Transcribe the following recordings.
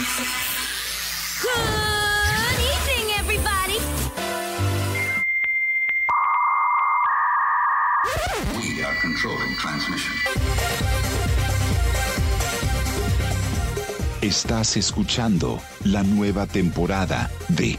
Good evening, everybody. We are controlling transmission. Estás escuchando la nueva temporada de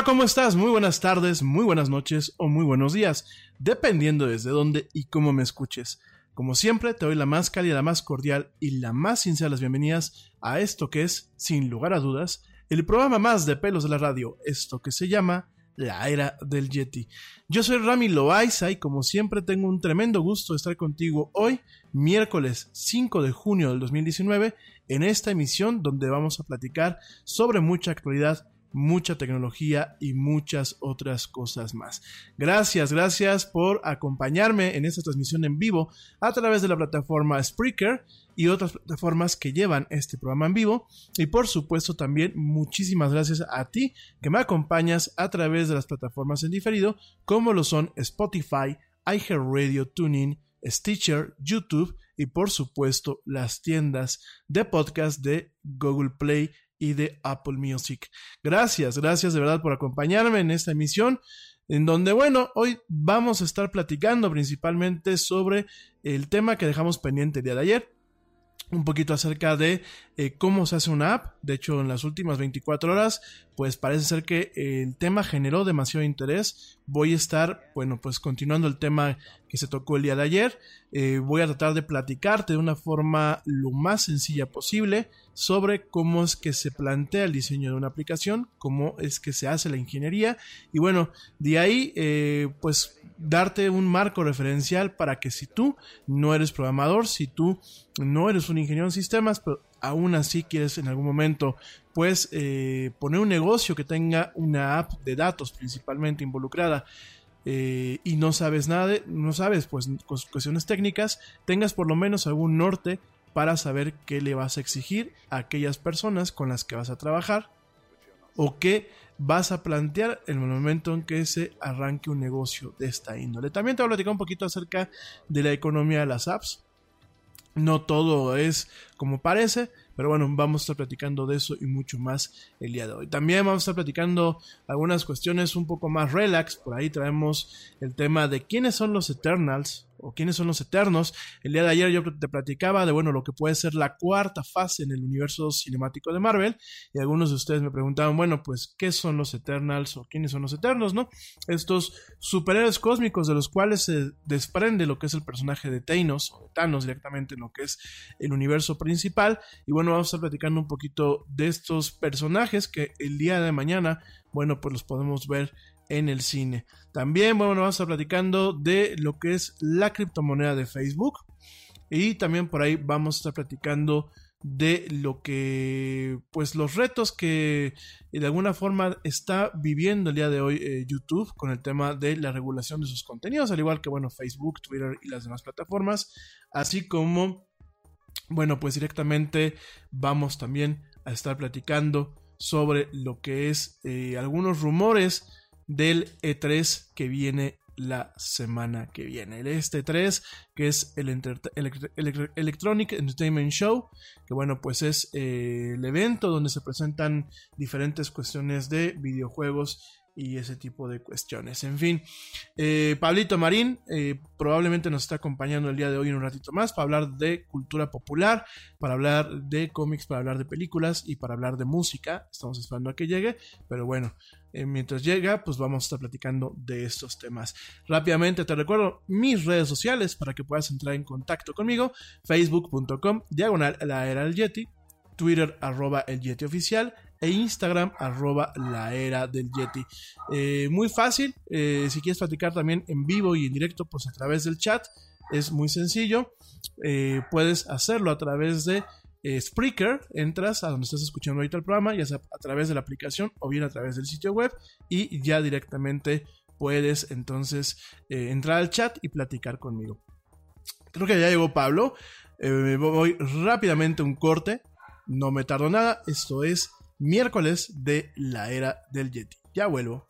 Hola, ¿cómo estás? Muy buenas tardes, muy buenas noches o muy buenos días, dependiendo desde dónde y cómo me escuches. Como siempre, te doy la más cálida, la más cordial y la más sincera las bienvenidas a esto que es, sin lugar a dudas, el programa más de pelos de la radio, esto que se llama la era del Yeti. Yo soy Rami Loaiza y como siempre tengo un tremendo gusto de estar contigo hoy, miércoles 5 de junio del 2019, en esta emisión donde vamos a platicar sobre mucha actualidad mucha tecnología y muchas otras cosas más. Gracias, gracias por acompañarme en esta transmisión en vivo a través de la plataforma Spreaker y otras plataformas que llevan este programa en vivo. Y por supuesto también muchísimas gracias a ti que me acompañas a través de las plataformas en diferido como lo son Spotify, iHeartRadio, TuneIn, Stitcher, YouTube y por supuesto las tiendas de podcast de Google Play y de Apple Music. Gracias, gracias de verdad por acompañarme en esta emisión, en donde, bueno, hoy vamos a estar platicando principalmente sobre el tema que dejamos pendiente el día de ayer, un poquito acerca de eh, cómo se hace una app. De hecho, en las últimas 24 horas, pues parece ser que el tema generó demasiado interés. Voy a estar, bueno, pues continuando el tema que se tocó el día de ayer. Eh, voy a tratar de platicarte de una forma lo más sencilla posible sobre cómo es que se plantea el diseño de una aplicación, cómo es que se hace la ingeniería. Y bueno, de ahí, eh, pues darte un marco referencial para que si tú no eres programador, si tú no eres un ingeniero en sistemas, pero aún así quieres en algún momento pues eh, poner un negocio que tenga una app de datos principalmente involucrada eh, y no sabes nada, no sabes pues cuestiones técnicas, tengas por lo menos algún norte para saber qué le vas a exigir a aquellas personas con las que vas a trabajar o qué vas a plantear en el momento en que se arranque un negocio de esta índole. También te voy a platicar un poquito acerca de la economía de las apps. No todo es como parece, pero bueno, vamos a estar platicando de eso y mucho más el día de hoy. También vamos a estar platicando algunas cuestiones un poco más relax. Por ahí traemos el tema de quiénes son los Eternals, o quiénes son los Eternos. El día de ayer yo te platicaba de, bueno, lo que puede ser la cuarta fase en el universo cinemático de Marvel, y algunos de ustedes me preguntaban, bueno, pues, ¿qué son los Eternals o quiénes son los Eternos, no? Estos superhéroes cósmicos de los cuales se desprende lo que es el personaje de Thanos, o Thanos directamente en lo que es el universo principal, y bueno, vamos a estar platicando un poquito de estos personajes que el día de mañana, bueno, pues los podemos ver en el cine. También, bueno, vamos a estar platicando de lo que es la criptomoneda de Facebook. Y también por ahí vamos a estar platicando de lo que, pues los retos que de alguna forma está viviendo el día de hoy eh, YouTube con el tema de la regulación de sus contenidos, al igual que, bueno, Facebook, Twitter y las demás plataformas, así como, bueno, pues directamente vamos también a estar platicando sobre lo que es eh, algunos rumores del E3 que viene la semana que viene. El este 3 que es el, Electronic Entertainment Show, que bueno, pues es eh, el evento donde se presentan diferentes cuestiones de videojuegos y ese tipo de cuestiones. En fin, eh, Pablito Marín eh, probablemente nos está acompañando el día de hoy en un ratito más para hablar de cultura popular, para hablar de cómics, para hablar de películas y para hablar de música. Estamos esperando a que llegue, pero bueno, eh, mientras llega, pues vamos a estar platicando de estos temas. Rápidamente te recuerdo mis redes sociales para que puedas entrar en contacto conmigo, facebook.com, diagonal la era del Yeti, Twitter arroba el Yeti oficial, e Instagram arroba la era del Yeti. Eh, muy fácil, eh, si quieres platicar también en vivo y en directo, pues a través del chat, es muy sencillo. Puedes hacerlo a través de Spreaker, entras a donde estás escuchando ahorita el programa, ya sea a través de la aplicación o bien a través del sitio web y ya directamente puedes entonces entrar al chat y platicar conmigo. Creo que ya llegó Pablo. voy rápidamente un corte. No me tardo nada. Esto es miércoles de la era del Yeti. Ya vuelvo.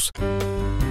We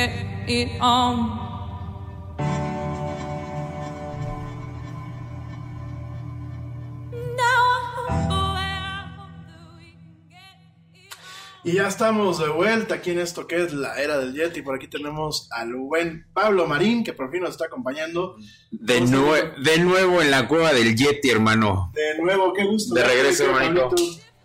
Get it on. Y ya estamos de vuelta aquí en esto que es la era del Yeti. Por aquí tenemos al buen Pablo Marín, que por fin nos está acompañando. De, nue de nuevo en la cueva del Yeti, hermano. De nuevo, qué gusto. De regreso, hermanito.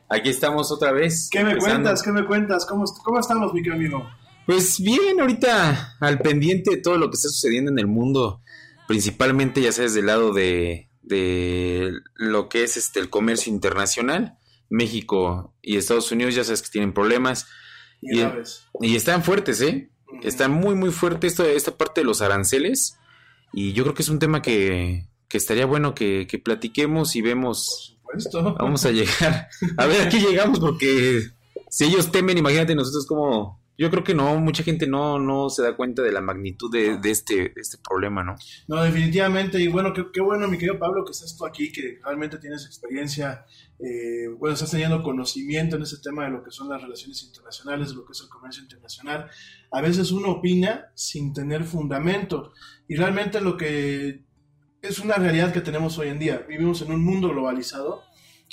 Aquí estamos otra vez. ¿Qué me cuentas? ¿Qué me cuentas? ¿Cómo, cómo estamos, mi querido amigo? Pues bien, ahorita al pendiente de todo lo que está sucediendo en el mundo, principalmente ya sabes del lado de, de lo que es este el comercio internacional. México y Estados Unidos ya sabes que tienen problemas Y y están fuertes, ¿eh? Están muy, muy fuertes esta, esta parte de los aranceles. Y yo creo que es un tema que, que estaría bueno que, que platiquemos y vemos. Puesto. Vamos a llegar. A ver, aquí llegamos porque si ellos temen, imagínate nosotros como... Yo creo que no, mucha gente no, no se da cuenta de la magnitud de, de este, de este problema, ¿no? No, definitivamente. Y bueno, qué, qué bueno, mi querido Pablo, que estás tú aquí, que realmente tienes experiencia, eh, bueno, estás teniendo conocimiento en ese tema de lo que son las relaciones internacionales, lo que es el comercio internacional. A veces uno opina sin tener fundamento. Y realmente lo que es una realidad que tenemos hoy en día. Vivimos en un mundo globalizado.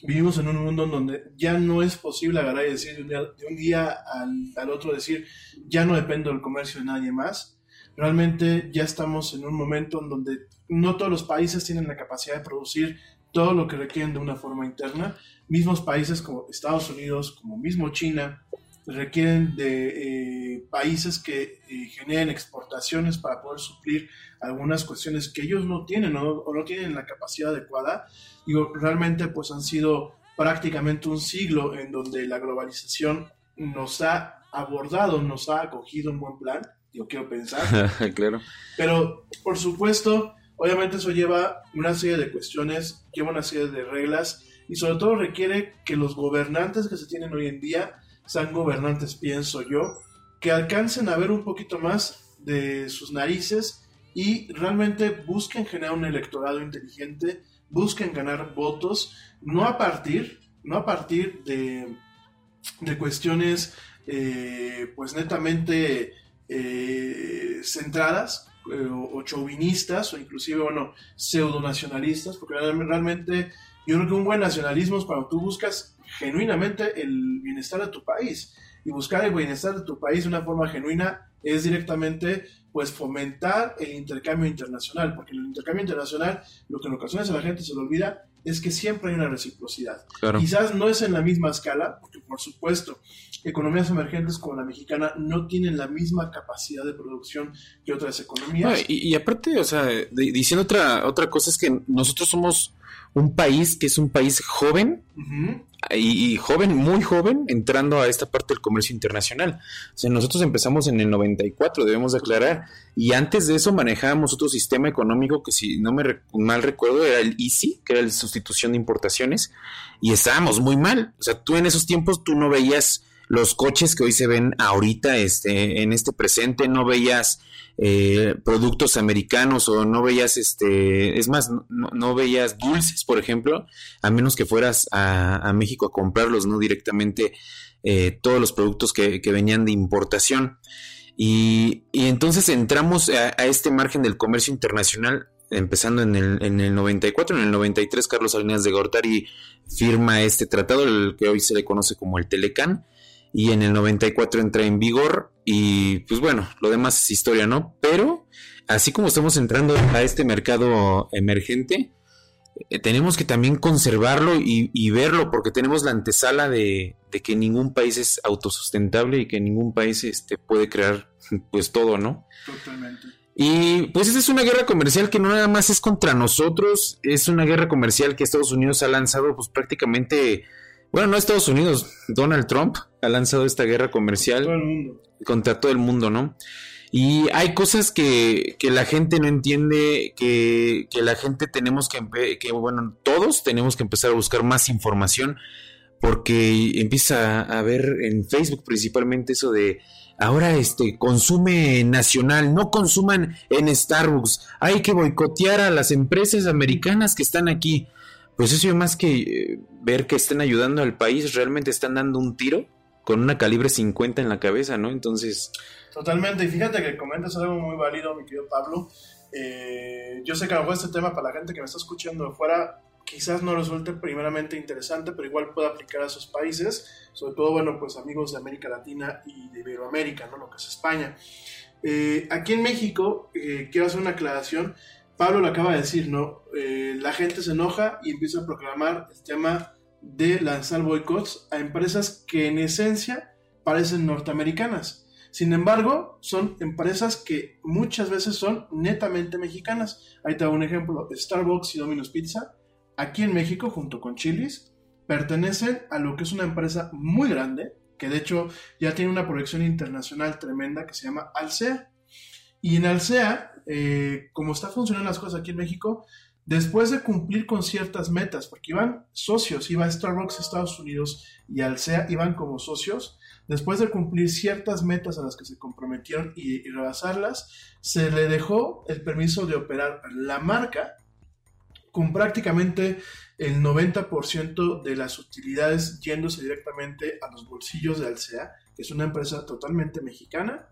Vivimos en un mundo en donde ya no es posible agarrar y decir de un día, al, al otro, decir, ya no dependo del comercio de nadie más realmente ya estamos en un momento en donde no todos los países tienen la capacidad de producir todo lo que requieren de una forma interna. Mismos países como Estados Unidos, como mismo China, requieren de eh, países que eh, generen exportaciones para poder suplir algunas cuestiones que ellos no tienen o, o no tienen la capacidad adecuada. Digo, realmente pues han sido prácticamente un siglo en donde la globalización nos ha abordado, nos ha acogido en buen plan, yo quiero pensar, claro. pero por supuesto, obviamente eso lleva una serie de cuestiones, lleva una serie de reglas y sobre todo requiere que los gobernantes que se tienen hoy en día sean gobernantes, pienso yo, que alcancen a ver un poquito más de sus narices y realmente busquen generar un electorado inteligente, busquen ganar votos, no a partir, no a partir de, de cuestiones eh, pues netamente eh, centradas eh, o, o chauvinistas o inclusive, bueno, pseudonacionalistas, porque real- realmente yo creo que un buen nacionalismo es cuando tú buscas genuinamente el bienestar de tu país. Y buscar el bienestar de tu país de una forma genuina es directamente pues fomentar el intercambio internacional, porque en el intercambio internacional lo que en ocasiones a la gente se le olvida es que siempre hay una reciprocidad. Claro. Quizás no es en la misma escala, porque por supuesto, economías emergentes como la mexicana no tienen la misma capacidad de producción que otras No, economías. y, y aparte, o sea, de- diciendo otra, otra cosa es que nosotros somos un país que es un país joven y, y joven, muy joven, entrando a esta parte del comercio internacional. O sea, nosotros empezamos en el 94, debemos de aclarar, y antes de eso manejábamos otro sistema económico que si no me re- mal recuerdo era el EASY, que era la sustitución de importaciones, y estábamos muy mal. O sea, tú en esos tiempos tú no veías los coches que hoy se ven ahorita este, en este presente, no veías eh, productos americanos o no veías, este, es más, no, veías dulces, por ejemplo, a menos que fueras a, a México a comprarlos, no directamente eh, todos los productos que, que venían de importación. Y, y entonces entramos a, a este margen del comercio internacional empezando en el, en el 94, en el 93 Carlos Salinas de Gortari firma este tratado, el que hoy se le conoce como el Telecán, y en el 94 entra en vigor y pues bueno, lo demás es historia, ¿no? Pero así como estamos entrando a este mercado emergente, eh, tenemos que también conservarlo y, y verlo porque tenemos la antesala de, de que ningún país es autosustentable y que ningún país este, puede crear pues todo, ¿no? Totalmente. Y pues esta es una guerra comercial que no nada más es contra nosotros, es una guerra comercial que Estados Unidos ha lanzado pues prácticamente, bueno, no Estados Unidos, Donald Trump ha lanzado esta guerra comercial Todo el mundo. contra todo el mundo, ¿no? Y hay cosas que, que la gente no entiende, que, que la gente tenemos que, que, bueno, todos tenemos que empezar a buscar más información, porque empieza a ver en Facebook principalmente eso de, ahora este, consume nacional, no consuman en Starbucks, hay que boicotear a las empresas americanas que están aquí. Pues eso más que eh, ver que estén ayudando al país, realmente están dando un tiro con una calibre 50 en la cabeza, ¿no? Entonces... Totalmente, y fíjate que comentas algo muy válido, mi querido Pablo. Eh, yo sé que a lo mejor este tema para la gente que me está escuchando de fuera quizás no resulte primeramente interesante, pero igual puede aplicar a sus países, sobre todo, bueno, pues amigos de América Latina y de Iberoamérica, ¿no? Lo que es España. Eh, aquí en México, eh, quiero hacer una aclaración, Pablo lo acaba de decir, ¿no? Eh, la gente se enoja y empieza a proclamar el tema de lanzar boicots a empresas que en esencia parecen norteamericanas. Sin embargo, son empresas que muchas veces son netamente mexicanas. Ahí te un ejemplo, Starbucks y Domino's Pizza, aquí en México, junto con Chili's, pertenecen a lo que es una empresa muy grande, que de hecho ya tiene una proyección internacional tremenda que se llama Alsea. Y en Alsea, eh, como está funcionando las cosas aquí en México, después de cumplir con ciertas metas, porque iban socios, iba Starbucks Estados Unidos y Alsea iban como socios, después de cumplir ciertas metas a las que se comprometieron y, y rebasarlas, se le dejó el permiso de operar la marca con prácticamente el 90% de las utilidades yéndose directamente a los bolsillos de Alsea, que es una empresa totalmente mexicana.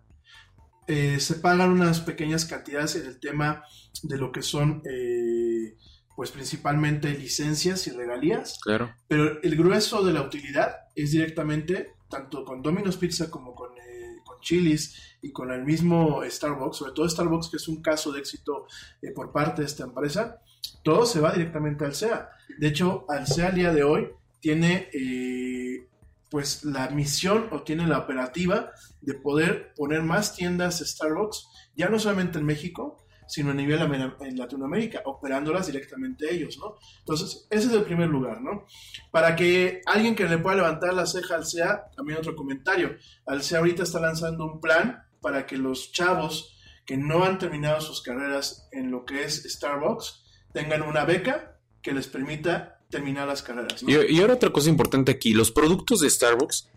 Eh, se pagan unas pequeñas cantidades en el tema de lo que son, eh, pues principalmente licencias y regalías. Claro. Pero el grueso de la utilidad es directamente, tanto con Domino's Pizza como con, eh, con Chili's y con el mismo Starbucks, sobre todo Starbucks, que es un caso de éxito eh, por parte de esta empresa, todo se va directamente al SEA. De hecho, al SEA al día de hoy tiene eh, pues la misión o tiene la operativa de poder poner más tiendas Starbucks, ya no solamente en México, sino a nivel en Latinoamérica, operándolas directamente ellos, ¿no? Entonces, ese es el primer lugar, ¿no? Para que alguien que le pueda levantar la ceja al SEA, también otro comentario, al SEA ahorita está lanzando un plan para que los chavos que no han terminado sus carreras en lo que es Starbucks tengan una beca que les permita terminar las carreras. Y, ahora otra cosa importante aquí, los productos de Starbucks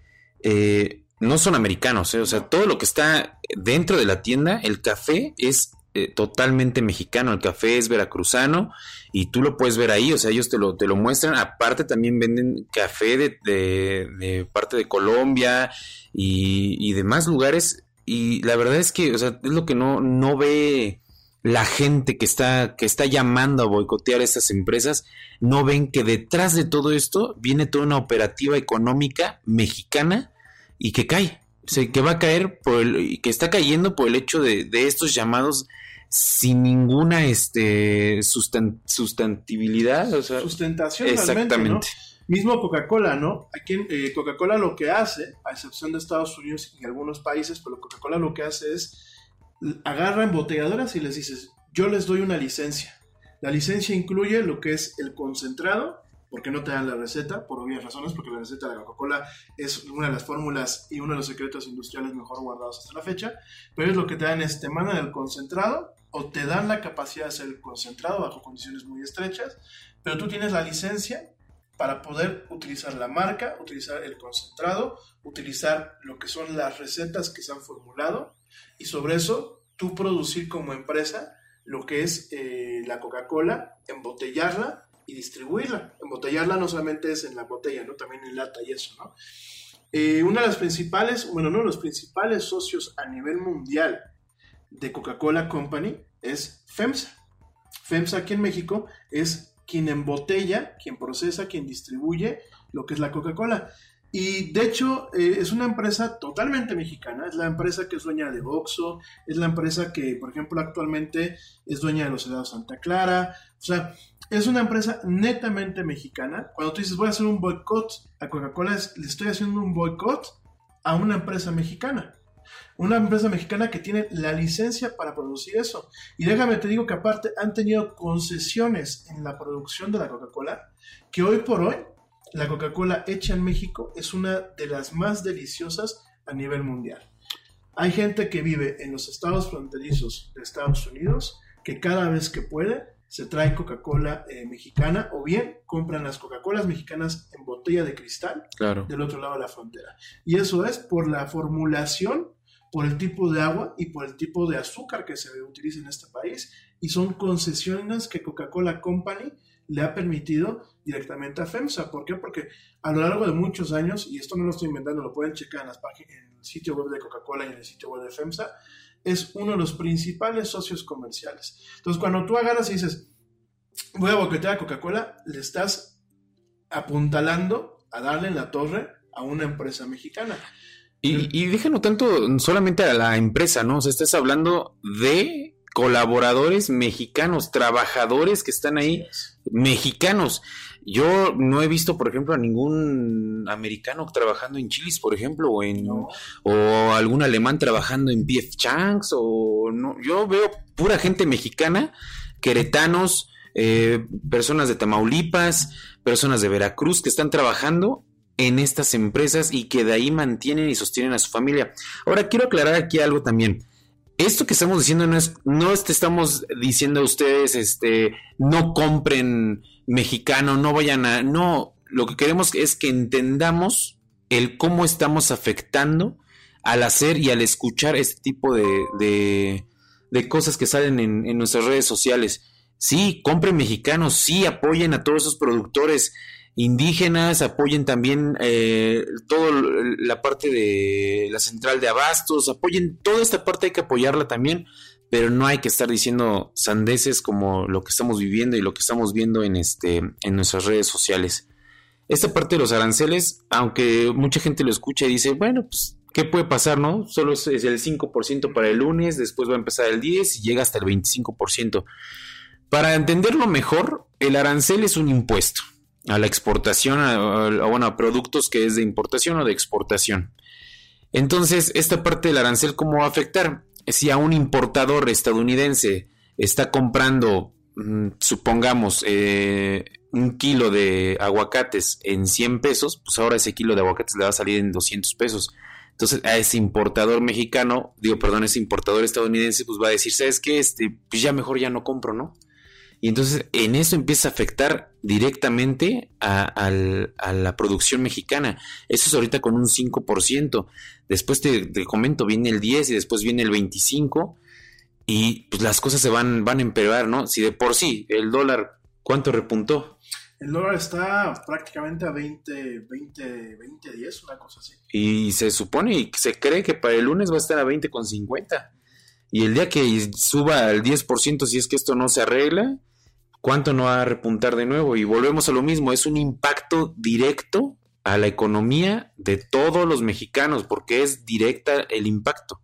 eh, no son americanos, ¿eh? o sea, todo lo que está dentro de la tienda, el café es eh, totalmente mexicano, el café es veracruzano y tú lo puedes ver ahí, o sea, ellos te lo, te lo muestran, aparte también venden café de, de, de parte de Colombia y, y demás lugares y la verdad es que, o sea, es lo que no, no ve la gente que está, que está llamando a boicotear a estas empresas, no ven que detrás de todo esto viene toda una operativa económica mexicana y que cae, o sea, que va a caer por el, que está cayendo por el hecho de, de estos llamados sin ninguna este sustan, sustantibilidad, o sea, sustentación exactamente. Mismo Coca-Cola, ¿no? Aquí eh, Coca-Cola lo que hace, a excepción de Estados Unidos y algunos países, pero Coca-Cola lo que hace es agarra embotelladoras y les dices, yo les doy una licencia. La licencia incluye lo que es el concentrado, porque no te dan la receta, por obvias razones, porque la receta de la Coca-Cola es una de las fórmulas y uno de los secretos industriales mejor guardados hasta la fecha, pero es lo que te dan es, te mandan el concentrado o te dan la capacidad de hacer el concentrado bajo condiciones muy estrechas, pero tú tienes la licencia para poder utilizar la marca, utilizar el concentrado, utilizar lo que son las recetas que se han formulado y sobre eso tú producir como empresa lo que es eh, la Coca-Cola, embotellarla y distribuirla. Embotellarla no solamente es en la botella, ¿no? también en lata y eso. ¿no? Eh, una de las principales, bueno, no, los principales socios a nivel mundial de Coca-Cola Company es FEMSA. FEMSA aquí en México es quien embotella, quien procesa, quien distribuye lo que es la Coca-Cola. Y de hecho eh, es una empresa totalmente mexicana, es la empresa que es dueña de Oxxo, es la empresa que, por ejemplo, actualmente es dueña de los helados Santa Clara, o sea, es una empresa netamente mexicana. Cuando tú dices voy a hacer un boicot a Coca-Cola, le estoy haciendo un boicot a una empresa mexicana. Una empresa mexicana que tiene la licencia para producir eso. Y déjame te digo que aparte han tenido concesiones en la producción de la Coca-Cola, que hoy por hoy la Coca-Cola hecha en México es una de las más deliciosas a nivel mundial. Hay gente que vive en los estados fronterizos de Estados Unidos que cada vez que puede se trae Coca-Cola eh, mexicana o bien compran las Coca-Colas mexicanas en botella de cristal claro. del otro lado de la frontera. Y eso es por la formulación, por el tipo de agua y por el tipo de azúcar que se utiliza en este país. Y son concesiones que Coca-Cola Company le ha permitido directamente a FEMSA. ¿Por qué? Porque a lo largo de muchos años, y esto no lo estoy inventando, lo pueden checar en, las páginas, en el sitio web de Coca-Cola y en el sitio web de FEMSA, es uno de los principales socios comerciales. Entonces, cuando tú agarras y dices, voy a boquetear a Coca-Cola, le estás apuntalando a darle en la torre a una empresa mexicana. Y, y déjalo tanto solamente a la empresa, ¿no? O sea, estás hablando de colaboradores mexicanos, trabajadores que están ahí, mexicanos. Yo no he visto, por ejemplo, a ningún americano trabajando en Chilis, por ejemplo, o, en, o algún alemán trabajando en BF Changs, o no. Yo veo pura gente mexicana, queretanos, eh, personas de Tamaulipas, personas de Veracruz que están trabajando en estas empresas y que de ahí mantienen y sostienen a su familia. Ahora quiero aclarar aquí algo también esto que estamos diciendo no es, no estamos diciendo a ustedes, este, no compren mexicano, no vayan a, no, lo que queremos es que entendamos el cómo estamos afectando al hacer y al escuchar este tipo de, de, cosas que salen en, en, nuestras redes sociales. Sí, compren mexicanos, sí, apoyen a todos esos productores indígenas, apoyen también eh, toda la parte de la central de abastos, apoyen toda esta parte, hay que apoyarla también, pero no hay que estar diciendo sandeces como lo que estamos viviendo y lo que estamos viendo en, este, en nuestras redes sociales. Esta parte de los aranceles, aunque mucha gente lo escucha y dice, bueno, pues, ¿qué puede pasar, no? Solo es, el 5% para el lunes, después va a empezar el 10 y llega hasta el 25%. Para entenderlo mejor, el arancel es un impuesto a la exportación, a, bueno, a productos que es de importación o de exportación. Entonces, esta parte del arancel, ¿cómo va a afectar? Si a un importador estadounidense está comprando, mm, supongamos, eh, un kilo de aguacates en 100 pesos, pues ahora ese kilo de aguacates le va a salir en 200 pesos. Entonces, a ese importador mexicano, digo, perdón, ese importador estadounidense, pues va a decir, ¿sabes qué? Este, pues ya mejor ya no compro, ¿no? Y entonces en eso empieza a afectar directamente a, la producción mexicana. Eso es ahorita con un 5%. Después te, comento, viene el 10 y después viene el 25 y pues las cosas se van, van a empeorar, ¿no? Si de por sí el dólar, ¿cuánto repuntó? El dólar está prácticamente a 20, 20, 20, 10, una cosa así. Y se supone y se cree que para el lunes va a estar a 20,50. Y el día que suba al 10%, si es que esto no se arregla, ¿cuánto no va a repuntar de nuevo? Y volvemos a lo mismo, es un impacto directo a la economía de todos los mexicanos, porque es directa el impacto.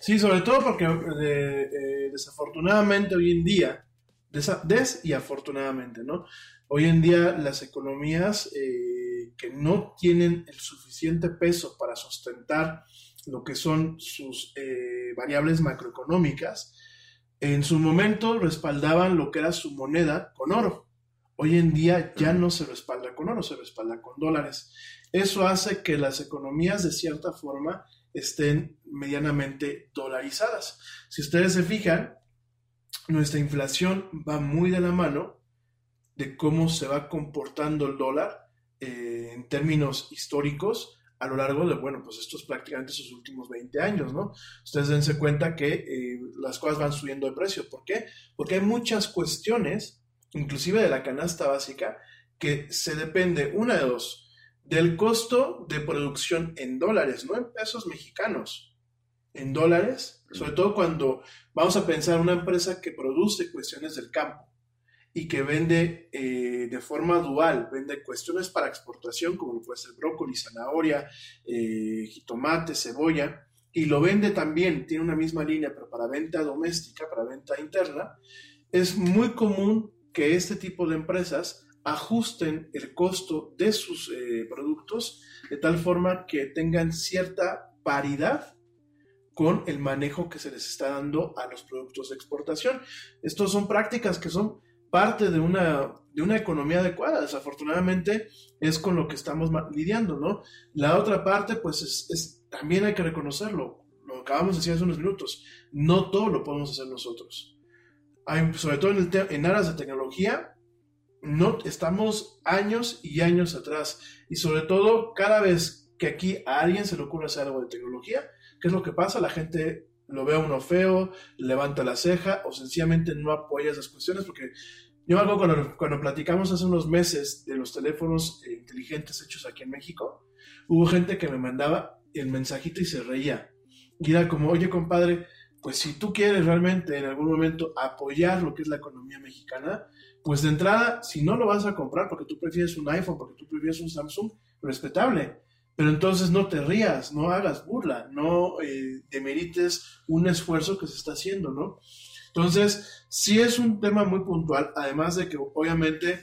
Sí, sobre todo porque eh, desafortunadamente hoy en día, des, y afortunadamente, ¿no? Hoy en día las economías eh, que no tienen el suficiente peso para sustentar lo que son sus eh, variables macroeconómicas, en su momento respaldaban lo que era su moneda con oro. Hoy en día ya no se respalda con oro, se respalda con dólares. Eso hace que las economías de cierta forma estén medianamente dolarizadas. Si ustedes se fijan, nuestra inflación va muy de la mano de cómo se va comportando el dólar eh, en términos históricos a lo largo de, bueno, pues estos prácticamente sus últimos 20 años, ¿no? Ustedes dense cuenta que eh, las cosas van subiendo de precio. ¿Por qué? Porque hay muchas cuestiones, inclusive de la canasta básica, que se depende, una de dos, del costo de producción en dólares, no en pesos mexicanos, en dólares, sobre todo cuando vamos a pensar una empresa que produce cuestiones del campo y que vende eh, de forma dual, vende cuestiones para exportación, como puede ser brócoli, zanahoria, eh, jitomate, cebolla, y lo vende también, tiene una misma línea, pero para venta doméstica, para venta interna, es muy común que este tipo de empresas ajusten el costo de sus eh, productos de tal forma que tengan cierta paridad con el manejo que se les está dando a los productos de exportación. Estas son prácticas que son parte de una, de una economía adecuada. Desafortunadamente es con lo que estamos lidiando, ¿no? La otra parte, pues es, también hay que reconocerlo, lo acabamos de decir hace unos minutos, no todo lo podemos hacer nosotros. Sobre todo en, el en aras de tecnología, no estamos años y años atrás. Y sobre todo, cada vez que aquí a alguien se le ocurre hacer algo de tecnología, ¿qué es lo que pasa? La gente lo ve a uno feo, levanta la ceja o sencillamente no apoya esas cuestiones porque Yo algo cuando, cuando platicamos hace unos meses de los teléfonos eh, inteligentes hechos aquí en México, hubo gente que me mandaba el mensajito y se reía. Y era como, oye compadre, pues si tú quieres realmente en algún momento apoyar lo que es la economía mexicana, pues de entrada, si no lo vas a comprar porque tú prefieres un iPhone, porque tú prefieres un Samsung, respetable. Pero entonces no te rías, no hagas burla, no eh, demerites un esfuerzo que se está haciendo, ¿no? Entonces, sí es un tema muy puntual, además de que obviamente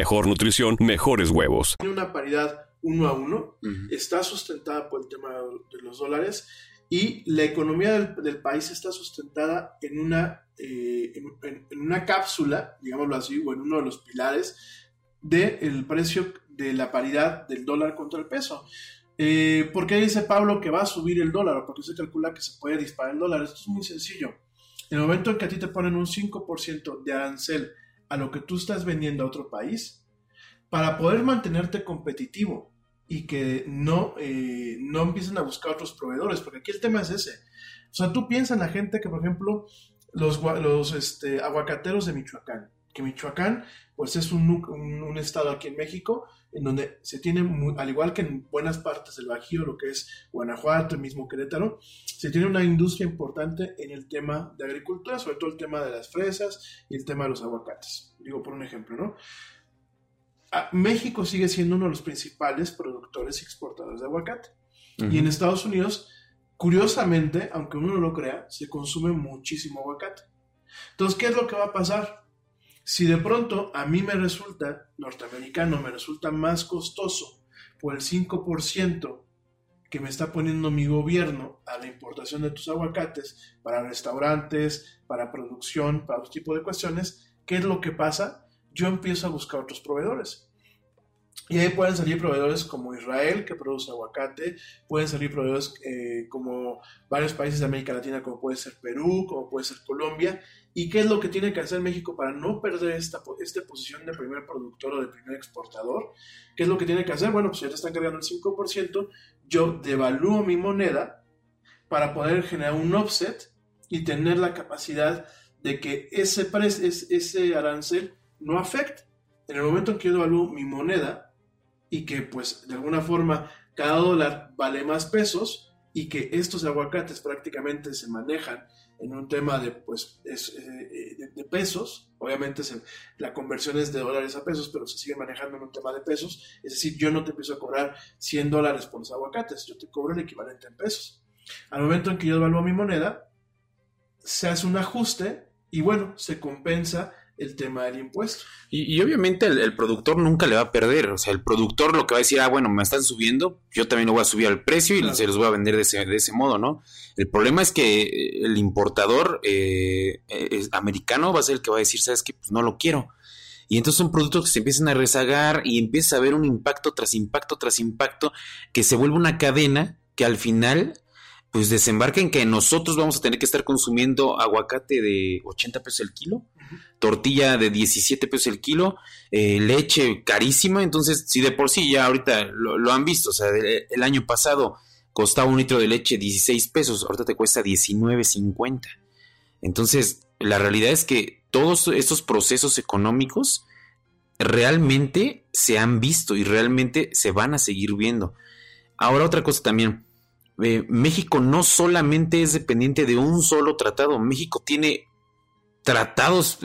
nutrición, mejores huevos. Tiene una paridad uno a uno, está sustentada por el tema de los dólares y la economía del, del país está sustentada en una, eh, en, en- una cápsula, digámoslo así, o en uno de los pilares del precio de la paridad del dólar contra el peso. Eh, ¿Por qué dice Pablo que va a subir el dólar? ¿O por qué se calcula que se puede disparar el dólar? Esto es muy sencillo. En el momento en que a ti te ponen un 5% de arancel a lo que tú estás vendiendo a otro país, para poder mantenerte competitivo y que no, eh, no empiecen a buscar otros proveedores, porque aquí el tema es ese. O sea, tú piensas en la gente que, por ejemplo, los, los este, aguacateros de Michoacán, que Michoacán, pues es un, un- un estado aquí en México en donde se tiene, al igual que en buenas partes del Bajío, lo que es Guanajuato, el mismo Querétaro, se tiene una industria importante en el tema de agricultura, sobre todo el tema de las fresas y el tema de los aguacates. Digo por un ejemplo, ¿no? Ah, México sigue siendo uno de los principales productores y exportadores de aguacate. Y en Estados Unidos, curiosamente, aunque uno no lo crea, se consume muchísimo aguacate. Entonces, ¿qué es lo que va a pasar? Si de pronto a mí me resulta, norteamericano, me resulta más costoso por el 5% que me está poniendo mi gobierno a la importación de tus aguacates para restaurantes, para producción, para otro tipo de cuestiones, ¿qué es lo que pasa? Yo empiezo a buscar otros proveedores. Y ahí pueden salir proveedores como Israel, que produce aguacate, pueden salir proveedores eh, como varios países de América Latina, como puede ser Perú, como puede ser Colombia. ¿Y qué es lo que tiene que hacer México para no perder esta, esta posición de primer productor o de primer exportador? ¿Qué es lo que tiene que hacer? Bueno, pues ya te están cargando el 5%, yo devalúo mi moneda para poder generar un offset y tener la capacidad de que ese, ese arancel no afecte. En el momento en que yo devalúo mi moneda y que pues de alguna forma cada dólar vale más pesos y que estos aguacates prácticamente se manejan en un tema de pues es, eh, de, pesos, obviamente la conversión es de dólares a pesos, pero se sigue manejando en un tema de pesos, es decir, yo no te empiezo a cobrar 100 dólares por los aguacates, yo te cobro el equivalente en pesos. Al momento en que yo devalúo mi moneda, se hace un ajuste y bueno, se compensa el tema del impuesto. Y, y obviamente el, el productor nunca le va a perder. O sea, el productor lo que va a decir, ah, bueno, me están subiendo, yo también lo voy a subir al precio y Claro. se los voy a vender de ese, de ese modo, ¿no? El problema es que eh, el importador eh, eh, es americano va a ser el que va a decir, ¿sabes qué? Pues no lo quiero. Y entonces son productos que se empiezan a rezagar y empieza a haber un impacto tras impacto tras impacto que se vuelve una cadena que al final pues desembarca en que nosotros vamos a tener que estar consumiendo aguacate de 80 pesos el kilo, tortilla de 17 pesos el kilo, eh, leche carísima, entonces si de por sí ya ahorita lo, lo han visto, o sea, el año pasado costaba un litro de leche 16 pesos, ahorita te cuesta 19.50. Entonces, la realidad es que todos estos procesos económicos realmente se han visto y realmente se van a seguir viendo. Ahora otra cosa también, eh, México no solamente es dependiente de un solo tratado, México tiene tratados,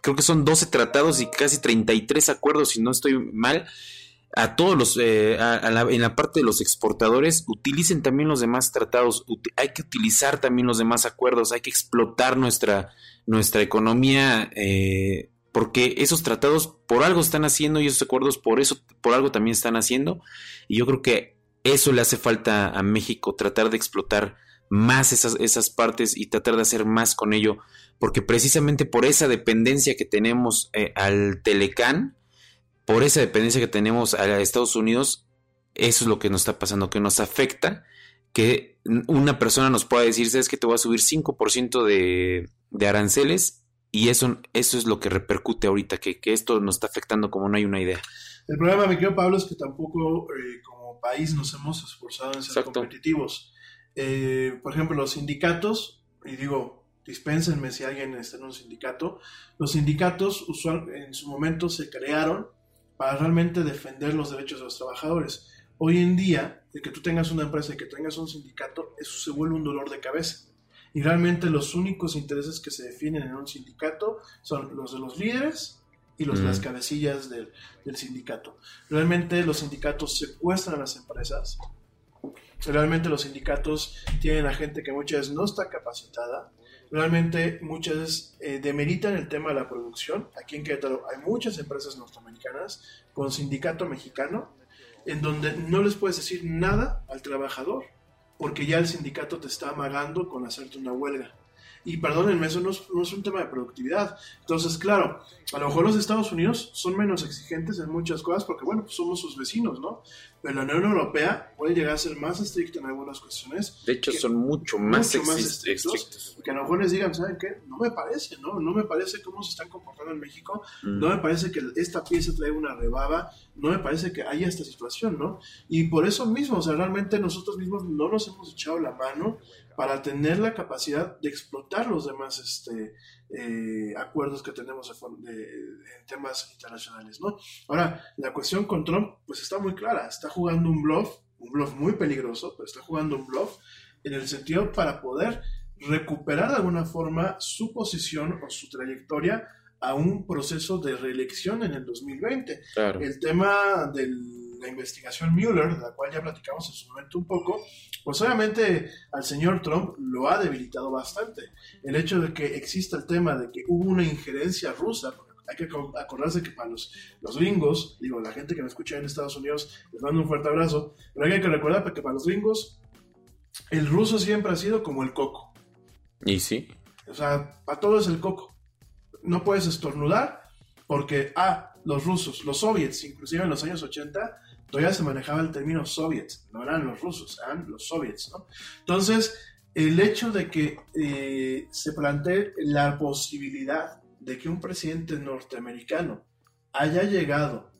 creo que son 12 tratados y casi 33 acuerdos, si no estoy mal, a todos los, eh, en la parte de los exportadores, utilicen también los demás tratados, hay que utilizar también los demás acuerdos, hay que explotar nuestra, nuestra economía, eh, porque esos tratados por algo están haciendo y esos acuerdos por eso, por algo también están haciendo, y yo creo que eso le hace falta a México, tratar de explotar más esas, esas partes y tratar de hacer más con ello, porque precisamente por esa dependencia que tenemos eh, al Telecán, por esa dependencia que tenemos a Estados Unidos, eso es lo que nos está pasando, que nos afecta que una persona nos pueda decir, sabes que te voy a subir 5% de, de aranceles y eso, eso es lo que repercute ahorita, que, que, esto nos está afectando como no hay una idea. El problema, mi querido Pablo, es que tampoco eh, país nos hemos esforzado en ser competitivos. Eh, por ejemplo, los sindicatos, y digo, dispénsenme si alguien está en un sindicato, los sindicatos usual, en su momento se crearon para realmente defender los derechos de los trabajadores. Hoy en día, de que tú tengas una empresa y que tengas un sindicato, eso se vuelve un dolor de cabeza. Y realmente los únicos intereses que se definen en un sindicato son los de los líderes y los las cabecillas del, del sindicato. Realmente los sindicatos secuestran a las empresas, Realmente los sindicatos tienen a gente que muchas veces no está capacitada. Realmente muchas veces eh, demeritan el tema de la producción. Aquí en Querétaro hay muchas empresas norteamericanas con sindicato mexicano en donde no les puedes decir nada al trabajador porque ya el sindicato te está amagando con hacerte una huelga. Y perdónenme, eso no es, un tema de productividad. Entonces, claro, a lo mejor los Estados Unidos son menos exigentes en muchas cosas porque, bueno, pues somos sus vecinos, ¿no? Pero la Unión Europea puede llegar a ser más estricta en algunas cuestiones. De hecho, son mucho más, mucho más estrictos, Que a lo mejor les digan, ¿saben qué? No me parece, ¿no? No me parece cómo se están comportando en México. No me parece que esta pieza trae una rebaba. No me parece que haya esta situación, ¿no? Y por eso mismo, o sea, realmente nosotros mismos no nos hemos echado la mano para tener la capacidad de explotar los demás este, eh, acuerdos que tenemos en temas internacionales, ¿no? Ahora, la cuestión con Trump, pues está muy clara, está jugando un bluff, un bluff muy peligroso, pero está jugando un bluff en el sentido para poder recuperar de alguna forma su posición o su trayectoria a un proceso de reelección en el 2020. El tema de la investigación Mueller, de la cual ya platicamos en su momento un poco, pues obviamente al señor Trump lo ha debilitado bastante. El hecho de que exista el tema de que hubo una injerencia rusa, hay que acordarse que para los, los gringos, digo, la gente que me escucha en Estados Unidos, les mando un fuerte abrazo, pero hay que recordar que para los gringos el ruso siempre ha sido como el coco. Y sí. O sea, para todo es el coco no puedes estornudar porque, ah, los rusos, los soviets, inclusive en los años 80, todavía se manejaba el término soviets, no eran los rusos, eran los soviets, ¿no? Entonces, el hecho de que eh, se plantee la posibilidad de que un presidente norteamericano haya llegado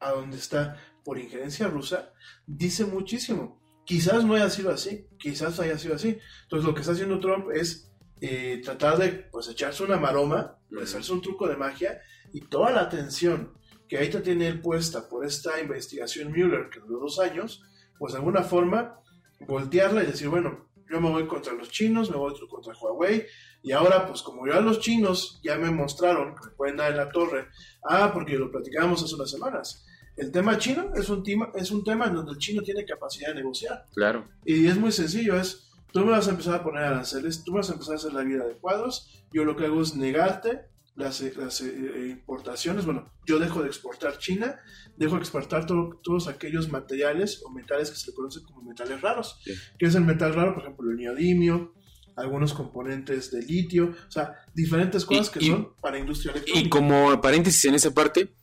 a donde está por injerencia rusa, dice muchísimo. Quizás no haya sido así, quizás haya sido así. Entonces, lo que está haciendo Trump es eh, tratar de pues echarse una maroma, hacerse un truco de magia y toda la atención que ahorita tiene él puesta por esta investigación Mueller que duró dos años, pues de alguna forma voltearla y decir, bueno, yo me voy contra los chinos, me voy contra Huawei, y ahora pues como ya los chinos ya me mostraron que me pueden dar en la torre, ah, porque lo platicábamos hace unas semanas, el tema chino es un tema, es un tema en donde el chino tiene capacidad de negociar. Claro. Y es muy sencillo, es Tú me vas a empezar a poner aranceles, tú vas a empezar a hacer la vida de cuadros, yo lo que hago es negarte las, eh, eh, importaciones, bueno, yo dejo de exportar China, dejo de exportar todos aquellos materiales o metales que se le conocen como metales raros. ¿Qué es el metal raro? Por ejemplo, el neodimio, algunos componentes de litio, o sea, diferentes cosas que son para industria electrónica. Y como paréntesis en esa parte,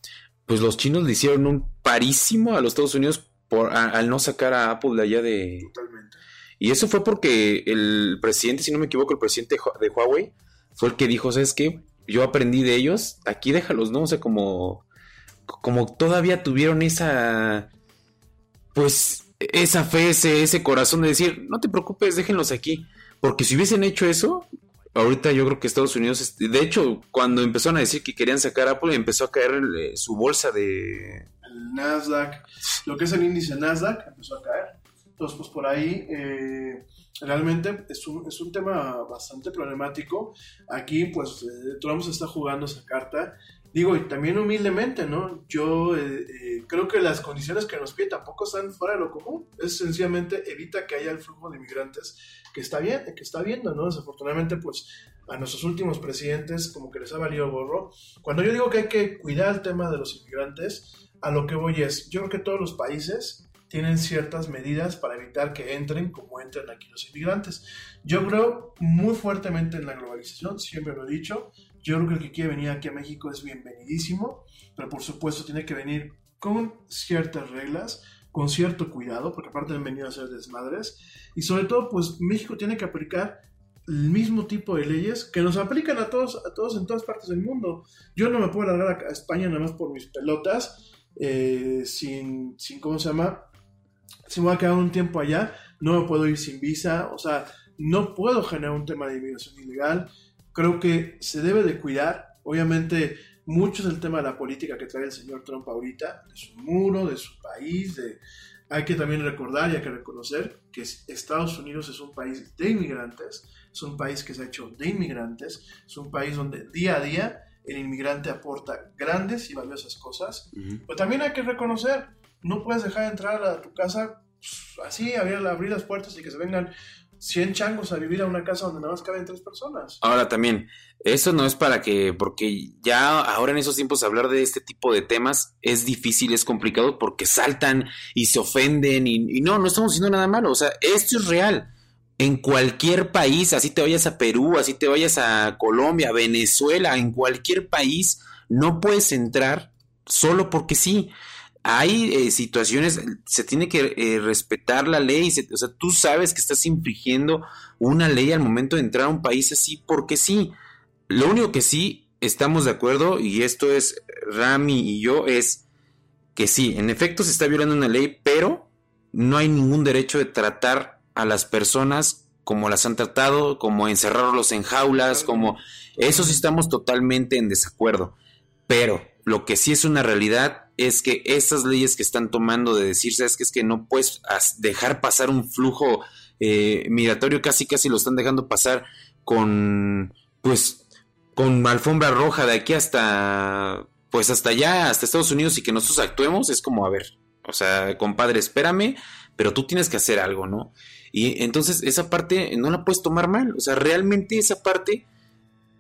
pues los chinos le hicieron un parísimo a los Estados Unidos por, al no sacar a Apple de allá de... Totalmente y eso fue porque el presidente, si no me equivoco, el presidente de Huawei fue el que dijo, ¿sabes qué? Yo aprendí de ellos, aquí déjalos, ¿no? O sea, como, como todavía tuvieron esa, pues, esa fe, ese, ese corazón de decir, no te preocupes, déjenlos aquí. Porque si hubiesen hecho eso, ahorita yo creo que Estados Unidos, de hecho, cuando empezaron a decir que querían sacar Apple, empezó a caer eh, su bolsa de... El Nasdaq, lo que es el índice Nasdaq, empezó a caer Entonces, pues por ahí eh, realmente es un, es un tema bastante problemático. Aquí, pues eh, Trump se está jugando esa carta. Digo, y también humildemente, ¿no? Yo eh, eh, creo que las condiciones que nos pide tampoco están fuera de lo común. Es sencillamente evita que haya el flujo de inmigrantes que está bien, que está viendo, ¿no? Desafortunadamente, pues a nuestros últimos presidentes como que les ha valido gorro. Cuando yo digo que hay que cuidar el tema de los inmigrantes, a lo que voy es, yo creo que todos los países tienen ciertas medidas para evitar que entren como entran aquí los inmigrantes. Yo creo muy fuertemente en la globalización, siempre lo he dicho. Yo creo que el que quiere venir aquí a México es bienvenidísimo, pero por supuesto tiene que venir con ciertas reglas, con cierto cuidado, porque aparte han venido a ser desmadres. Y sobre todo, pues México tiene que aplicar el mismo tipo de leyes que nos aplican a todos, a todos en todas partes del mundo. Yo no me puedo largar a España nada más por mis pelotas, eh, sin, sin, ¿cómo se llama? Si me voy a quedar un tiempo allá, no me puedo ir sin visa, o sea, no puedo generar un tema de inmigración ilegal. Creo que se debe de cuidar, obviamente, mucho es el tema de la política que trae el señor Trump ahorita, de su muro, de su país, de, hay que también recordar y hay que reconocer que Estados Unidos es un país de inmigrantes, es un país que se ha hecho de inmigrantes, es un país donde día a día el inmigrante aporta grandes y valiosas cosas, pero también hay que reconocer, no puedes dejar de entrar a tu casa pues, así, abrir, abrir las puertas y que se vengan 100 changos a vivir a una casa donde nada más caben tres personas. Ahora también, eso no es para que, porque ya ahora en esos tiempos hablar de este tipo de temas es difícil, es complicado porque saltan y se ofenden y, y no, no estamos haciendo nada malo, o sea, esto es real en cualquier país, así te vayas a Perú, así te vayas a Colombia, Venezuela, en cualquier país, no puedes entrar solo porque sí. Hay eh, situaciones, se tiene que eh, respetar la ley, o sea, tú sabes que estás infringiendo una ley al momento de entrar a un país así porque sí. Lo único que sí estamos de acuerdo, y esto es Rami y yo, es que sí, en efecto se está violando una ley, pero no hay ningún derecho de tratar a las personas como las han tratado, como encerrarlos en jaulas, como eso sí estamos totalmente en desacuerdo. Pero lo que sí es una realidad es que estas leyes que están tomando de decir, sabes que es que no puedes dejar pasar un flujo eh, migratorio, casi casi lo están dejando pasar con, pues, con alfombra roja de aquí hasta, pues hasta allá, hasta Estados Unidos y que nosotros actuemos, es como, a ver, o sea, compadre, espérame, pero tú tienes que hacer algo, ¿no? Y entonces esa parte no la puedes tomar mal. O sea, realmente esa parte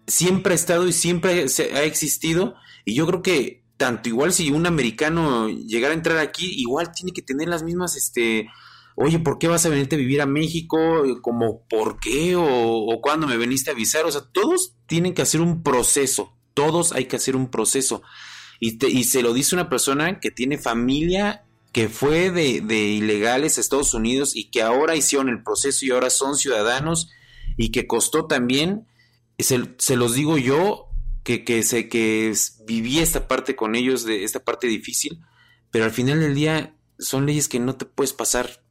siempre ha estado y siempre ha existido. Y yo creo que tanto igual si un americano llegara a entrar aquí, igual tiene que tener las mismas, este, oye, ¿por qué vas a venirte a vivir a México? Como, ¿por qué? O, o cuándo me veniste a avisar. O sea, todos tienen que hacer un proceso. Todos hay que hacer un proceso. Y, te, y se lo dice una persona que tiene familia que fue de, ilegales a Estados Unidos y que ahora hicieron el proceso y ahora son ciudadanos y que costó también, se, los digo yo, que, que, sé que viví esta parte con ellos, de esta parte difícil, pero al final del día son leyes que no te puedes pasar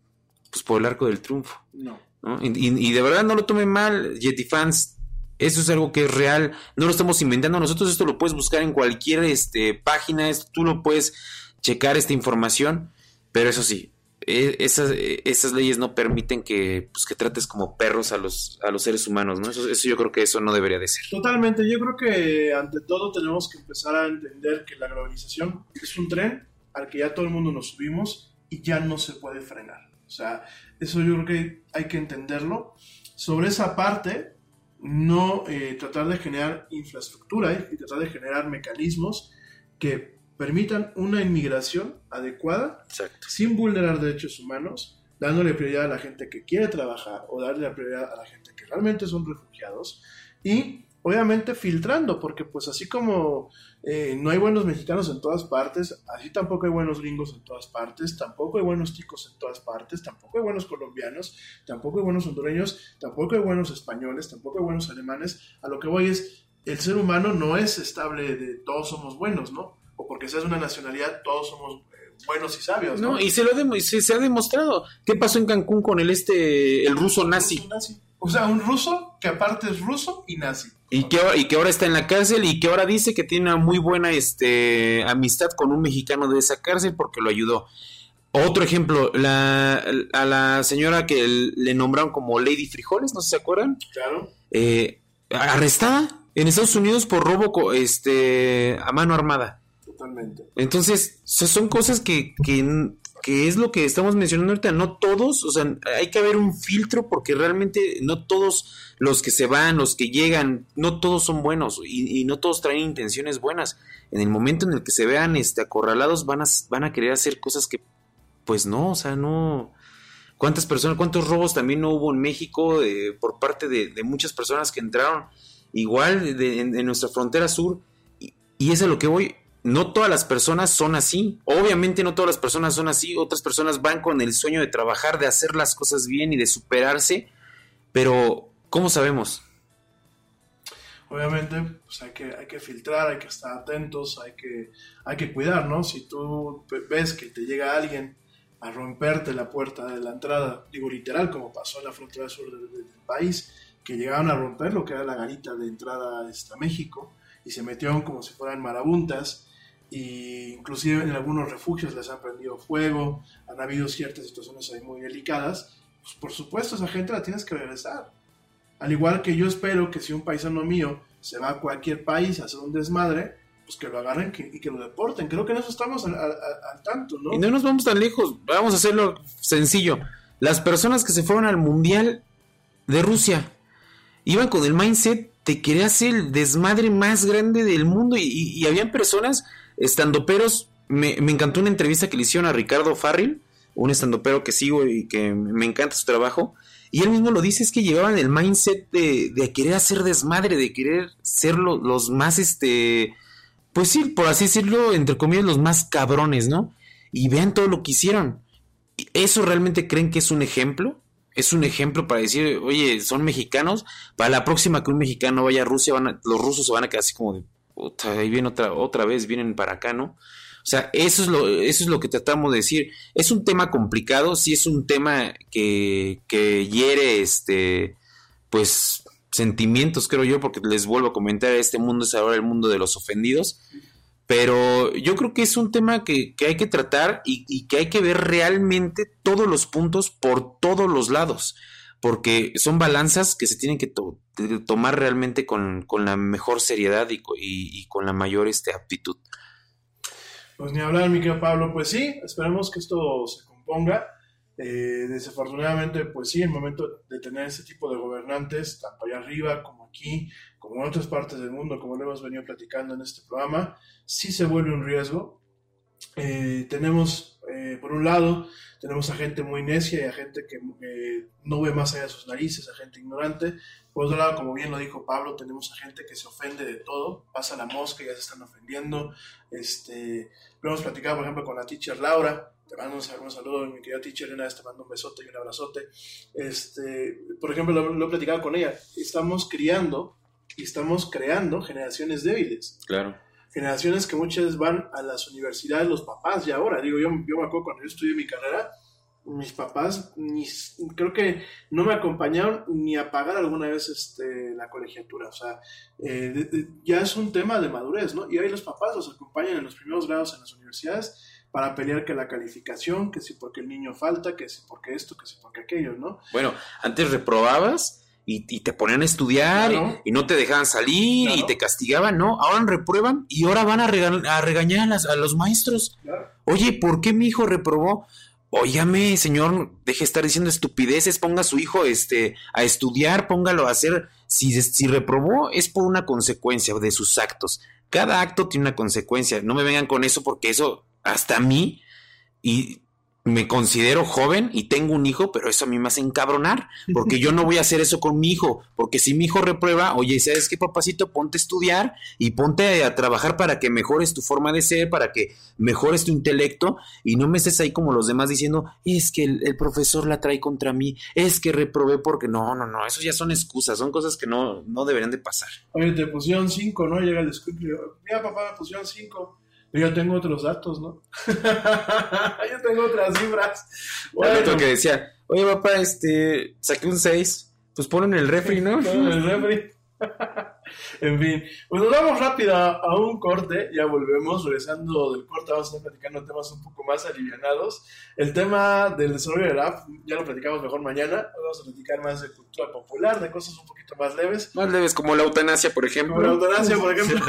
pues, por el arco del triunfo. No. Y, de verdad no lo tomen mal, Yeti fans. Eso es algo que es real, no lo estamos inventando nosotros, esto lo puedes buscar en cualquier este, página, esto tú lo puedes checar esta información, pero eso sí, e, esas, e, esas leyes no permiten que, pues, que trates como perros a los, a los seres humanos, ¿no? Eso, eso yo creo que eso no debería de ser. Totalmente, yo creo que ante todo tenemos que empezar a entender que la globalización es un tren al que ya todo el mundo nos subimos y ya no se puede frenar. O sea, eso yo creo que hay que entenderlo. Sobre esa parte, no eh, tratar de generar infraestructura ¿eh? y tratar de generar mecanismos que permitan una inmigración adecuada, sin vulnerar derechos humanos, dándole prioridad a la gente que quiere trabajar o darle la prioridad a la gente que realmente son refugiados y obviamente filtrando, porque pues así como eh, no hay buenos mexicanos en todas partes, así tampoco hay buenos gringos en todas partes, tampoco hay buenos ticos en todas partes, tampoco hay buenos colombianos, tampoco hay buenos hondureños, tampoco hay buenos españoles, tampoco hay buenos alemanes. A lo que voy es, el ser humano no es estable de todos somos buenos, ¿no? O porque seas una nacionalidad, todos somos eh, buenos y sabios. No, y se, lo se, ha demostrado. ¿Qué pasó en Cancún con el este, el ruso nazi? O sea, un ruso que aparte es ruso y nazi. Y que, y que ahora está en la cárcel y que ahora dice que tiene una muy buena este, amistad con un mexicano de esa cárcel porque lo ayudó. Otro ejemplo, la, a la señora que le nombraron como Lady Frijoles, no sé si se acuerdan. Claro. Eh, arrestada en Estados Unidos por robo este, a mano armada. Entonces, son cosas que, que, que, es lo que estamos mencionando ahorita. No todos, o sea, hay que haber un filtro porque realmente no todos los que se van, los que llegan, no todos son buenos y, y no todos traen intenciones buenas. En el momento en el que se vean este, acorralados, van a, van a querer hacer cosas que pues no, o sea, no. ¿Cuántas personas, cuántos robos también no hubo en México eh, por parte de, muchas personas que entraron igual en, nuestra frontera sur? Y, y es a lo que voy. No todas las personas son así. Obviamente no todas las personas son así. Otras personas van con el sueño de trabajar, de hacer las cosas bien y de superarse. Pero, ¿cómo sabemos? obviamente pues hay que, filtrar, hay que estar atentos, hay que, hay que cuidar, ¿no? Si tú ves que te llega alguien a romperte la puerta de la entrada, digo literal, como pasó en la frontera sur del, país, que llegaron a romper lo que era la garita de entrada este, a México y se metieron como si fueran marabuntas y inclusive en algunos refugios les han prendido fuego, han habido ciertas situaciones ahí muy delicadas, pues por supuesto esa gente la tienes que regresar. Al igual que yo espero que si un paisano mío se va a cualquier país a hacer un desmadre, pues, que lo agarren y que lo deporten. Creo que en eso estamos al, tanto, ¿no? Y no nos vamos tan lejos, vamos a hacerlo sencillo. Las personas que se fueron al Mundial de Rusia iban con el mindset de querer hacer el desmadre más grande del mundo y, y, habían personas, estandoperos, me, me encantó una entrevista que le hicieron a Ricardo Farril, un estandopero que sigo y que me encanta su trabajo, y él mismo lo dice, es que llevaban el mindset de, de querer hacer desmadre, de querer ser los más, este, pues sí, por así decirlo, entre comillas, los más cabrones, ¿no? Y vean todo lo que hicieron. ¿Eso realmente creen que es un ejemplo? Es un ejemplo para decir, oye, son mexicanos. Para la próxima que un mexicano vaya a Rusia, van los rusos se van a quedar así como de, ahí viene otra, otra vez, vienen para acá, ¿no? O sea, eso es lo, eso es lo que tratamos de decir. Es un tema complicado, sí es un tema que, que hiere, este, pues, sentimientos, creo yo, porque les vuelvo a comentar, este mundo es ahora el mundo de los ofendidos. Pero yo creo que es un tema que, hay que tratar y, que hay que ver realmente todos los puntos por todos los lados, porque son balanzas que se tienen que tomar realmente con, la mejor seriedad y, con la mayor este, aptitud. Pues ni hablar, mi querido Pablo, pues sí, esperemos que esto se componga. Eh, desafortunadamente, pues sí, el momento de tener ese tipo de gobernantes, tanto allá arriba como aquí, como en otras partes del mundo, como lo hemos venido platicando en este programa, sí se vuelve un riesgo. Eh, tenemos, eh, por un lado, tenemos a gente muy necia y a gente que no ve más allá de sus narices, a gente ignorante. Por otro lado, como bien lo dijo Pablo, tenemos a gente que se ofende de todo, pasa la mosca ya se están ofendiendo. Este, lo hemos platicado, por ejemplo, con la teacher Laura, te mando un, saludo, mi querida teacher, una vez te mando un besote y un abrazote. Este, por ejemplo, lo, he platicado con ella, estamos criando y estamos creando generaciones débiles. Claro. Generaciones que muchas van a las universidades, los papás ya ahora, digo, yo, yo me acuerdo cuando yo estudié mi carrera, mis papás ni, creo que no me acompañaron ni a pagar alguna vez este, la colegiatura. O sea, eh, ya es un tema de madurez, ¿no? Y ahí los papás los acompañan en los primeros grados en las universidades para pelear que la calificación, que si porque el niño falta, que si porque esto, que si porque aquello, ¿no? Bueno, antes reprobabas y, te ponían a estudiar y, no te dejaban salir y te castigaban, ¿no? Ahora reprueban y ahora van a, regañar a, los maestros. Oye, ¿por qué mi hijo reprobó? Óigame, señor, deje de estar diciendo estupideces, ponga a su hijo este, a estudiar, póngalo a hacer. Si, si reprobó, es por una consecuencia de sus actos. Cada acto tiene una consecuencia. No me vengan con eso porque eso hasta a mí, y me considero joven y tengo un hijo, pero eso a mí me hace encabronar, porque yo no voy a hacer eso con mi hijo, porque si mi hijo reprueba, oye, ¿sabes qué, papacito? Ponte a estudiar y ponte a trabajar para que mejores tu forma de ser, para que mejores tu intelecto y no me estés ahí como los demás diciendo, es que el, profesor la trae contra mí, es que reprobé porque no, no, no, eso ya son excusas, son cosas que no, no deberían de pasar. Oye, te pusieron cinco, ¿no? Llega el descuido, mira papá, me pusieron cinco yo tengo otros datos, ¿no? yo tengo otras cifras. Bueno, que decía, oye papá, este, saqué un 6, pues ponlo en el refri, ¿no? en el refri. En fin, pues nos vamos rápido a un corte, ya volvemos, regresando del corte vamos a estar platicando temas un poco más alivianados. El tema del desarrollo del app ya lo platicamos mejor mañana, vamos a platicar más de cultura popular, de cosas un poquito más leves. Más leves, como la eutanasia, por ejemplo. Como la eutanasia, por ejemplo.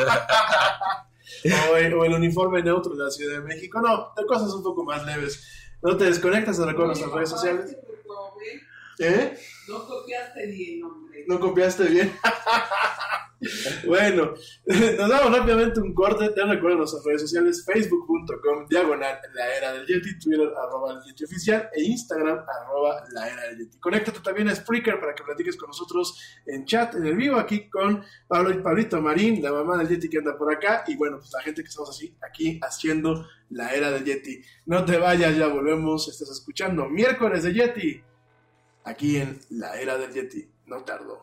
o, el, o el uniforme neutro de la Ciudad de México, no, de cosas un poco más leves. No te desconectas, te recuerdo nuestras redes sociales. ¿Eh? No copiaste bien, hombre. No copiaste bien. bueno, nos damos rápidamente un corte. Te recuerdo nuestras redes sociales: facebook.com, diagonal, la era del Yeti, Twitter, arroba el Yeti oficial, e Instagram, arroba la era del Yeti. Conéctate también a Spreaker para que platiques con nosotros en chat, en el vivo, aquí con Pablo y Pablito Marín, la mamá del Yeti que anda por acá, y bueno, pues la gente que estamos así, aquí haciendo la era del Yeti. No te vayas, ya volvemos. Estás escuchando miércoles de Yeti, aquí en la era del Yeti. No tardo.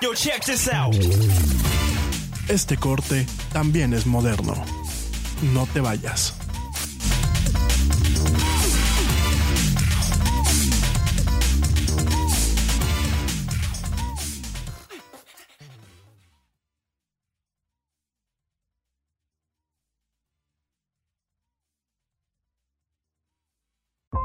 Yo, check this out. Este corte también es moderno. No te vayas.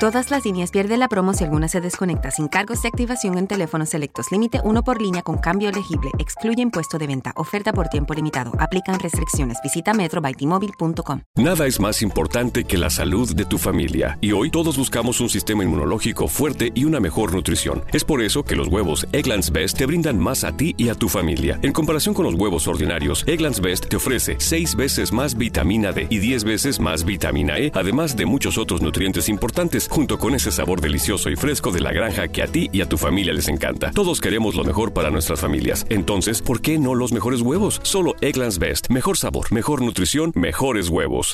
Todas las líneas pierden la promo si alguna se desconecta sin cargos de activación en teléfonos selectos. Límite uno por línea con cambio elegible. Excluye impuesto de venta. Oferta por tiempo limitado. Aplican restricciones. Visita metrobytmobile.com. Nada es más importante que la salud de tu familia. Y hoy todos buscamos un sistema inmunológico fuerte y una mejor nutrición. Es por eso que los huevos Egglands Best te brindan más a ti y a tu familia. En comparación con los huevos ordinarios, Egglands Best te ofrece 6 veces más vitamina D y 10 veces más vitamina E, además de muchos otros nutrientes importantes, junto con ese sabor delicioso y fresco de la granja que a ti y a tu familia les encanta. Todos queremos lo mejor para nuestras familias. Entonces, ¿por qué no los mejores huevos? Solo Egglands Best. Mejor sabor, mejor nutrición, mejores huevos.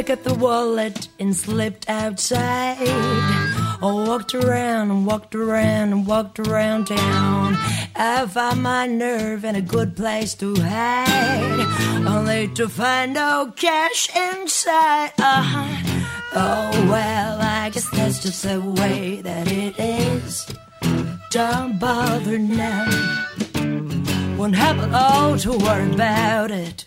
Pick the wallet and slipped outside. I walked around and walked around and walked around town. I found my nerve and a good place to hide. Only to find no cash inside. Uh-huh. Oh, well, I guess that's just the way that it is. Don't bother now. Won't have it all to worry about it.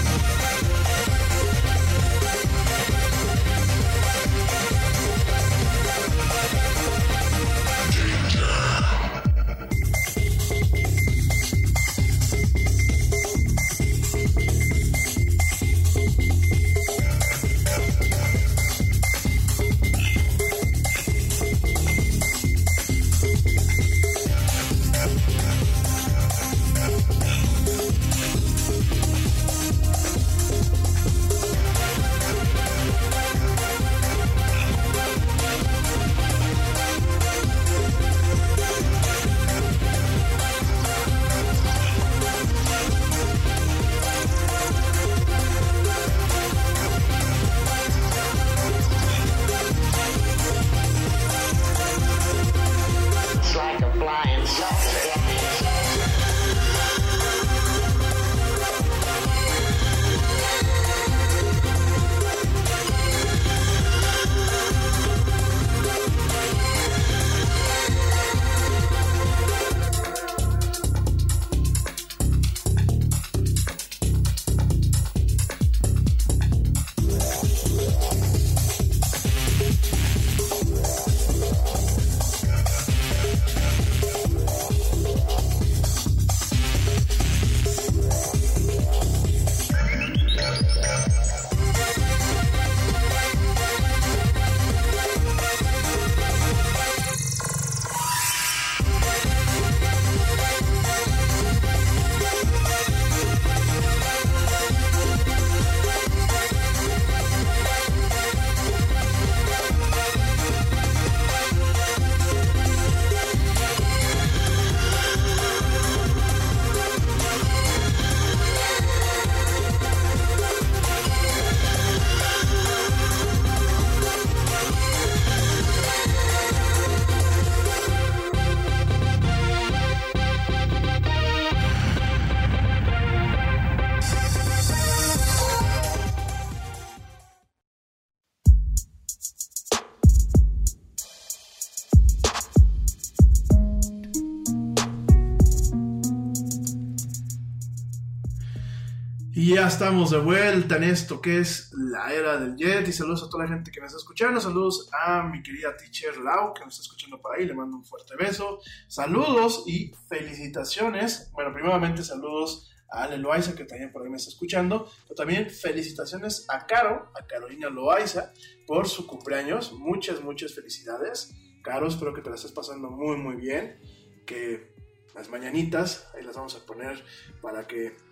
Estamos de vuelta en esto que es la era del Jet. Y saludos a toda la gente que me está escuchando. Saludos a mi querida teacher Lau, que me está escuchando por ahí. Le mando un fuerte beso. Saludos y felicitaciones. Bueno, primeramente saludos a Ale Loaiza, que también por ahí me está escuchando. Pero también felicitaciones a Caro, a Carolina Loaiza, por su cumpleaños. Muchas, muchas felicidades. Caro, espero que te la estés pasando muy, muy bien. Que las mañanitas, ahí las vamos a poner para que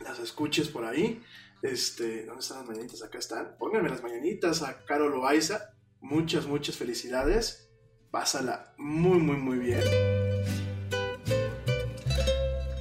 las escuches por ahí. Este, ¿Dónde están las mañanitas? Acá están. Pónganme las mañanitas a Caro Loaiza. Muchas, muchas felicidades. Pásala muy, muy, muy bien.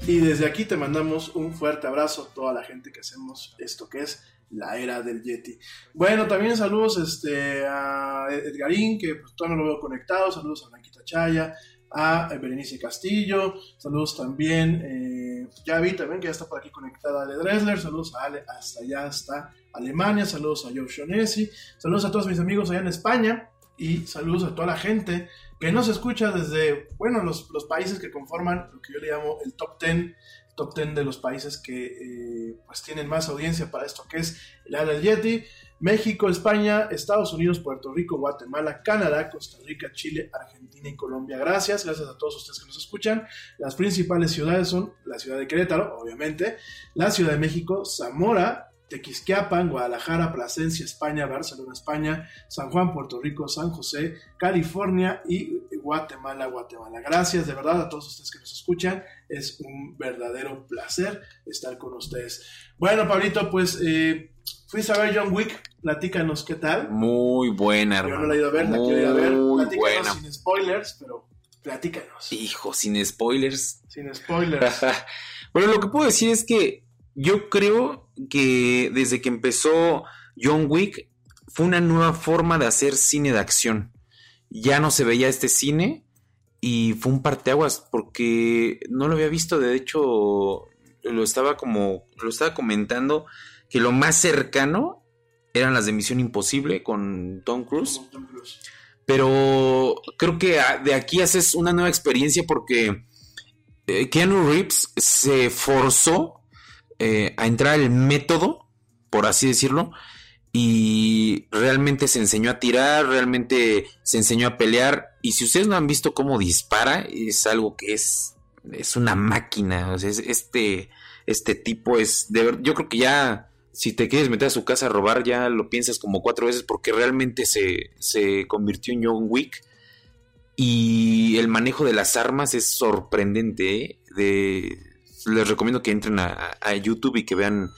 Y desde aquí te mandamos un fuerte abrazo a toda la gente que hacemos esto que es la era del Yeti. Bueno, también saludos este, a Edgarín, que pues, todavía no lo veo conectado. Saludos a Blanquita Chaya, a Berenice Castillo. Saludos también, eh, ya vi también que ya está por aquí conectada Ale Dresler. Saludos a Ale, hasta allá, hasta Alemania. Saludos a Joe Shonesi. Saludos a todos mis amigos allá en España. Y saludos a toda la gente que nos escucha desde, bueno, los, los países que conforman lo que yo le llamo el top 10 top 10 de los países que eh, pues tienen más audiencia para esto que es el área del Yeti. México, España, Estados Unidos, Puerto Rico, Guatemala, Canadá, Costa Rica, Chile, Argentina y Colombia. Gracias, gracias a todos ustedes que nos escuchan. Las principales ciudades son la ciudad de Querétaro, obviamente, la Ciudad de México, Zamora, Tequisquiapan, Guadalajara, Plasencia, España, Barcelona, España, San Juan, Puerto Rico, San José, California y Guatemala, Guatemala. Gracias de verdad a todos ustedes que nos escuchan. Es un verdadero placer estar con ustedes. Bueno, Pablito, pues eh, fuiste a ver John Wick. Platícanos qué tal. Muy buena, hermano. Yo no la he ido a ver, la quiero ir a ver. Platícanos buena. sin spoilers, pero platícanos. Hijo, sin spoilers. Sin spoilers. bueno, lo que puedo decir es que yo creo que desde que empezó John Wick fue una nueva forma de hacer cine de acción. Ya no se veía este cine y fue un parteaguas porque no lo había visto. De hecho, lo estaba como lo estaba comentando que lo más cercano eran las de Misión Imposible con Tom Cruise. Tom Cruise. Pero creo que de aquí haces una nueva experiencia porque eh, Keanu Reeves se forzó eh, a entrar al método, por así decirlo, y realmente se enseñó a tirar, realmente se enseñó a pelear. Y si ustedes no han visto cómo dispara, es algo que es, es una máquina. O sea, es- este, este tipo es, de ver- yo creo que ya, si te quieres meter a su casa a robar, ya lo piensas como cuatro veces porque realmente se, se convirtió en John Wick. Y el manejo de las armas es sorprendente. ¿eh? De, les recomiendo que entren a, a YouTube y que vean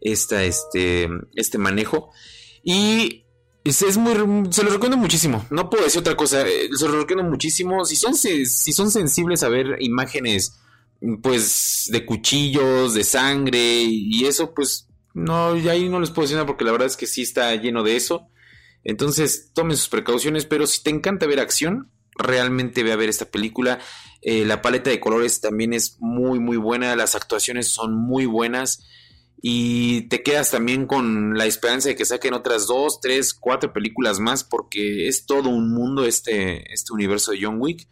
esta, este, este manejo. Y es, muy, se los recomiendo muchísimo. No puedo decir otra cosa. eh, Se los recomiendo muchísimo. Si son, si son sensibles a ver imágenes, pues, de cuchillos, de sangre y eso, pues, no, ya ahí no les puedo decir nada porque la verdad es que sí está lleno de eso. Entonces, tomen sus precauciones, pero si te encanta ver acción, realmente ve a ver esta película. Eh, la paleta de colores también es muy, muy buena. Las actuaciones son muy buenas. Y te quedas también con la esperanza de que saquen otras dos, tres, cuatro películas más, porque es todo un mundo este, este universo de John Wick.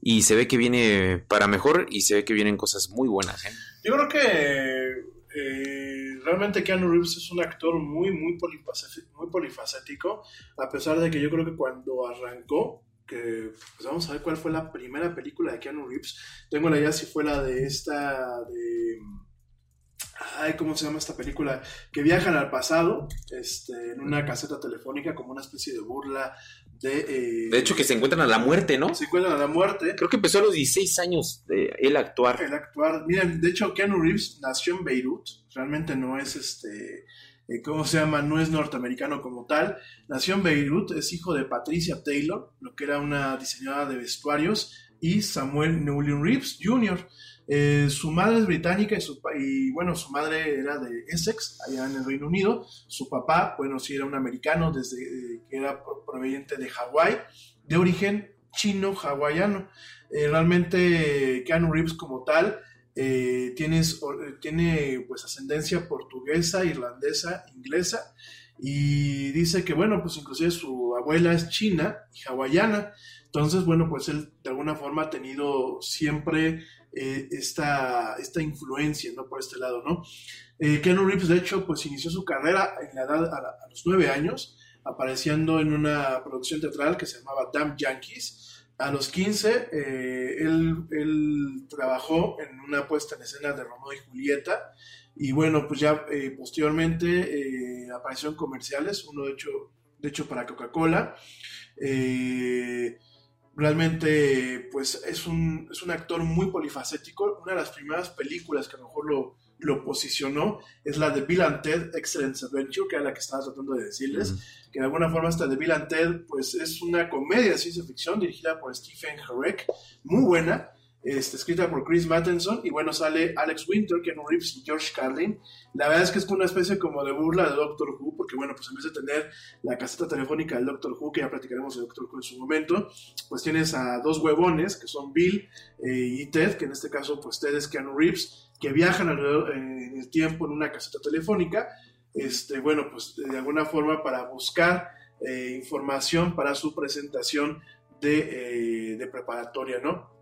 Y se ve que viene para mejor y se ve que vienen cosas muy buenas. ¿eh? Yo creo que eh, realmente Keanu Reeves es un actor muy, muy, polifacético, muy polifacético, a pesar de que yo creo que cuando arrancó, que pues vamos a ver cuál fue la primera película de Keanu Reeves, tengo la idea si fue la de esta, de... Ay, ¿cómo se llama esta película? Que viajan al pasado este, en una caseta telefónica como una especie de burla de... eh, De hecho, que se encuentran a la muerte, ¿no? se encuentran a la muerte. Creo que empezó a los 16 años de él actuar. El actuar. Miren, de hecho, Keanu Reeves nació en Beirut. Realmente no es este. eh, ¿Cómo se llama? No es norteamericano como tal. Nació en Beirut, es hijo de Patricia Taylor, lo que era una diseñadora de vestuarios, y Samuel Newlin Reeves Jr. Eh, su madre es británica y, su, bueno, su madre era de Essex, allá en el Reino Unido. Su papá, bueno, sí era un americano desde eh, que era pro- proveniente de Hawái, de origen chino-hawaiano. Realmente Keanu Reeves como tal eh, eh, tiene pues ascendencia portuguesa, irlandesa, inglesa y dice que bueno pues inclusive su abuela es china y hawaiana. Entonces bueno pues él de alguna forma ha tenido siempre eh, esta, esta influencia no por este lado no eh, Keanu Reeves de hecho pues inició su carrera en la edad a los nueve años apareciendo en una producción teatral que se llamaba Damn Yankees a los 15, eh, él, trabajó en una puesta en escena de Romeo y Julieta. Y bueno, pues ya eh, posteriormente eh, apareció en comerciales, uno de hecho, de hecho para Coca-Cola. Eh, realmente, pues es un, es un actor muy polifacético. Una de las primeras películas que a lo mejor lo, lo posicionó es la de Bill and Ted Excellence Adventure, que era la que estaba tratando de decirles que de alguna forma esta de Bill and Ted pues es una comedia de ciencia ficción dirigida por Stephen Herek, muy buena. este, escrita por Chris Matheson, y bueno, sale Alex Winter, Keanu Reeves y George Carlin. La verdad es que es una especie como de burla de Doctor Who, porque bueno, pues en vez de tener la caseta telefónica del Doctor Who, que ya platicaremos de Doctor Who en su momento, pues tienes a dos huevones, que son Bill eh, y Ted, que en este caso, pues Ted es Keanu Reeves, que viajan alrededor eh, en el tiempo en una caseta telefónica, este, bueno, pues de alguna forma para buscar eh, información para su presentación de, de preparatoria, ¿no?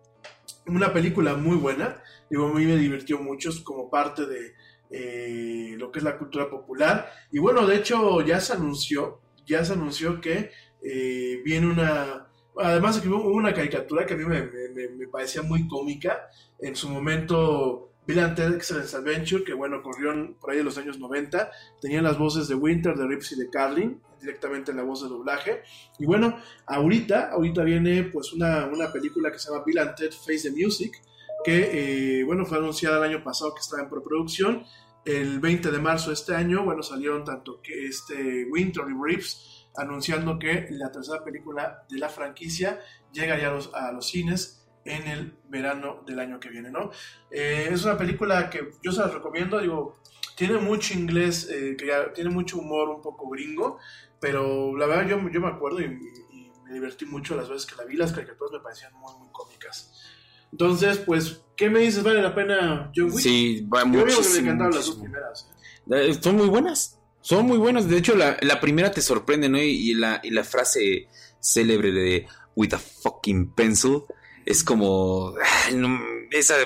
una película muy buena, digo, a mí me divirtió mucho como parte de eh, lo que es la cultura popular. Y bueno, de hecho ya se anunció, ya se anunció que eh, viene una... Además hubo una caricatura que a mí me, me, parecía muy cómica. En su momento Bill and Ted Excellence Adventure, que bueno, corrió por ahí en los años 90, tenían las voces de Winter, de Rips y de Carlin, directamente en la voz de doblaje. Y bueno, ahorita, ahorita viene pues una, una película que se llama Bill and Ted Face the Music, que eh, bueno, fue anunciada el año pasado que estaba en preproducción. El 20 de marzo de este año, bueno, salieron tanto que este Winter y Rips anunciando que la tercera película de la franquicia llegaría a los, a los cines en el verano del año que viene, ¿no? Eh, es una película que yo se las recomiendo, digo, tiene mucho inglés, eh, que tiene mucho humor un poco gringo, pero la verdad yo, yo me acuerdo y, me divertí mucho las veces que la vi, las caricaturas me parecían muy, muy cómicas. Entonces, pues, ¿qué me dices? ¿Vale la pena John Wick? Sí, va muchísimo. me las dos primeras. ¿eh? Son muy buenas, son muy buenas. De hecho, la, la primera te sorprende, ¿no? Y, la, y la frase célebre de With a fucking pencil es como. esa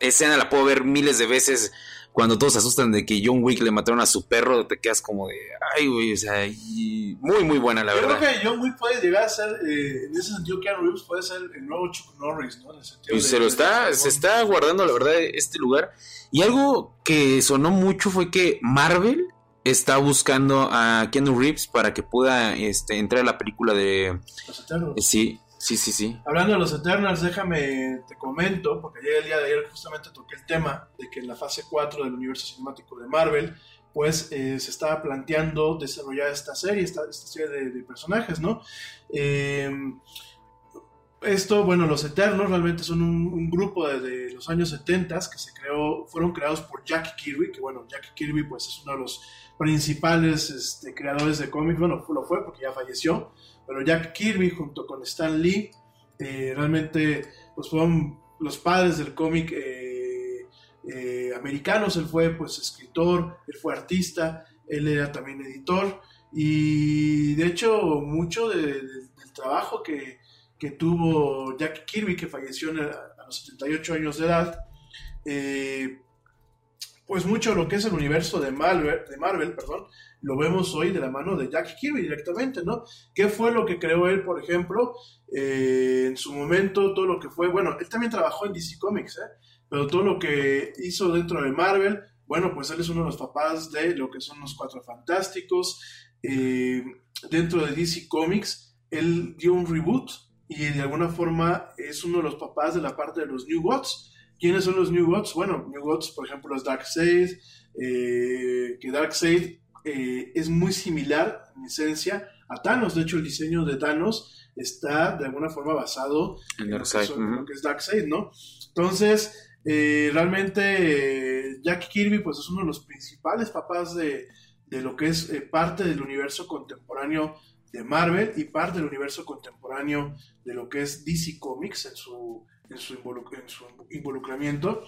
escena la puedo ver miles de veces. Cuando todos se asustan de que John Wick le mataron a su perro, te quedas como de. Ay, güey, o sea, muy, muy buena, la verdad. Yo creo que John Wick puede llegar a ser. Eh, en ese sentido, Keanu Reeves puede ser el nuevo Chuck Norris, ¿no? En el sentido se lo está, se está guardando, la verdad, este lugar. Y algo que sonó mucho fue que Marvel está buscando a Keanu Reeves para que pueda este, entrar a la película de. Los Sí, Sí, sí, sí. Hablando de los Eternals, déjame, te comento, porque ayer el día de ayer justamente toqué el tema de que en la fase 4 del universo cinemático de Marvel, pues eh, se estaba planteando desarrollar esta serie, esta, serie de, personajes, ¿no? Em, esto, bueno, los Eternos realmente son un, grupo de, los años 70 que se creó, fueron creados por Jack Kirby, que bueno, Jack Kirby pues es uno de los principales este, creadores de cómics, bueno, lo fue porque ya falleció, pero Jack Kirby junto con Stan Lee eh, realmente pues fueron los padres del cómic eh, eh, americanos, él fue pues escritor, él fue artista, él era también editor. Y de hecho mucho del trabajo que, tuvo Jack Kirby que falleció a los 78 años de edad, pues mucho lo que es el universo de Marvel, de Marvel perdón, lo vemos hoy de la mano de Jack Kirby directamente, ¿no? ¿Qué fue lo que creó él, por ejemplo, eh, en su momento, todo lo que fue, bueno, él también trabajó en DC Comics, ¿eh? Pero todo lo que hizo dentro de Marvel, bueno, pues él es uno de los papás de lo que son los Cuatro Fantásticos. Eh, dentro de DC Comics, él dio un reboot y de alguna forma es uno de los papás de la parte de los New Gods. ¿Quiénes son los New Gods? Bueno, New Gods, por ejemplo, es Darkseid, eh, que Darkseid eh, es muy similar en esencia a Thanos. De hecho, el diseño de Thanos está de alguna forma basado en, lo, que es Darkseid, ¿no? Entonces, eh, realmente Jack Kirby pues es uno de los principales papás de, lo que es eh, parte del universo contemporáneo de Marvel y parte del universo contemporáneo de lo que es DC Comics en su, en su, involucramiento.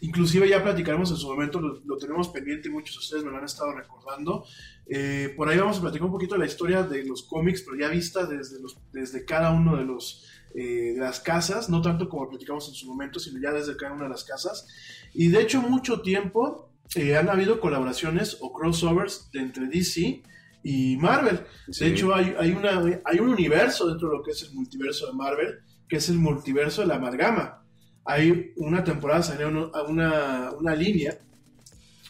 Inclusive ya platicaremos en su momento, lo, tenemos pendiente y muchos de ustedes me lo han estado recordando. Eh, por ahí vamos a platicar un poquito de la historia de los cómics, pero ya vista desde, los, desde cada uno de, los, eh, de las casas, no tanto como platicamos en su momento, sino ya desde cada una de las casas. Y de hecho mucho tiempo eh, han habido colaboraciones o crossovers entre DC y Marvel. De hecho, hay, hay, una, hay un universo dentro de lo que es el multiverso de Marvel que es el multiverso de la amalgama. Hay una temporada, salió una, una, línea,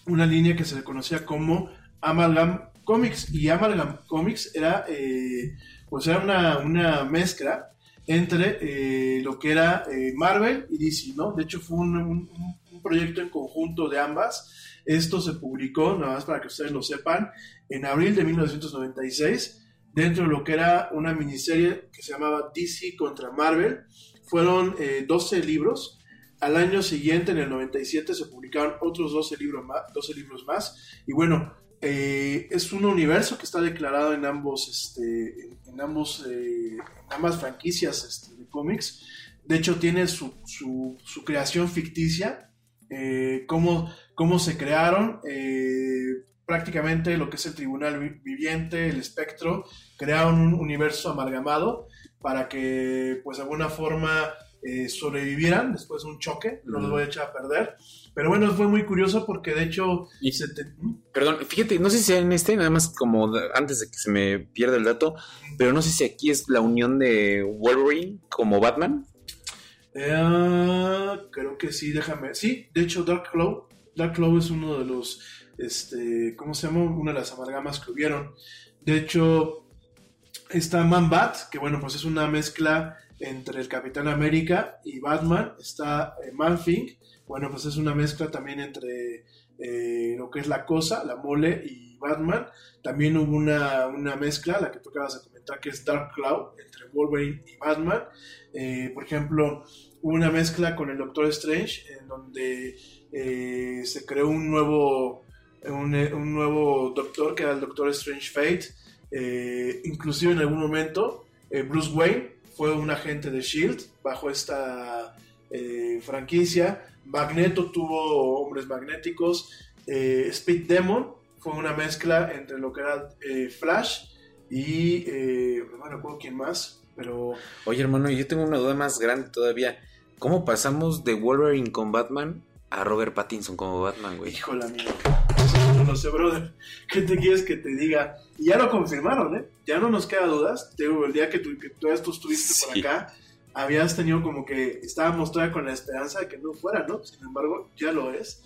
una línea que se le conocía como Amalgam Comics, y Amalgam Comics era, eh, pues era una, una, mezcla entre eh, lo que era eh, Marvel y DC, ¿no? De hecho fue un, un, un, proyecto en conjunto de ambas. Esto se publicó, nada más para que ustedes lo sepan, en abril de 1996 dentro de lo que era una miniserie que se llamaba DC contra Marvel. Fueron 12 eh, libros. Al año siguiente, en el 97, se publicaron otros 12 libros más. 12 libros más y bueno, eh, es un universo que está declarado en ambos, este, en ambos, eh, ambas franquicias este, de cómics. De hecho, tiene su, su, creación ficticia, eh, cómo, cómo se crearon, prácticamente lo que es el tribunal vi- viviente, el espectro, crearon un universo amalgamado para que, pues, de alguna forma eh, sobrevivieran después de un choque. No los voy a echar a perder. Pero bueno, fue muy curioso porque, de hecho, se te- Perdón, fíjate, no sé si en este, nada más como antes de que se me pierda el dato, pero no sé si aquí es la unión de Wolverine como Batman. Eh, creo que sí, déjame. Sí, de hecho, Dark Claw. Dark Claw es uno de los. Este, ¿Cómo se llama? Una de las amalgamas que hubieron. De hecho, está Man Bat, que bueno, pues es una mezcla entre el Capitán América y Batman. Está eh, Man Thing, bueno, pues es una mezcla también entre eh, lo que es la cosa, la mole y Batman. También hubo una, una mezcla, la que tú acabas de comentar, que es Dark Cloud, entre Wolverine y Batman. Eh, por ejemplo, hubo una mezcla con el Doctor Strange, en donde eh, se creó un nuevo, un, un nuevo doctor, que era el Doctor Strange Fate. Eh, inclusive en algún momento, eh, Bruce Wayne fue un agente de Shield bajo esta eh, franquicia. Magneto tuvo hombres magnéticos. Eh, Speed Demon fue una mezcla entre lo que era eh, Flash y eh, no recuerdo quién más, pero Oye, hermano, yo tengo una duda más grande todavía. ¿Cómo pasamos de Wolverine con Batman a Robert Pattinson como Batman, güey? híjole amigo, sé, brother. ¿Qué te quieres que te diga? Y ya lo confirmaron, ¿eh? Ya no nos queda dudas. Te digo, el día que tú, que tú estuviste por Sí. acá, habías tenido como que estábamos todavía con la esperanza de que no fuera, ¿no? Sin embargo, ya lo es.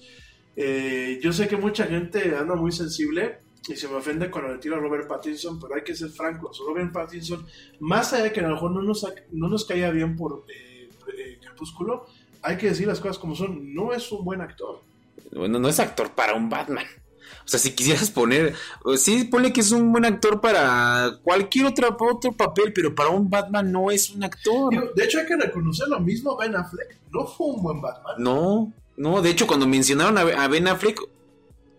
Eh, yo sé que mucha gente anda muy sensible y se me ofende cuando le tiro a Robert Pattinson, pero hay que ser francos. Robert Pattinson, más allá de que a lo mejor no nos, no nos caía bien por eh, eh, Crepúsculo, hay que decir las cosas como son. No es un buen actor. Bueno, no es actor para un Batman. O sea, si quisieras poner, sí, ponle que es un buen actor para cualquier otro, otro papel, pero para un Batman no es un actor. De hecho, hay que reconocer lo mismo Ben Affleck. No fue un buen Batman. No, no, de hecho cuando mencionaron a, a Ben Affleck,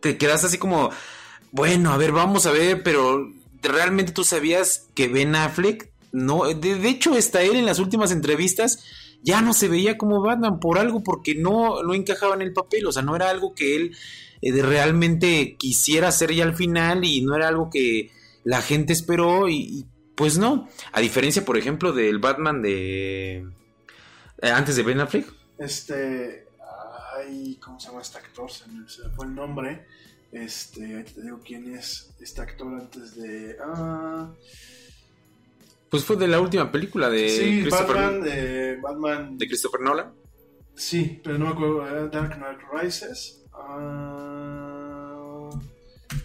te quedas así como, bueno, a ver, vamos a ver, pero realmente tú sabías que Ben Affleck, no, de, de hecho está él en las últimas entrevistas, ya no se veía como Batman por algo, porque no, no encajaba en el papel, o sea, no era algo que él eh, de- realmente quisiera hacer ya al final y no era algo que la gente esperó y, y, pues no, a diferencia, por ejemplo, del Batman de... eh, antes de Ben Affleck. Este. Ay, ¿cómo se llama este actor? Se me, fue el nombre. Este, te digo quién es este actor antes de. Ah, Pues fue de la última película de sí, Christopher, Batman, eh, Batman. de Christopher Nolan. Sí, pero no me acuerdo. Dark Knight Rises. Ah,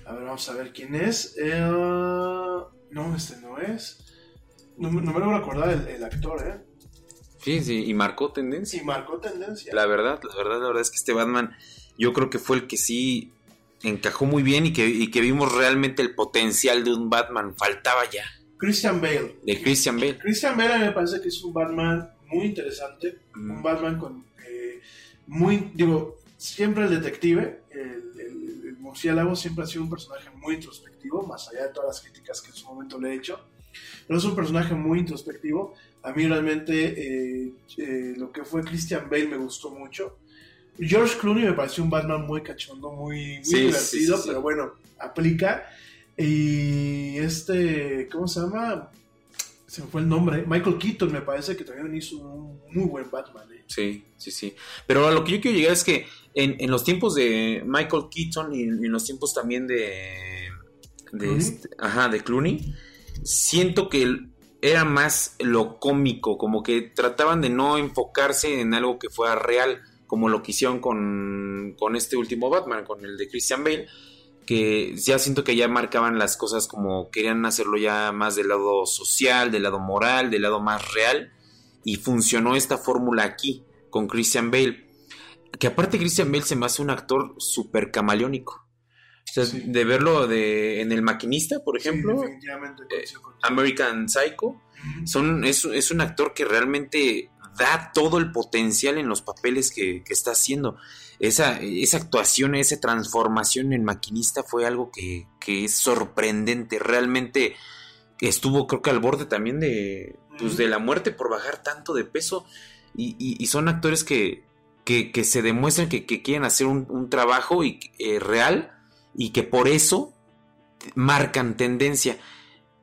a ver, vamos a ver quién es. Eh, no, este no es. No, me- no me logro acordar el, el actor, ¿eh? Sí, sí, y marcó tendencia. Sí, marcó tendencia. La verdad, la verdad, la verdad es que este Batman, yo creo que fue el que sí encajó muy bien y que, y que vimos realmente el potencial de un Batman. Faltaba ya. Christian Bale. De Christian Bale. Christian Bale a mí me parece que es un Batman muy interesante, Mm. un Batman con eh, muy, digo, siempre el detective, el, el- el murciélago siempre ha sido un personaje muy introspectivo, más allá de todas las críticas que en su momento le he hecho, pero es un personaje muy introspectivo. A mí realmente eh, eh, lo que fue Christian Bale me gustó mucho. George Clooney me pareció un Batman muy cachondo, muy, muy Sí, divertido, sí, sí, sí. pero bueno, aplica. Y este, ¿cómo se llama? Se me fue el nombre. Michael Keaton me parece que también hizo un muy buen Batman. ¿eh? Sí, sí, sí. Pero a lo que yo quiero llegar es que en, en los tiempos de Michael Keaton y en los tiempos también de. de Clooney. este- ajá, de Clooney, siento que era más lo cómico, como que trataban de no enfocarse en algo que fuera real, como lo que hicieron con, con este último Batman, con el de Christian Bale, que ya siento que ya marcaban las cosas como querían hacerlo ya más del lado social, del lado moral, del lado más real, y funcionó esta fórmula aquí con Christian Bale. Que aparte Christian Bale se me hace un actor súper camaleónico. O sea, Sí. de verlo de, en El Maquinista, por ejemplo, Sí, contigo. American Psycho, son, es, es un actor que realmente da todo el potencial en los papeles que, que está haciendo. Esa, esa actuación, esa transformación en maquinista fue algo que, que es sorprendente. Realmente estuvo creo que al borde también de, pues, de la muerte por bajar tanto de peso. Y, y- y son actores que, que, que se demuestran que, que quieren hacer un, un trabajo y, eh, real y que por eso marcan tendencia.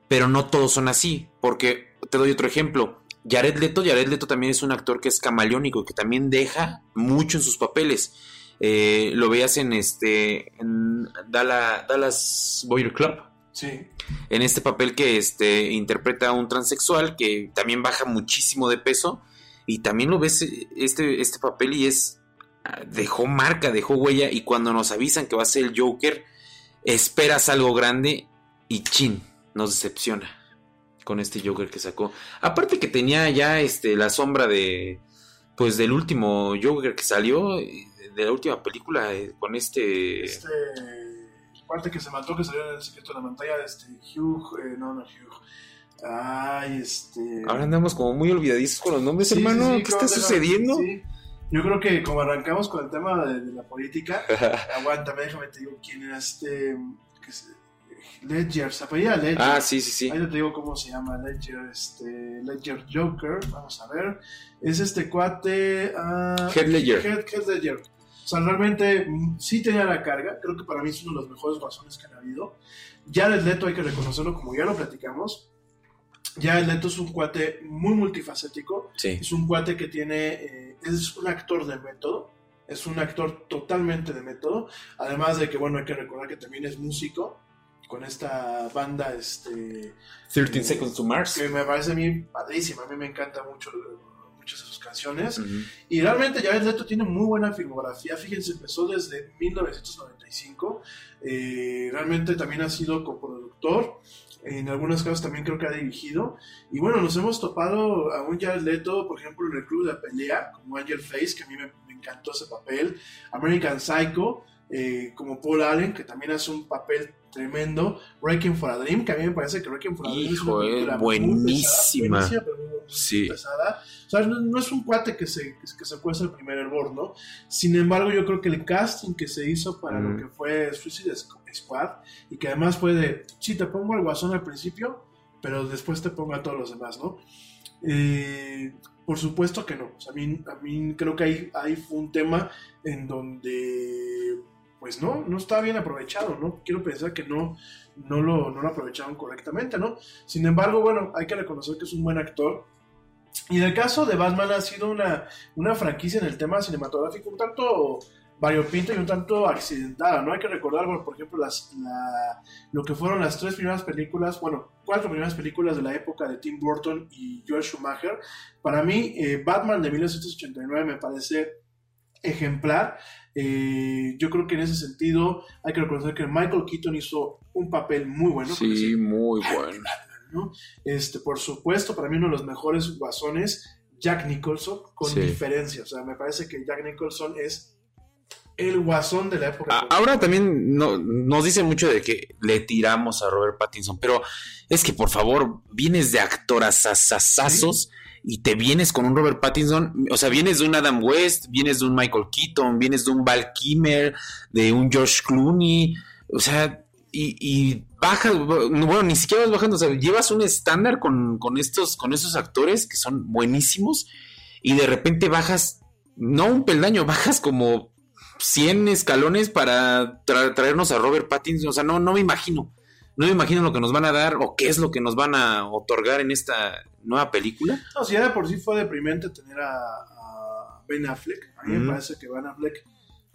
Pero no todos son así, porque te doy otro ejemplo. Jared Leto, Jared Leto también es un actor que es camaleónico y que también deja mucho en sus papeles. Eh, lo veías en este en Dala- Dallas Boyer Club. Sí. En este papel que este, interpreta a un transexual que también baja muchísimo de peso. Y también lo ves este, este papel y es. Dejó marca, dejó huella. Y cuando nos avisan que va a ser el Joker, esperas algo grande y chin, nos decepciona con este Joker que sacó. Aparte que tenía ya este la sombra de pues del último Joker que salió eh, de la última película eh, con este Este. Parte que se mató, que salió en el secreto de la pantalla, este. Hugh. eh, no, no, Hugh. Ay, este. Ahora andamos como muy olvidadizos con los nombres, Sí, hermano. sí, sí, ¿Qué ¿cómo está sucediendo? Yo creo que como arrancamos con el tema de, de la política, aguántame, déjame te digo quién era este. se- Ledger, se apellida Ledger. Ah, sí, sí, sí. Ahí te digo cómo se llama Ledger, este, Ledger Joker, vamos a ver. Es este cuate. ah, Heath Ledger. Heath Ledger. O sea, realmente mm, sí tenía la carga. Creo que para mí es uno de los mejores guasones que han habido. Jared Leto hay que reconocerlo, como ya lo platicamos. Jared Leto es un cuate muy multifacético. Sí. Es un cuate que tiene. eh, es un actor de método. Es un actor totalmente de método. Además de que, bueno, hay que recordar que también es músico. Con esta banda, este. 13 eh, Seconds to Mars. Que me parece a mí padrísima. A mí me encanta mucho muchas de sus canciones. Y realmente Jared Leto tiene muy buena filmografía. Fíjense, empezó desde 1995. Eh, realmente también ha sido coproductor. En algunos casos también creo que ha dirigido. Y bueno, nos hemos topado a un Jared Leto, por ejemplo, en el Club de la Pelea, como Angel Face, que a mí me, encantó ese papel. American Psycho, eh, como Paul Allen, que también hace un papel tremendo. Wrecking for a Dream, que a mí me parece que Wrecking for a Dream es Hijo, una es muy pesada, buenísima. buenísima, pero muy- muy Sí. pesada. O sea, no, no es un cuate que se, que, se- cuesta el primer hervor, ¿no? Sin embargo, yo creo que el casting que se hizo para Mm. lo que fue Suicide Squad, y que además fue de, sí, te pongo al guasón al principio, pero después te pongo a todos los demás, ¿no? Eh, por supuesto que no. O sea, a, mí, a mí creo que ahí, ahí fue un tema en donde, pues no, no estaba bien aprovechado, ¿no? Quiero pensar que no, no, lo, no lo aprovecharon correctamente, ¿no? Sin embargo, bueno, hay que reconocer que es un buen actor. Y en el caso de Batman ha sido una, una franquicia en el tema cinematográfico un tanto variopinta y un tanto accidentada, ¿no? Hay que recordar, por ejemplo, las, la- lo que fueron las tres primeras películas, bueno, cuatro primeras películas de la época de Tim Burton y George Schumacher. Para mí, eh, Batman de 1989 me parece ejemplar. Eh, yo creo que en ese sentido hay que reconocer que Michael Keaton hizo un papel muy bueno. Sí, muy bueno. ¿no? Este, por supuesto, para mí uno de los mejores guasones, Jack Nicholson, con Sí. diferencia. O sea, me parece que Jack Nicholson es el guasón de la época. Ahora también no- nos dice mucho de que le tiramos a Robert Pattinson, pero es que por favor, vienes de actorazazazazos y te vienes con un Robert Pattinson, o sea, vienes de un Adam West, vienes de un Michael Keaton, vienes de un Val Kimmer, de un George Clooney, o sea, y, y bajas, bueno, ni siquiera vas bajando, o sea, llevas un estándar con, con estos, con estos actores que son buenísimos y de repente bajas, no un peldaño, bajas como 100 escalones para tra- traernos a Robert Pattinson. O sea, no, no me imagino. No me imagino lo que nos van a dar o qué es lo que nos van a otorgar en esta nueva película. No, si ya de por sí fue deprimente tener a, a Ben Affleck. A mí me parece que Ben Affleck,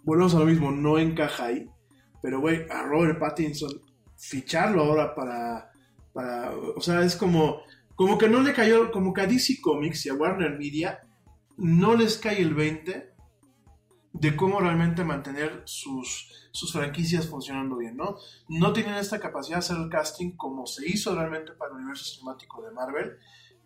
volvemos a lo mismo, no encaja ahí. Pero, güey, a Robert Pattinson, ficharlo ahora para, para. O sea, es como. Como que no le cayó. Como que a DC Comics y a Warner Media no les cae el 20 de cómo realmente mantener sus, sus franquicias funcionando bien, ¿no? No tienen esta capacidad de hacer el casting como se hizo realmente para el universo cinemático de Marvel.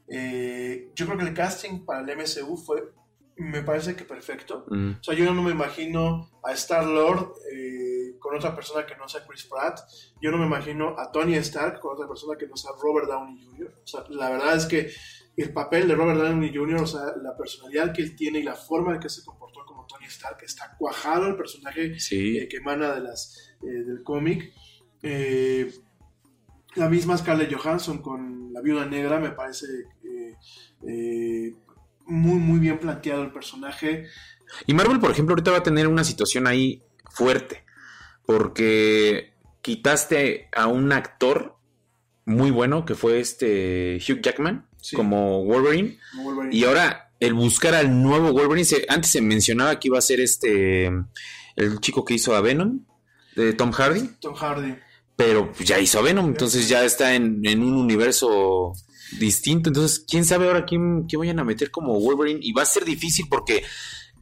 Eh, yo creo que el casting para el MCU fue, me parece que perfecto. Mm. O sea, yo no me imagino a Star-Lord eh, con otra persona que no sea Chris Pratt. Yo no me imagino a Tony Stark con otra persona que no sea Robert Downey Jr. O sea, la verdad es que el papel de Robert Downey Jr., o sea, la personalidad que él tiene y la forma en que se comportó Tony Stark, está cuajado el personaje eh, que emana de las, eh, del cómic. Eh, la misma Scarlett Johansson con La Viuda Negra me parece muy, muy bien planteado el personaje. Y Marvel, por ejemplo, ahorita va a tener una situación ahí fuerte, porque quitaste a un actor muy bueno que fue este Hugh Jackman como, Wolverine, y ahora el buscar al nuevo Wolverine, antes se mencionaba que iba a ser este el chico que hizo a Venom de Tom Hardy. Tom Hardy. Pero ya hizo a Venom, entonces ya está en, en un universo distinto. Entonces, quién sabe ahora quién, vayan a meter como Wolverine. Y va a ser difícil porque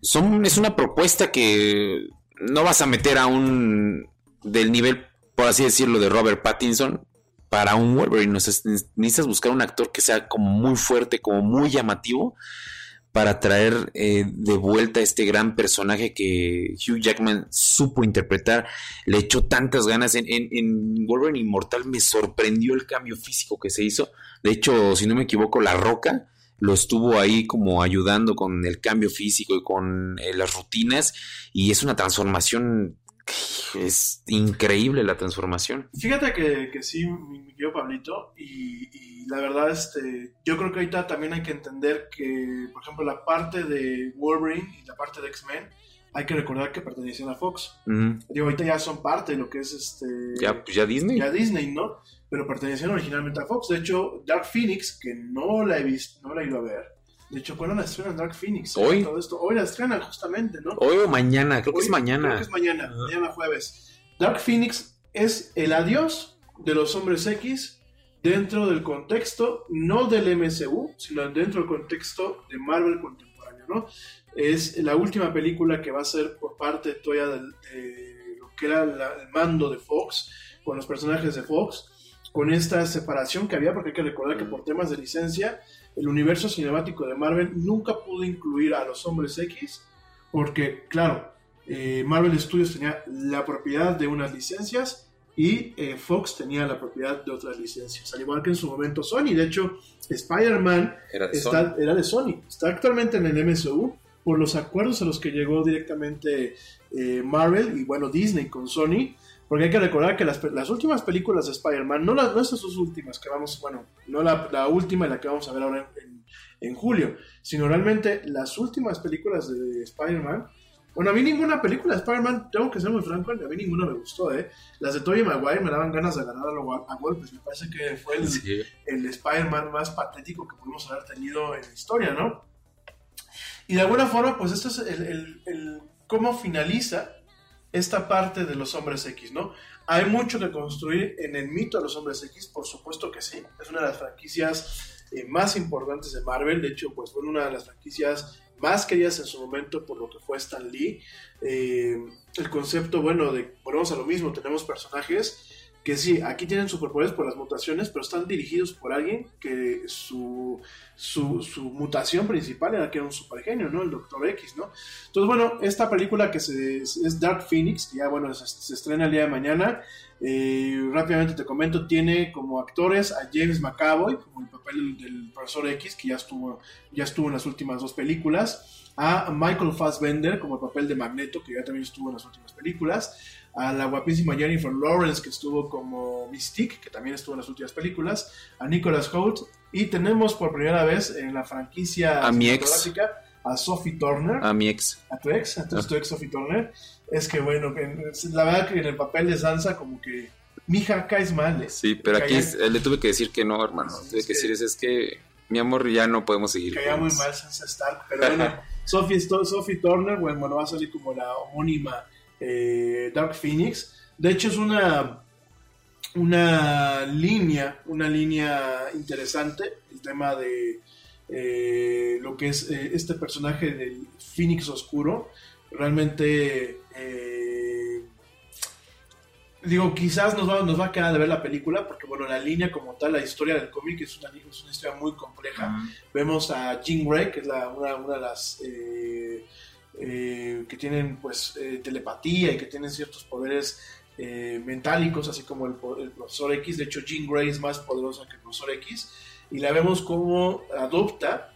son, es una propuesta que no vas a meter a un del nivel, por así decirlo, de Robert Pattinson para un Wolverine. necesitas buscar un actor que sea como muy fuerte, como muy llamativo para traer eh, de vuelta este gran personaje que Hugh Jackman supo interpretar. Le echó tantas ganas en, en, Wolverine Inmortal. Me sorprendió el cambio físico que se hizo. De hecho, si no me equivoco, La Roca lo estuvo ahí como ayudando con el cambio físico y con eh, las rutinas. Y es una transformación es increíble la transformación. Fíjate que, que sí, mi, querido Pablito, y, la verdad, este, yo creo que ahorita también hay que entender que, por ejemplo, la parte de Wolverine y la parte de X-Men, hay que recordar que pertenecían a Fox. Digo, ahorita ya son parte de lo que es este. Ya, pues ya Disney. Ya Disney, ¿no? Pero pertenecían originalmente a Fox. De hecho, Dark Phoenix, que no la he visto, no la he ido a ver de hecho, ¿cuándo la estrenan Dark Phoenix? Hoy. Hoy la estrenan justamente, ¿no? Hoy o mañana, creo que es mañana. Creo que es mañana, mañana jueves. Dark Phoenix es el adiós de los hombres X dentro del contexto, no del MCU, sino dentro del contexto de Marvel contemporáneo, ¿no? Es la última película que va a ser por parte todavía de, lo que era el mando de Fox, con los personajes de Fox, con esta separación que había, porque hay que recordar que por temas de licencia el universo cinemático de Marvel nunca pudo incluir a los hombres X, porque, claro, eh, Marvel Studios tenía la propiedad de unas licencias y eh, Fox tenía la propiedad de otras licencias, al igual que en su momento Sony. De hecho, Spider-Man era, de Sony, está actualmente en el MSU por los acuerdos a los que llegó directamente eh, Marvel y bueno, Disney con Sony porque hay que recordar que las, las últimas películas de Spider-Man, no, las, no estas sus últimas que vamos, bueno, no la, la, última y la que vamos a ver ahora en, en, julio, sino realmente las últimas películas de Spider-Man. Bueno, a mí ninguna película de Spider-Man, tengo que ser muy franco, a mí ninguna me gustó, ¿eh? Las de Tobey Maguire me daban ganas de ganar a, a golpes, me parece que fue el, el Spider-Man más patético que pudimos haber tenido en la historia, ¿no? Y de alguna forma, pues esto es el, el, el cómo finaliza esta parte de los hombres X, ¿no? Hay mucho que construir en el mito de los hombres X, por supuesto que sí. Es una de las franquicias eh, más importantes de Marvel. De hecho, pues fue una de las franquicias más queridas en su momento por lo que fue Stan Lee. Eh, el concepto, bueno, de, volvemos a lo mismo, tenemos personajes que sí, aquí tienen superpoderes por las mutaciones, pero están dirigidos por alguien que su, su, mutación principal era que era un supergenio, ¿no? El Doctor X, ¿no? Entonces, bueno, esta película que se, es Dark Phoenix, que ya, bueno, se, estrena el día de mañana, eh, rápidamente te comento, tiene como actores a James McAvoy, como el papel del profesor X, que ya estuvo, ya estuvo en las últimas dos películas, a Michael Fassbender como el papel de Magneto, que ya también estuvo en las últimas películas, a la guapísima Jennifer Lawrence, que estuvo como Mystique, que también estuvo en las últimas películas, a Nicholas Holt, y tenemos por primera vez en la franquicia a mi ex. a Sophie Turner. A mi ex. A tu ex, a tu, ex Sophie Turner. Es que bueno, la verdad que en el papel de Sansa como que mija caes mal. ¿eh? Sí, pero aquí le tuve que decir que no, hermano. tuve que, decir, es que mi amor ya no podemos seguir. Caía muy mal Sansa Stark, pero bueno, Sophie, Sophie Turner, bueno, va a salir como la homónima eh, Dark Phoenix. De hecho, es una, una línea, una línea interesante, el tema de eh, lo que es eh, este personaje del Phoenix Oscuro. Realmente, digo, quizás nos va, nos va a quedar de ver la película, porque bueno, la línea como tal, la historia del cómic es una, es una historia muy compleja. Vemos a Jean Grey, que es la, una, una, de las eh, que tienen pues eh, telepatía y que tienen ciertos poderes eh, mentálicos, así como el, profesor X. De hecho, Jean Grey es más poderosa que el profesor X. y la vemos como adopta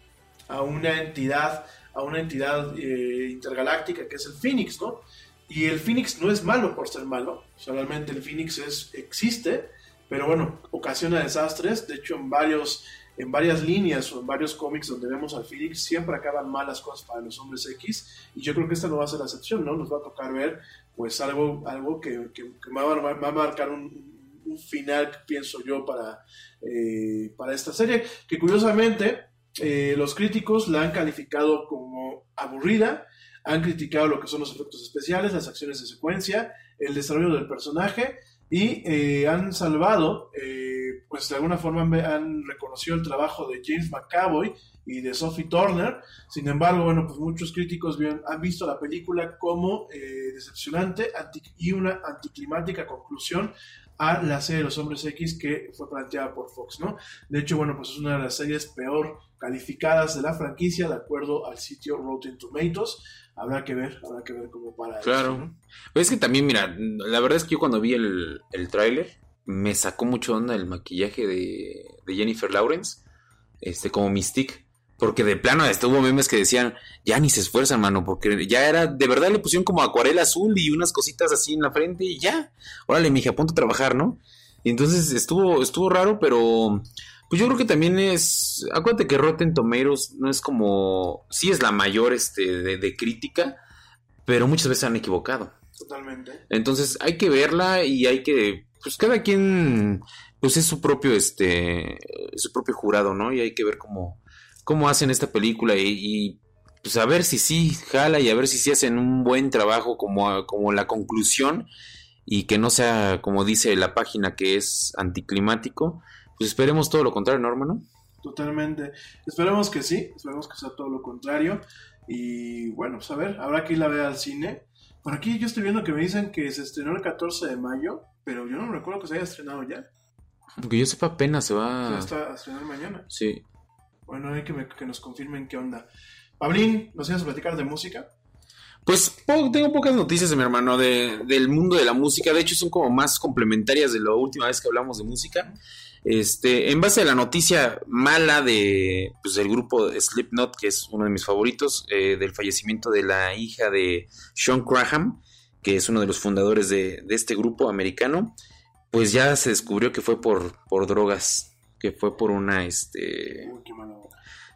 a una entidad, a una entidad eh, intergaláctica que es el Phoenix, ¿no? Y el Phoenix no es malo por ser malo, solamente el Phoenix es, existe, pero bueno, ocasiona desastres, de hecho en varios en varias líneas o en varios cómics donde vemos al Phoenix siempre acaban malas cosas para los hombres X y yo creo que esta no va a ser la excepción, ¿no? Nos va a tocar ver pues algo, algo que, que, va, a, marcar un, un, final, pienso yo, para, eh, para esta serie, que curiosamente eh, los críticos la han calificado como aburrida, han criticado lo que son los efectos especiales, las acciones de secuencia, el desarrollo del personaje y eh, han salvado pues de alguna forma han reconocido el trabajo de James McAvoy y de Sophie Turner. Sin embargo, bueno, pues muchos críticos han visto la película como eh, decepcionante y una anticlimática conclusión a la serie de los Hombres X que fue planteada por Fox, ¿no? De hecho, bueno, pues es una de las series peor calificadas de la franquicia de acuerdo al sitio Rotten Tomatoes. Habrá que ver, habrá que ver cómo para Claro. Eso, es que también, mira, la verdad es que yo cuando vi el, el tráiler, me sacó mucho onda el maquillaje de, de, Jennifer Lawrence, este, como Mystique. Porque de plano hasta hubo memes que decían, ya ni se esfuerzan, mano, porque ya era, de verdad le pusieron como acuarela azul y unas cositas así en la frente y ya. Órale, mija, ponte a trabajar, ¿no? Y entonces estuvo, estuvo raro, pero pues yo creo que también es, acuérdate que Rotten Tomatoes no es como, sí es la mayor este, de, de crítica, pero muchas veces han equivocado. Totalmente. Entonces hay que verla y hay que pues cada quien pues es su propio este su propio jurado, ¿no? Y hay que ver cómo cómo hacen esta película y, pues a ver si sí jala y a ver si sí hacen un buen trabajo como, como la conclusión y que no sea como dice la página que es anticlimático. Pues esperemos todo lo contrario, ¿no, hermano? Totalmente. Esperemos que sí, esperemos que sea todo lo contrario. Y bueno, pues a ver, habrá que ir a ver al cine. Por aquí yo estoy viendo que me dicen que se estrenó el 14 de mayo pero yo no recuerdo que se haya estrenado ya. Porque yo sepa apenas se va... Se está a estrenar mañana. Sí. Bueno, hay que, me, que nos confirmen qué onda. Pablín, ¿nos ibas a platicar de música? Pues po tengo pocas noticias de mi hermano de, del mundo de la música. De hecho, son como más complementarias de la última vez que hablamos de música. Este, en base a la noticia mala de pues, del grupo Slipknot, que es uno de mis favoritos, eh, del fallecimiento de la hija de Sean Graham, que es uno de los fundadores de, de este grupo americano, pues ya se descubrió que fue por, por drogas, que fue por una, este... Uy, qué mala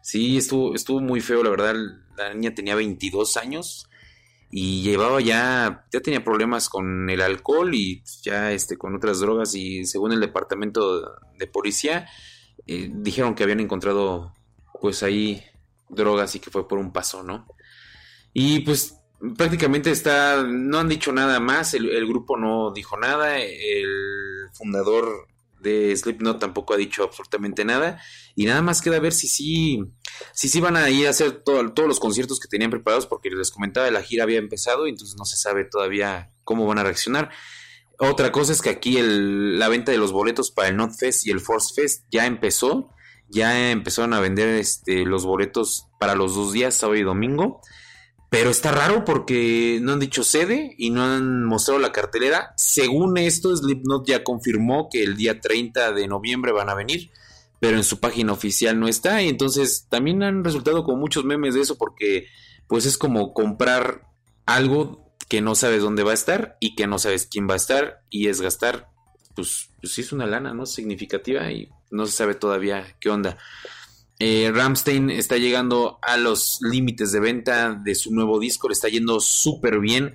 Sí, estuvo, estuvo muy feo, la verdad, la niña tenía 22 años y llevaba ya, ya tenía problemas con el alcohol y ya este, con otras drogas y según el departamento de policía, eh, dijeron que habían encontrado pues ahí drogas y que fue por un paso, ¿no? Y pues prácticamente está, no han dicho nada más, el, el, grupo no dijo nada, el fundador de Slipknot tampoco ha dicho absolutamente nada y nada más queda ver si sí, si sí van a ir a hacer todo, todos los conciertos que tenían preparados porque les comentaba la gira había empezado y entonces no se sabe todavía cómo van a reaccionar. Otra cosa es que aquí el, la venta de los boletos para el Not Fest y el Force Fest ya empezó, ya empezaron a vender este, los boletos para los dos días, sábado y domingo. Pero está raro porque no han dicho sede y no han mostrado la cartelera. Según esto, Slipknot ya confirmó que el día 30 de noviembre van a venir, pero en su página oficial no está. Y entonces también han resultado con muchos memes de eso porque pues es como comprar algo que no sabes dónde va a estar y que no sabes quién va a estar y es gastar, pues, pues sí es una lana, ¿no? Significativa y no se sabe todavía qué onda. Eh, Ramstein está llegando a los límites de venta de su nuevo disco, le está yendo súper bien.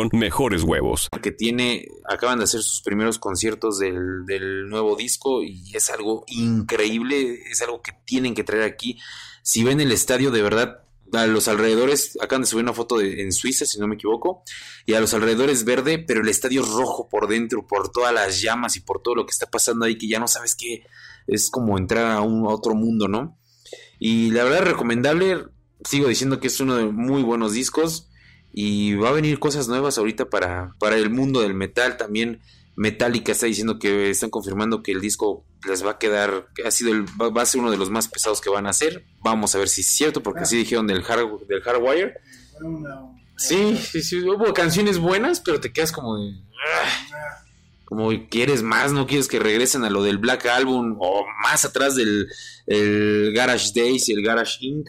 mejores huevos. Que tiene, acaban de hacer sus primeros conciertos del, del nuevo disco y es algo increíble, es algo que tienen que traer aquí. Si ven el estadio, de verdad, a los alrededores, acaban de subir una foto de, en Suiza, si no me equivoco, y a los alrededores verde, pero el estadio es rojo por dentro, por todas las llamas y por todo lo que está pasando ahí, que ya no sabes qué, es como entrar a, un, a otro mundo, ¿no? Y la verdad, recomendable, sigo diciendo que es uno de muy buenos discos y va a venir cosas nuevas ahorita para, para el mundo del metal también. Metallica está diciendo que están confirmando que el disco les va a quedar, ha sido el, va, va a ser uno de los más pesados que van a hacer. Vamos a ver si es cierto, porque así dijeron del, hard, del Hardwire. Sí, sí, sí, hubo canciones buenas, pero te quedas como de, ah, como quieres más, no quieres que regresen a lo del Black Album o más atrás del el Garage Days y el Garage Inc.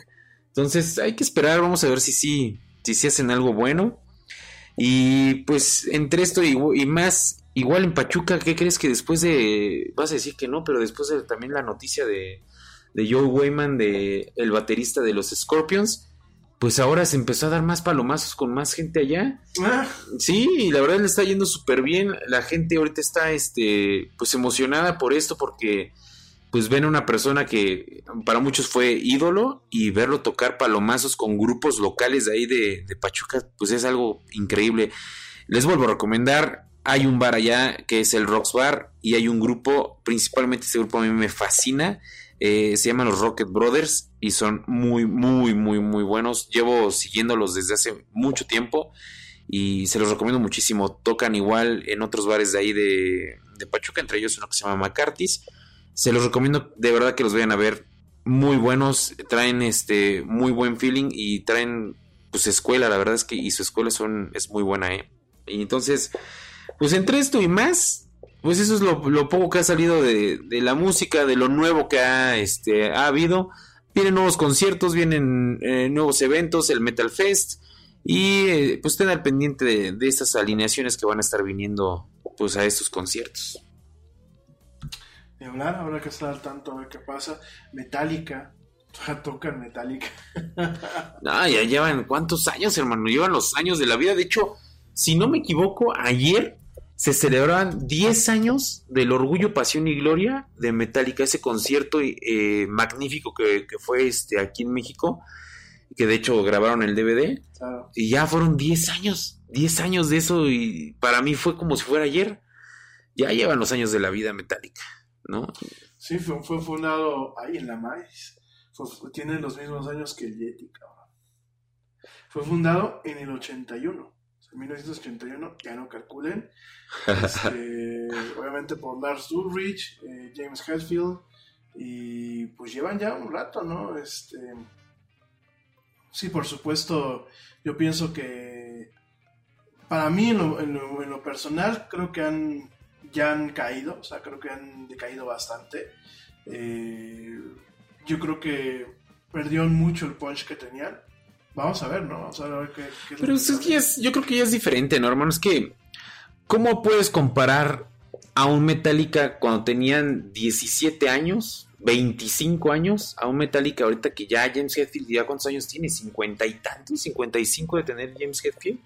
Entonces hay que esperar, vamos a ver si sí, si, si hacen algo bueno. Y pues entre esto y, y, más, igual en Pachuca, ¿qué crees que después de, vas a decir que no, pero después de también la noticia de, de Joe Wayman, de el baterista de los Scorpions, pues ahora se empezó a dar más palomazos con más gente allá. Ah. Sí, y la verdad le está yendo súper bien. La gente ahorita está, este, pues emocionada por esto porque pues ven a una persona que para muchos fue ídolo y verlo tocar palomazos con grupos locales de ahí de, de, Pachuca, pues es algo increíble. Les vuelvo a recomendar, hay un bar allá que es el Rocks Bar y hay un grupo, principalmente este grupo a mí me fascina, eh, se llaman los Rocket Brothers y son muy, muy, muy, muy buenos. Llevo siguiéndolos desde hace mucho tiempo y se los recomiendo muchísimo. Tocan igual en otros bares de ahí de, de Pachuca, entre ellos uno que se llama McCarthy's. Se los recomiendo de verdad que los vayan a ver. Muy buenos, traen este muy buen feeling y traen pues escuela, la verdad es que y su escuela son es muy buena, eh. Y entonces, pues entre esto y más, pues eso es lo, poco que ha salido de, de, la música, de lo nuevo que ha este ha habido. Vienen nuevos conciertos, vienen eh, nuevos eventos, el Metal Fest y eh, pues estén al pendiente de, de estas alineaciones que van a estar viniendo pues a estos conciertos de hablar, habrá que estar al tanto a ver qué pasa. Metallica, tocan Metallica. no, ya llevan cuántos años, hermano, llevan los años de la vida. De hecho, si no me equivoco, ayer se celebraban 10 años del orgullo, pasión y gloria de Metallica, ese concierto eh, magnífico que, que, fue este aquí en México, que de hecho grabaron el DVD, claro. y ya fueron 10 años, 10 años de eso, y para mí fue como si fuera ayer. Ya llevan los años de la vida Metallica. ¿No? Sí, fue, fue, fundado ahí en la maíz. Fue, tiene los mismos años que el Yeti, cabrón. Fue fundado en el 81. En 1981, ya no calculen. Este, obviamente por Lars Ulrich, eh, James Hetfield. Y pues llevan ya un rato, ¿no? Este. Sí, por supuesto, yo pienso que. Para mí, en lo, en lo, en lo personal, creo que han ya han caído, o sea, creo que han decaído bastante. Eh, yo creo que perdieron mucho el punch que tenían. Vamos a ver, ¿no? Vamos a ver qué. qué Pero es que es, yo creo que ya es diferente, ¿no, hermano? Es que, ¿cómo puedes comparar a un Metallica cuando tenían 17 años, 25 años, a un Metallica ahorita que ya James Hetfield, ¿ya cuántos años tiene? ¿50 y tantos? ¿55 de tener James Hetfield?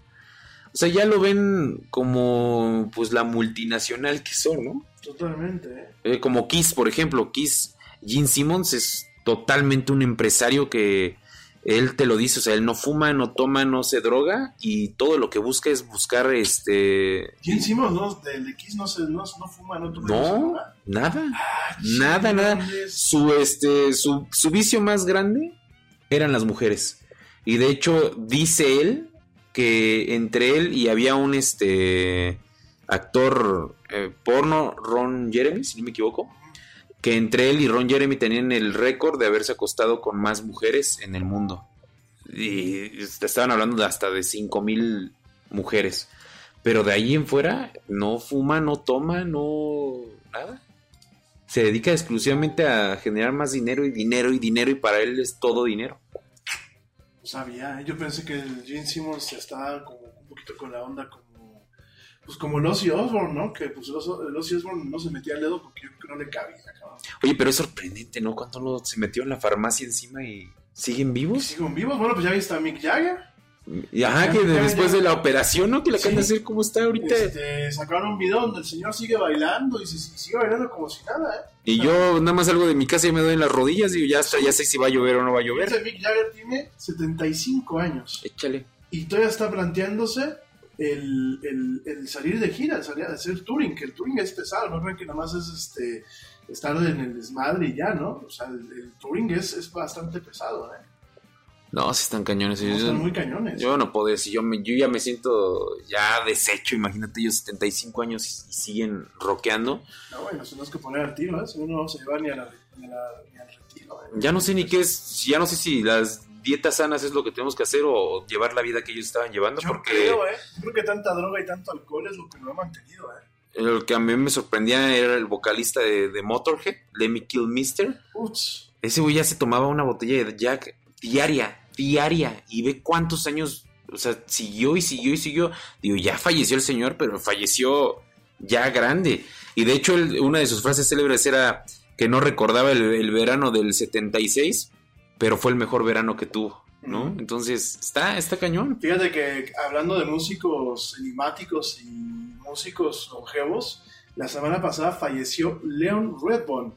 O sea, ya lo ven como pues la multinacional que son, ¿no? Totalmente. ¿eh? Eh, como Kiss, por ejemplo. Kiss, Gene Simmons es totalmente un empresario que él te lo dice, o sea, él no fuma, no toma, no se droga y todo lo que busca es buscar este... Gene Simmons, ¿no? Del de Kiss no, se, no, no fuma, no toma. No, nada, ah, nada, nada. Su, este, su, su vicio más grande eran las mujeres. Y de hecho, dice él que entre él y había un este actor eh, porno, Ron Jeremy, si no me equivoco, que entre él y Ron Jeremy tenían el récord de haberse acostado con más mujeres en el mundo. Y estaban hablando de hasta de 5 mil mujeres. Pero de ahí en fuera, no fuma, no toma, no. nada. Se dedica exclusivamente a generar más dinero y dinero y dinero, y para él es todo dinero. No sabía, ¿eh? yo pensé que el Gene Simmons estaba como un poquito con la onda como pues como el Ozzy Osbourne, ¿no? Que pues el Ozzy Osbourne no se metía el dedo porque yo creo que no le cabía, cabrón. Oye, pero es sorprendente, ¿no? Cuando uno se metió en la farmacia encima y siguen vivos. ¿Siguen vivos? Bueno, pues ya viste a Mick Jagger. Y ajá, que después de la operación, ¿no? Que de Sí. hacer cómo está ahorita. Este, sacaron un video donde el señor sigue bailando y se, sigue bailando como si nada, ¿eh? Y yo nada más salgo de mi casa y me doy en las rodillas y ya, hasta- ya sé si va a llover o no va a llover. Ese Mick Jagger tiene 75 años Échale. y todavía está planteándose el, el- el salir de gira, el salir a hacer touring, que el touring es pesado, no creen que nada más es este estar en el desmadre y ya, ¿no? O sea, el, el touring es, es bastante pesado, ¿eh? No, sí están cañones. No, yo, están muy cañones. yo no puedo decir, yo, me, yo ya me siento ya deshecho. Imagínate, ellos 75 años y, y siguen rockeando. No, bueno, se nos que poner al tiro, ¿eh? Si no, no vamos a llevar ni, a la- ni, a la- ni al retiro, ¿eh? Ya no sé ni qué es, ya no sé si las dietas sanas es lo que tenemos que hacer o llevar la vida que ellos estaban llevando. Yo porque creo, ¿eh? Creo que tanta droga y tanto alcohol es lo que lo ha mantenido, ¿eh? lo que a mí me sorprendía era el vocalista de, de Motorhead, Lemmy Kilmister. Ups. Ese güey ya se tomaba una botella de Jack diaria, diaria, y ve cuántos años, o sea, siguió y siguió y siguió. Digo, ya falleció el señor, pero falleció ya grande. Y de hecho, él- una de sus frases célebres era que no recordaba el, el verano del 76, pero fue el mejor verano que tuvo, ¿no? Entonces, está, está cañón. Fíjate que hablando de músicos enigmáticos y músicos longevos, la semana pasada falleció Leon Redbone,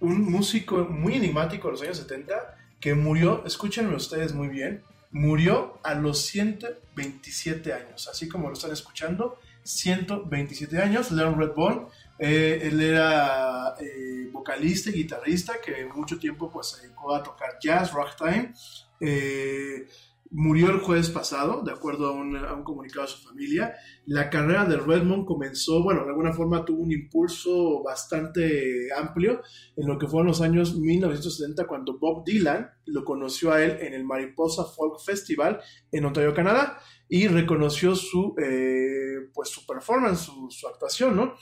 un músico muy enigmático de los años 70 que murió, escúchenlo ustedes muy bien, murió a los 127 años, así como lo están escuchando, 127 años, Leon Redbone, eh, él era eh, vocalista y guitarrista que mucho tiempo pues se dedicó a tocar jazz, ragtime, eh, murió el jueves pasado, de acuerdo a un, comunicado de su familia. La carrera de Redmond comenzó, bueno, de alguna forma tuvo un impulso bastante amplio en lo que fueron los años 1970, cuando Bob Dylan lo conoció a él en el Mariposa Folk Festival en Ontario, Canadá, y reconoció su, eh, pues, su performance, su, actuación, ¿no?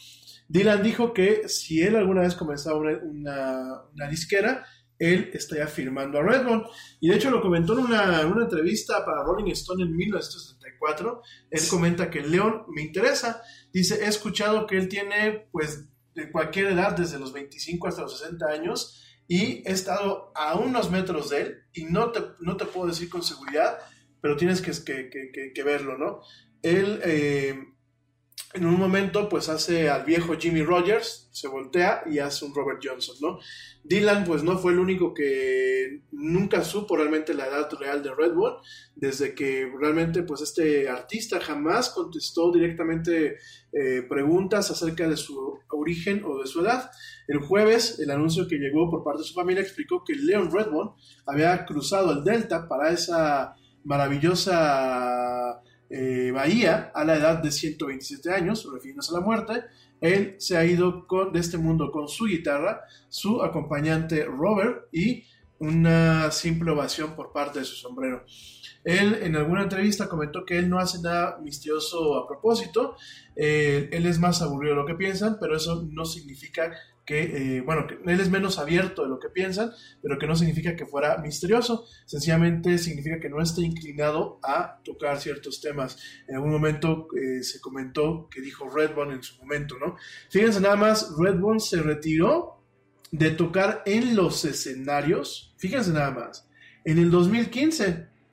Dylan dijo que si él alguna vez comenzaba una, una disquera, él estaría firmando a Redmond. Y de hecho lo comentó en una, una entrevista para Rolling Stone en 1974. Él comenta que León me interesa. Dice, he escuchado que él tiene pues de cualquier edad, desde los 25 hasta los 60 años, y he estado a unos metros de él, y no te, no te puedo decir con seguridad, pero tienes que, que, que, que verlo, ¿no? Él... Eh, en un momento pues hace al viejo Jimmy Rogers, se voltea y hace un Robert Johnson, ¿no? Dylan pues no fue el único que nunca supo realmente la edad real de Red Bull, desde que realmente pues este artista jamás contestó directamente eh, preguntas acerca de su origen o de su edad. El jueves el anuncio que llegó por parte de su familia explicó que Leon Redbone había cruzado el Delta para esa maravillosa eh, Bahía a la edad de 127 años, refiriéndose a la muerte. Él se ha ido con, de este mundo con su guitarra, su acompañante Robert y una simple ovación por parte de su sombrero. Él en alguna entrevista comentó que él no hace nada misterioso a propósito, eh, él es más aburrido de lo que piensan, pero eso no significa que, eh, bueno, que él es menos abierto de lo que piensan, pero que no significa que fuera misterioso, sencillamente significa que no esté inclinado a tocar ciertos temas. En algún momento eh, se comentó que dijo Redbone en su momento, ¿no? Fíjense nada más, Redbone se retiró de tocar en los escenarios, fíjense nada más, en el 2015,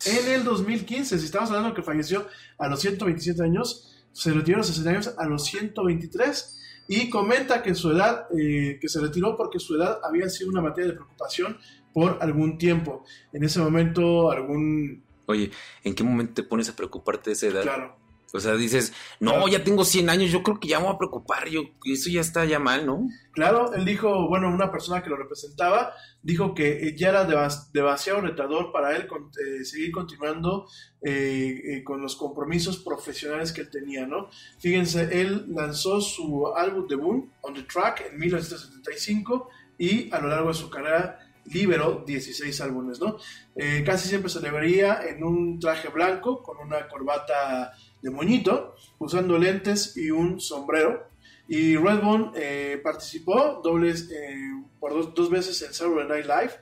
en el 2015, si estamos hablando que falleció a los 127 años, se retiró de los escenarios a los 123 y comenta que su edad, eh, que se retiró porque su edad había sido una materia de preocupación por algún tiempo. En ese momento, algún... Oye, ¿en qué momento te pones a preocuparte de esa edad? Claro. O sea, dices, no, ya tengo 100 años, yo creo que ya me voy a preocupar, yo, eso ya está ya mal, ¿no? Claro, él dijo, bueno, una persona que lo representaba, dijo que ya era demasiado retador para él con- eh, seguir continuando eh, eh, con los compromisos profesionales que él tenía, ¿no? Fíjense, él lanzó su álbum debut, On the Track, en 1975 y a lo largo de su carrera liberó 16 álbumes, ¿no? Eh, casi siempre se le vería en un traje blanco con una corbata de moñito, usando lentes y un sombrero. Y Redbone eh, participó dobles, eh, por dos, dos veces en Saturday Night Live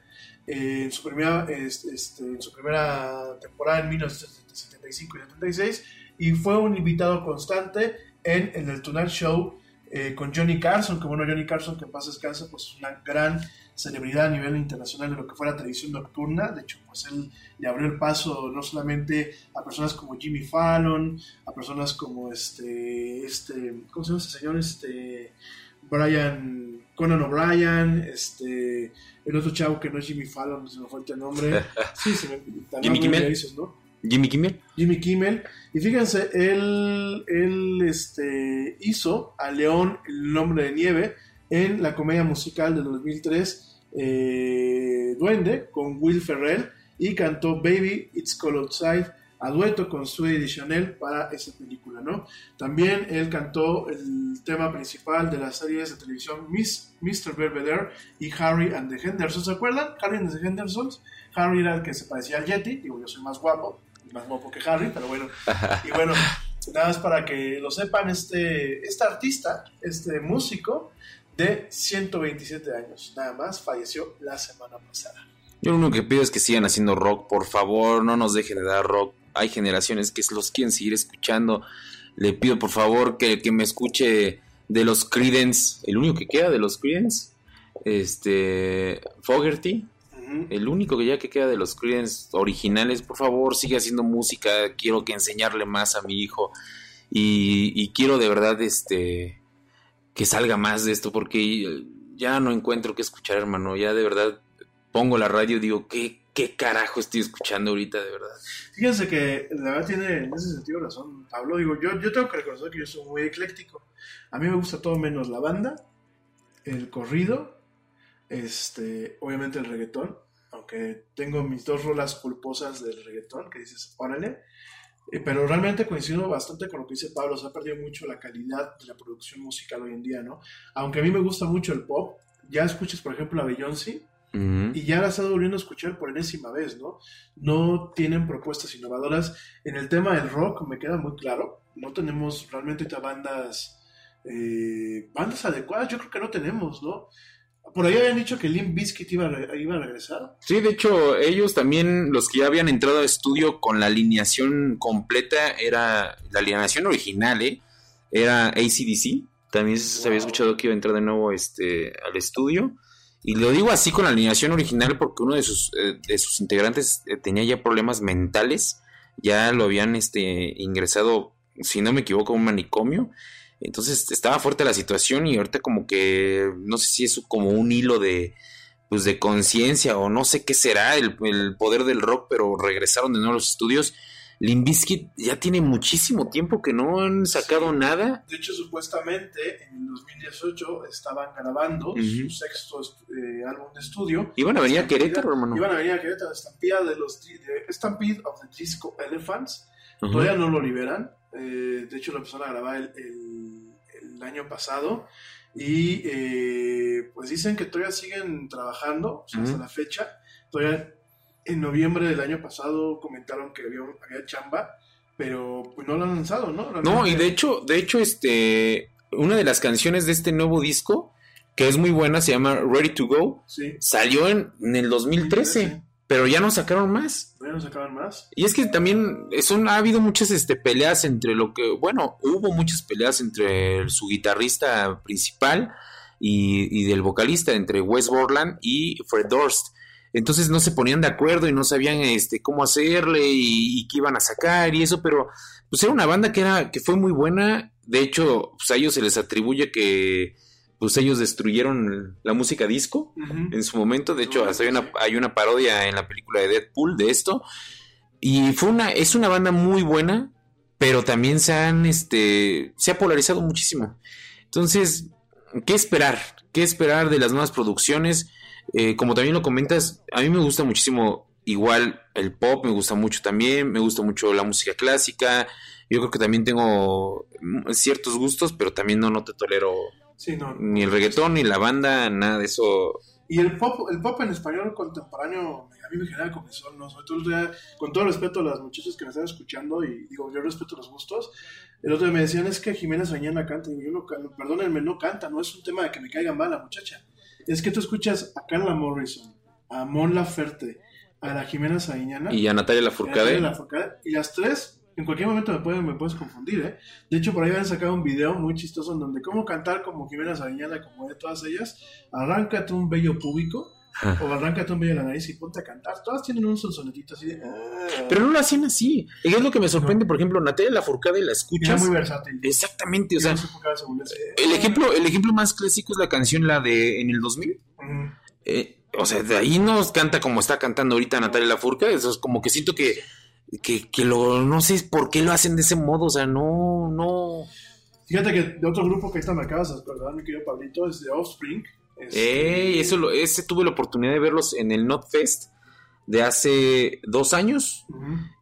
eh, en, su primera, este, en su primera temporada en 1975 y 76 y fue un invitado constante en, en el Tonight Show eh, con Johnny Carson, que bueno, Johnny Carson, que en paz descanse, pues es una gran celebridad a nivel internacional de lo que fue la televisión nocturna. De hecho, pues él le abrió el paso no solamente a personas como Jimmy Fallon, a personas como este, este, ¿cómo se llama ese señor? Este, Brian, Conan O'Brien, este, el otro chavo que no es Jimmy Fallon, se me falta el nombre. Sí, se me, Jimmy Kimmel. dices, ¿no? Jimmy Kimmel. Jimmy Kimmel. Y fíjense, él, él este, hizo a León el nombre de nieve en la comedia musical de 2003, eh, Duende, con Will Ferrell, y cantó Baby, It's Cold Outside, a dueto con Sue de Chanel para esa película, ¿no? También él cantó el tema principal de las series de televisión Miss, Mr. Belvedere y Harry and the Hendersons, ¿se acuerdan? Harry and the Hendersons. Harry era el que se parecía al Yeti, digo, yo soy más guapo, más guapo que Harry, pero bueno. Y bueno, nada más para que lo sepan, este, este artista, este músico de 127 años, nada más, falleció la semana pasada. Yo lo único que pido es que sigan haciendo rock, por favor, no nos dejen de dar rock. Hay generaciones que los quieren seguir escuchando. Le pido por favor que, que me escuche de los Creedence, el único que queda de los Creedence, este Fogerty, el único que ya que queda de los Creedence originales, por favor, sigue haciendo música, quiero que enseñarle más a mi hijo y, y quiero de verdad este que salga más de esto porque ya no encuentro qué escuchar, hermano, ya de verdad pongo la radio y digo, ¿qué, qué carajo estoy escuchando ahorita, de verdad? Fíjense que la verdad tiene en ese sentido razón Pablo. Digo, yo, yo tengo que reconocer que yo soy muy ecléctico. A mí me gusta todo menos la banda, el corrido, este, obviamente el reggaetón, aunque tengo mis dos rolas culposas del reggaetón, que dices, órale. Eh, pero realmente coincido bastante con lo que dice Pablo, se ha perdido mucho la calidad de la producción musical hoy en día, ¿no? Aunque a mí me gusta mucho el pop, ya escuchas, por ejemplo, a Beyoncé, y ya la estado volviendo a escuchar por enésima vez, ¿no? No tienen propuestas innovadoras. En el tema del rock me queda muy claro, no tenemos realmente bandas, eh, bandas adecuadas, yo creo que no tenemos, ¿no? Por ahí habían dicho que Limp Bizkit iba, a, iba a regresar. Sí, de hecho, ellos también, los que ya habían entrado al estudio con la alineación completa, era la alineación original, ¿eh? Era ACDC. También se había escuchado que iba a entrar de nuevo este, al estudio. Y lo digo así con la alineación original porque uno de sus, eh, de sus integrantes eh, tenía ya problemas mentales. Ya lo habían este, ingresado, si no me equivoco, a un manicomio. Entonces estaba fuerte la situación y ahorita como que no sé si es como un hilo de pues de conciencia o no sé qué será el, el, poder del rock, pero regresaron de nuevo a los estudios Limbiskit ya tiene muchísimo tiempo que no han sacado sí. nada. De hecho, supuestamente en el 2018 estaban grabando uh -huh. su sexto eh, álbum de estudio. Iban a venir a Querétaro, hermano. Iban a venir a Querétaro, Stampede de los de Stampede of the Disco Elephants. Uh -huh. Todavía no lo liberan. Eh, de hecho, lo empezaron a grabar el, el, el año pasado. Y eh, pues dicen que todavía siguen trabajando, o sea, uh -huh. hasta la fecha. Todavía en noviembre del año pasado comentaron que había, había chamba, pero pues no lo han lanzado, ¿no? Realmente... No, y de hecho, de hecho, este, una de las canciones de este nuevo disco, que es muy buena, se llama Ready to Go, sí. salió en, en, el 2013, 2013, pero ya no sacaron más. Ya no sacaron más. Y es que también son, ha habido muchas este, peleas entre lo que, bueno, hubo muchas peleas entre su guitarrista principal y, y del vocalista, entre Wes Borland y Fred Durst. Entonces no se ponían de acuerdo y no sabían este cómo hacerle y, y qué iban a sacar y eso, pero pues era una banda que era que fue muy buena. De hecho, pues a ellos se les atribuye que pues ellos destruyeron la música disco uh -huh. en su momento. De hecho, hasta hay una, hay una parodia en la película de Deadpool de esto. Y fue una, es una banda muy buena, pero también se han, este, se ha polarizado muchísimo. Entonces, ¿qué esperar? ¿Qué esperar de las nuevas producciones? Eh, como también lo comentas, a mí me gusta muchísimo igual el pop, me gusta mucho también, me gusta mucho la música clásica, yo creo que también tengo ciertos gustos, pero también no, no te tolero sí, no, ni el reggaetón, ni la banda, nada de eso. Y el pop, el pop en español contemporáneo a mí me genera comezón, ¿no? Sobre todo con todo respeto a las muchachas que me están escuchando, y digo, yo respeto los gustos, el otro día me decían, es que Jimena Sañana canta, y yo no, perdónenme, no canta, no es un tema de que me caiga mal la muchacha. Es que tú escuchas a Carla Morrison, a Mon Laferte, a la Jimena Sañana, Y a Natalia Lafourcade. y a Natalia Lafourcade, y las tres, en cualquier momento me, pueden, me puedes confundir, ¿eh? De hecho, por ahí han sacado un video muy chistoso en donde cómo cantar como Jimena Sariñana, como de todas ellas, arráncate un bello público o arráncate un bello de la nariz y ponte a cantar. Todas tienen un sonsonetito así de... "Ah". Pero no lo hacen así. Y es lo que me sorprende, por ejemplo, Natalia la Era escuchas. muy versátil. Exactamente, o sea, el ejemplo, el ejemplo más clásico es la canción la de en el 2000. Ujú. Eh, o sea, de ahí no canta como está cantando ahorita Natalia Lafourcade. Eso es como que siento que, que, que lo, no sé por qué lo hacen de ese modo. O sea, no, no. Fíjate que de otro grupo que ahorita me acabas de acordar, mi querido Pablito, es de Offspring. Este, Ey, eso lo, ese tuve la oportunidad de verlos en el Not Fest de hace dos años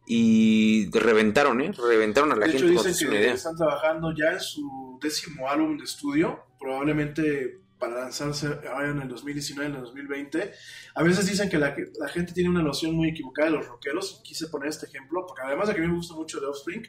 y reventaron, ¿eh? Reventaron a la De hecho, gente. para dicen que idea. están trabajando ya en su décimo álbum de estudio, probablemente para lanzarse ahora en el 2019, en el 2020. A veces dicen que la, la gente tiene una noción muy equivocada de los rockeros. Quise poner este ejemplo, porque además de que a mí me gusta mucho de Offspring,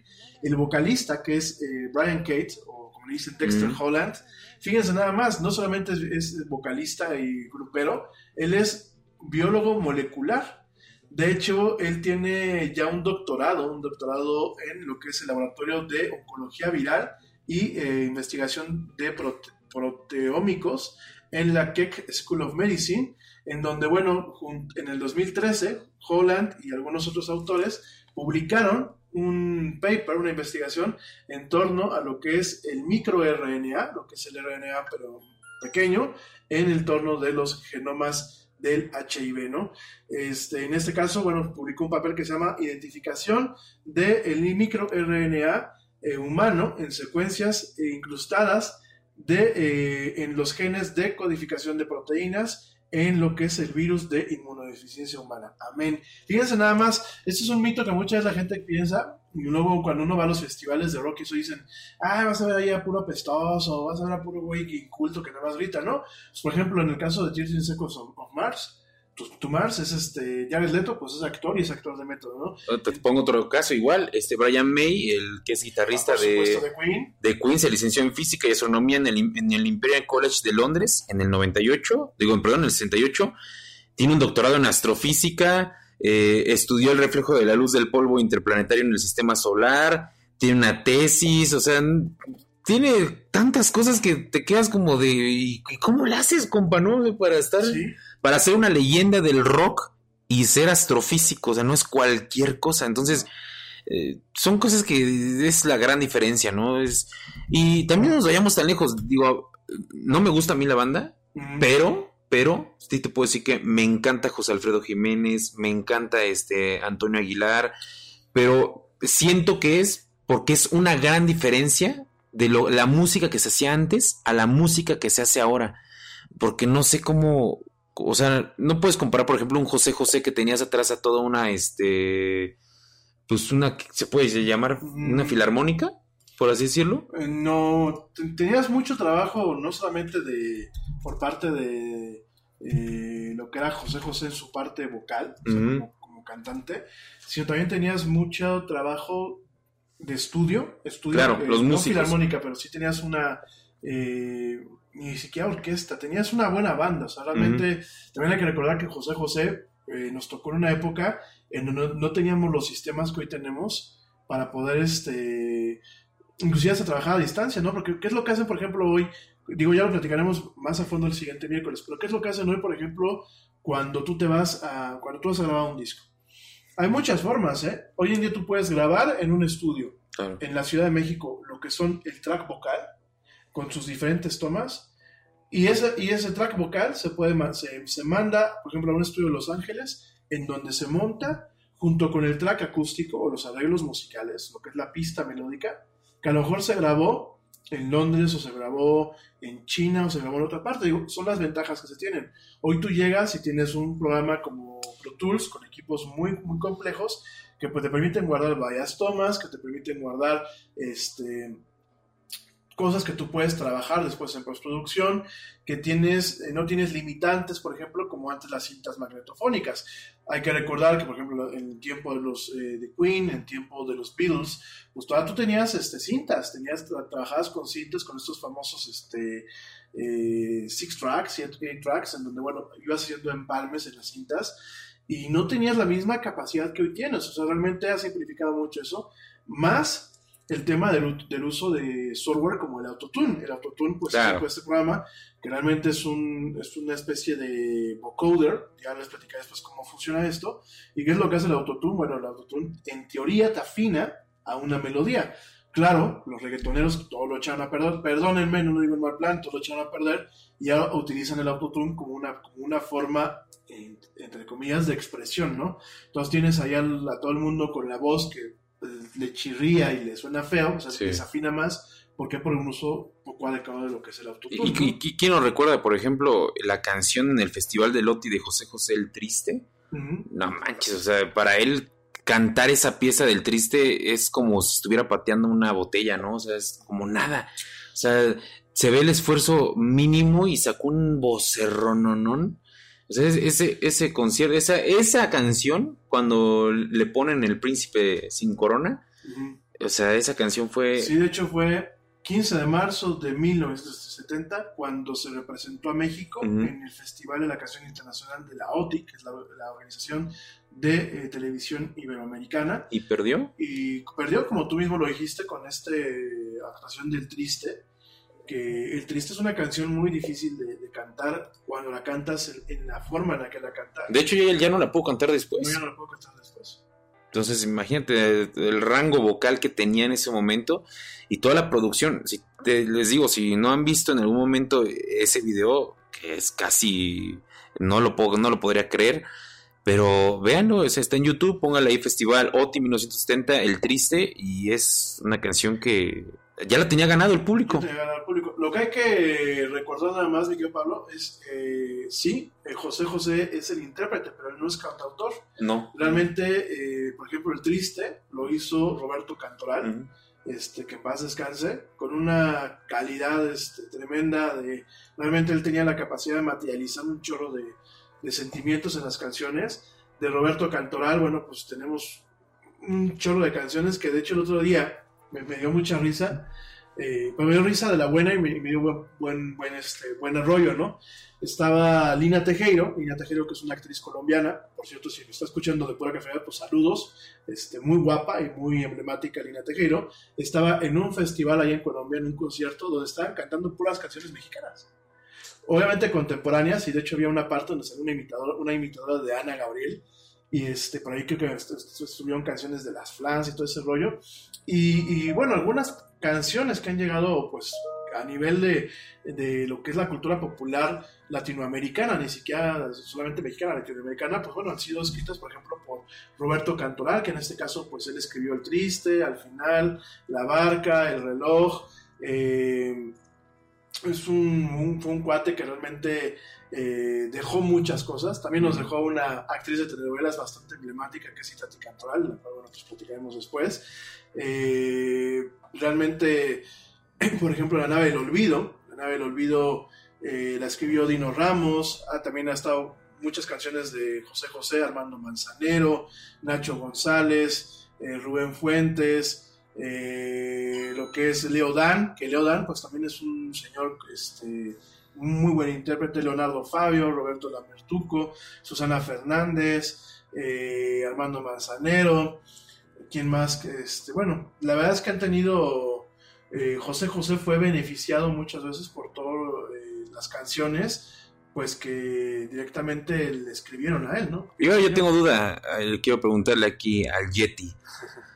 el vocalista que es eh, Brian Cate, o como le dicen Dexter Mm. Holland, fíjense nada más, no solamente es, es vocalista y grupero, él es biólogo molecular. De hecho, él tiene ya un doctorado, un doctorado en lo que es el laboratorio de oncología viral y eh, investigación de prote- proteómicos en la Keck School of Medicine, en donde, bueno, en el 2013, Holland y algunos otros autores publicaron un paper, una investigación en torno a lo que es el microRNA, lo que es el RNA, pero pequeño, en el torno de los genomas del HIV, ¿no? Este, en este caso, bueno, publicó un papel que se llama Identificación del microRNA eh, humano en secuencias incrustadas de, eh, en los genes de codificación de proteínas en lo que es el virus de inmunodeficiencia humana. Amén. Fíjense nada más, este es un mito que muchas veces la gente piensa, y luego cuando uno va a los festivales de rock eso dicen, ah, vas a ver ahí a puro apestoso, vas a ver a puro güey inculto que nada más grita, ¿no? Pues, por ejemplo, en el caso de in Seconds of Mars, tu, tu Mars es este, Jared Leto, pues es actor y es actor de método, ¿no? Te pongo otro caso igual, este Brian May, el que es guitarrista Ah, supuesto, de, de Queen. de Queen, se licenció en física y astronomía en el, en el Imperial College de Londres en el 98, digo, perdón, en el 68. Tiene un doctorado en astrofísica, eh, estudió el reflejo de la luz del polvo interplanetario en el sistema solar, tiene una tesis, o sea, tiene tantas cosas que te quedas como de, ¿y y cómo le haces, compa, no? Para estar, Sí. para ser una leyenda del rock y ser astrofísico, o sea, no es cualquier cosa. Entonces, eh, son cosas que es la gran diferencia, ¿no? Es, y también nos vayamos tan lejos, digo, no me gusta a mí la banda, pero, pero, sí te puedo decir que me encanta José Alfredo Jiménez, me encanta este Antonio Aguilar, pero siento que es porque es una gran diferencia de lo- la música que se hacía antes a la música que se hace ahora. Porque no sé cómo, o sea, no puedes comparar, por ejemplo, un José José que tenías atrás a toda una, este, pues una, se puede llamar una Mm. filarmónica, por así decirlo. Eh, No, te- tenías mucho trabajo, no solamente de por parte de eh, lo que era José José en su parte vocal, o sea, Ujú. como, como cantante, sino también tenías mucho trabajo de estudio, estudio Claro, los no músicos. filarmónica, pero sí tenías una eh, ni siquiera orquesta, tenías una buena banda, o sea, realmente también hay que recordar que José José eh, nos tocó en una época en donde no, no teníamos los sistemas que hoy tenemos para poder este inclusive hasta trabajar a distancia, ¿no? Porque ¿qué es lo que hacen, por ejemplo, hoy? Digo, ya lo platicaremos más a fondo el siguiente miércoles, pero ¿qué es lo que hacen hoy, por ejemplo, cuando tú te vas a, cuando tú vas a grabar un disco? Hay muchas formas, ¿eh? Hoy en día tú puedes grabar en un estudio, Claro. en la Ciudad de México, lo que son el track vocal, con sus diferentes tomas, y ese, y ese track vocal se, puede, se, se manda, por ejemplo, a un estudio de Los Ángeles, en donde se monta junto con el track acústico o los arreglos musicales, lo que es la pista melódica, que a lo mejor se grabó en Londres o se grabó en China o se grabó en otra parte. Digo, son las ventajas que se tienen. Hoy tú llegas y tienes un programa como Tools con equipos muy, muy complejos que pues, te permiten guardar varias tomas, que te permiten guardar este, cosas que tú puedes trabajar después en postproducción, que tienes, eh, no tienes limitantes, por ejemplo, como antes las cintas magnetofónicas. Hay que recordar que, por ejemplo, en el tiempo de los eh, de Queen, en tiempo de los Beatles, pues todavía tú tenías este, cintas, tenías, tra- trabajabas con cintas, con estos famosos este, eh, six tracks, siete tracks, en donde, bueno, ibas haciendo empalmes en las cintas y no tenías la misma capacidad que hoy tienes. O sea, realmente ha simplificado mucho eso. Más el tema del, del uso de software como el Autotune. El Autotune, pues, Claro. sacó este programa que realmente es, un, es una especie de vocoder. Ya les platicaré después cómo funciona esto. ¿Y qué es lo que hace el Autotune? Bueno, el Autotune en teoría te afina a una melodía. Claro, los reggaetoneros todo lo echan a perder, perdónenme, no lo digo en mal plan, todo lo echan a perder y ahora utilizan el autotune como una, como una forma, en- entre comillas, de expresión, ¿no? Entonces tienes ahí al- a todo el mundo con la voz que eh, le chirría y le suena feo, o sea, Sí. desafina más, porque por un uso poco adecuado de lo que es el autotune. ¿Y, ¿no? y- quién nos recuerda, por ejemplo, la canción en el Festival de Loti de José José el Triste? No manches, o sea, para él cantar esa pieza del Triste es como si estuviera pateando una botella, ¿no? O sea, es como nada. O sea, se ve el esfuerzo mínimo y sacó un vocerrononón. O sea, es- ese, ese concierto, esa, esa canción, cuando le ponen el príncipe sin corona, o sea, esa canción fue... Sí, de hecho fue 15 de marzo de 1970 cuando se representó a México en el Festival de la Canción Internacional de la OTI, que es la, la Organización de eh, Televisión Iberoamericana. ¿Y perdió? Y perdió, como tú mismo lo dijiste, con esta actuación del Triste, que el Triste es una canción muy difícil de, de cantar cuando la cantas en, en la forma en la que la cantas. De hecho, yo ya no la puedo cantar después. No, yo no la puedo cantar después. Entonces, imagínate el rango vocal que tenía en ese momento y toda la producción. Si te- les digo, si no han visto en algún momento ese video, que es casi. No lo, puedo, no lo podría creer. Pero véanlo, es- está en YouTube, póngale ahí Festival OTI 1970, El Triste, y es una canción que ya la tenía ganado el público. Lo que hay que recordar nada más, mi querido Pablo, es eh, sí, eh, José José es el intérprete, pero él no es cantautor. No. Realmente, eh, por ejemplo, el triste lo hizo Roberto Cantoral, este, que en paz descanse, con una calidad este, tremenda. De, realmente él tenía la capacidad de materializar un chorro de, de sentimientos en las canciones. De Roberto Cantoral, bueno, pues tenemos un chorro de canciones que de hecho el otro día me, dio mucha risa. eh, me dio risa de la buena y me, dio buen, buen, buen, este, buen rollo, ¿no? Estaba Lina Tejero, Lina Tejero que es una actriz colombiana, por cierto, si me está escuchando de pura casualidad, pues saludos, este, muy guapa y muy emblemática Lina Tejero, estaba en un festival allá en Colombia, en un concierto, donde estaban cantando puras canciones mexicanas. Obviamente contemporáneas, y de hecho había una parte donde salió una imitadora, una imitadora de Ana Gabriel, y este, por ahí creo que est- est- estuvieron canciones de las Flans y todo ese rollo. Y, y, bueno, algunas canciones que han llegado pues a nivel de, de lo que es la cultura popular latinoamericana, ni siquiera solamente mexicana, latinoamericana, pues bueno, han sido escritas por ejemplo por Roberto Cantoral, que en este caso pues él escribió El Triste, Al Final, La Barca, El Reloj. eh, es un, un- fue un cuate que realmente eh, dejó muchas cosas. También nos dejó una actriz de telenovelas bastante emblemática que es Tati Cantoral, la cual nosotros platicaremos después. Eh, realmente, por ejemplo, La nave del olvido. La nave del olvido eh, la escribió Dino Ramos. Ah, también ha estado muchas canciones de José José, Armando Manzanero, Nacho González, Rubén Fuentes. Eh, lo que es Leo Dan, que Leo Dan pues también es un señor este, muy buen intérprete, Leonardo Fabio, Roberto Lamertuco, Susana Fernández, eh, Armando Manzanero, ¿quién más? Este, bueno, la verdad es que han tenido, eh, José José fue beneficiado muchas veces por todas las canciones, pues que directamente le escribieron a él, ¿no? Yo, yo tengo duda, eh, quiero preguntarle aquí al Yeti.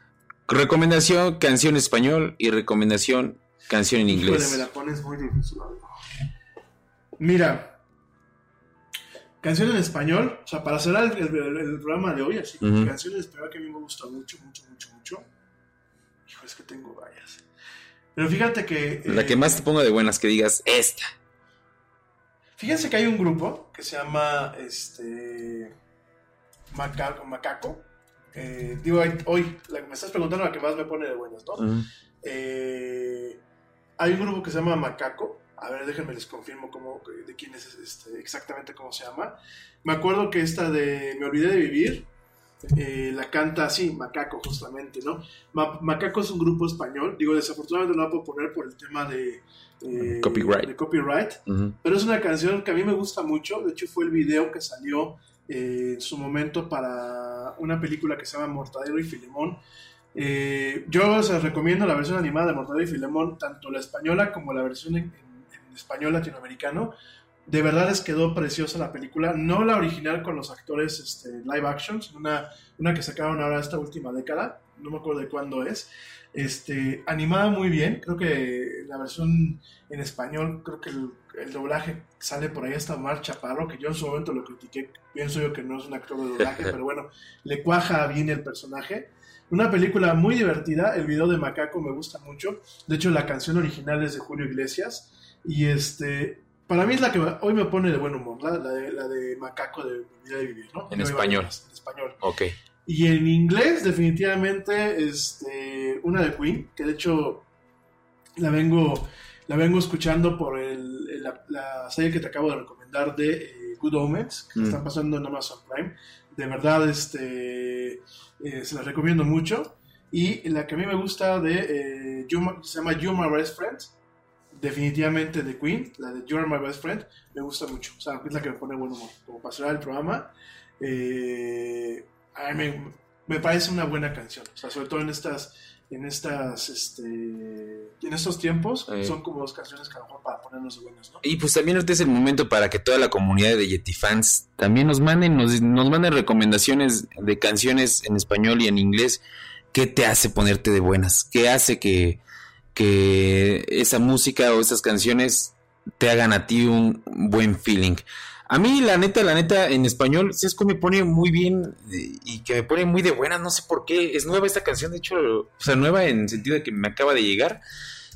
Recomendación canción español y recomendación canción en Híjole, inglés. me la pones muy difícil. Mira, canción en español, o sea, para cerrar el, el- el programa de hoy, así, Ujú. canción en español que a mí me gusta mucho, mucho, mucho, mucho. Hijo, es que tengo varias. Pero fíjate que. La eh, que más te ponga de buenas, que digas esta. Fíjense que hay un grupo que se llama este Macaco. Macaco. Eh, digo, hoy, hoy, la que me estás preguntando la que más me pone de buenas, ¿no? Eh, hay un grupo que se llama Macaco. A ver, déjenme les confirmo cómo, de quién es este, exactamente cómo se llama. Me acuerdo que esta de Me olvidé de vivir, eh, la canta así, Macaco, justamente, ¿no? Ma- Macaco es un grupo español. Digo, desafortunadamente no la puedo poner por el tema de, eh, Copyright. de copyright. Pero es una canción que a mí me gusta mucho. De hecho, fue el video que salió eh, en su momento para una película que se llama Mortadelo y Filemón. Eh, yo se recomiendo la versión animada de Mortadelo y Filemón, tanto la española como la versión en español latinoamericano. De verdad les quedó preciosa la película. No la original con los actores este, live action, sino una, una que sacaron ahora esta última década. No me acuerdo de cuándo es. Este, animada muy bien. Creo que la versión en español, creo que el, el doblaje sale por ahí hasta Mar Chaparro, que yo en su momento lo critiqué. Pienso yo que no es un actor de doblaje, pero bueno, le cuaja bien el personaje. Una película muy divertida. El video de Macaco me gusta mucho. De hecho, la canción original es de Julio Iglesias. Y este, para mí es la que hoy me pone de buen humor, la, la de, la de Macaco de Vida de Vivir, ¿no? En No, español. En español. Ok. Y en inglés, definitivamente, este, una de Queen, que de hecho la vengo, la vengo escuchando por el, la, la serie que te acabo de recomendar de eh, Good Omens, que Mm. están pasando en Amazon Prime. De verdad, este, eh, se la recomiendo mucho. Y la que a mí me gusta de, eh, se llama You My Best Friend, definitivamente de Queen, la de You Are My Best Friend, me gusta mucho. O sea, es la que me pone buen humor. Como cerrar el programa, eh, a mí me, me parece una buena canción. O sea, sobre todo en estas, en estas, este, en estos tiempos, son como dos canciones que a lo mejor para ponernos de buenas, ¿no? Y pues también ahorita es el momento para que toda la comunidad de Yeti fans también nos manden, nos, nos manden recomendaciones de canciones en español y en inglés. ¿Qué te hace ponerte de buenas? ¿Qué hace que, que esa música o esas canciones te hagan a ti un buen feeling? A mí, la neta, la neta, en español, que me pone muy bien eh, y que me pone muy de buenas, no sé por qué. Es nueva esta canción, de hecho, o sea, nueva en el sentido de que me acaba de llegar.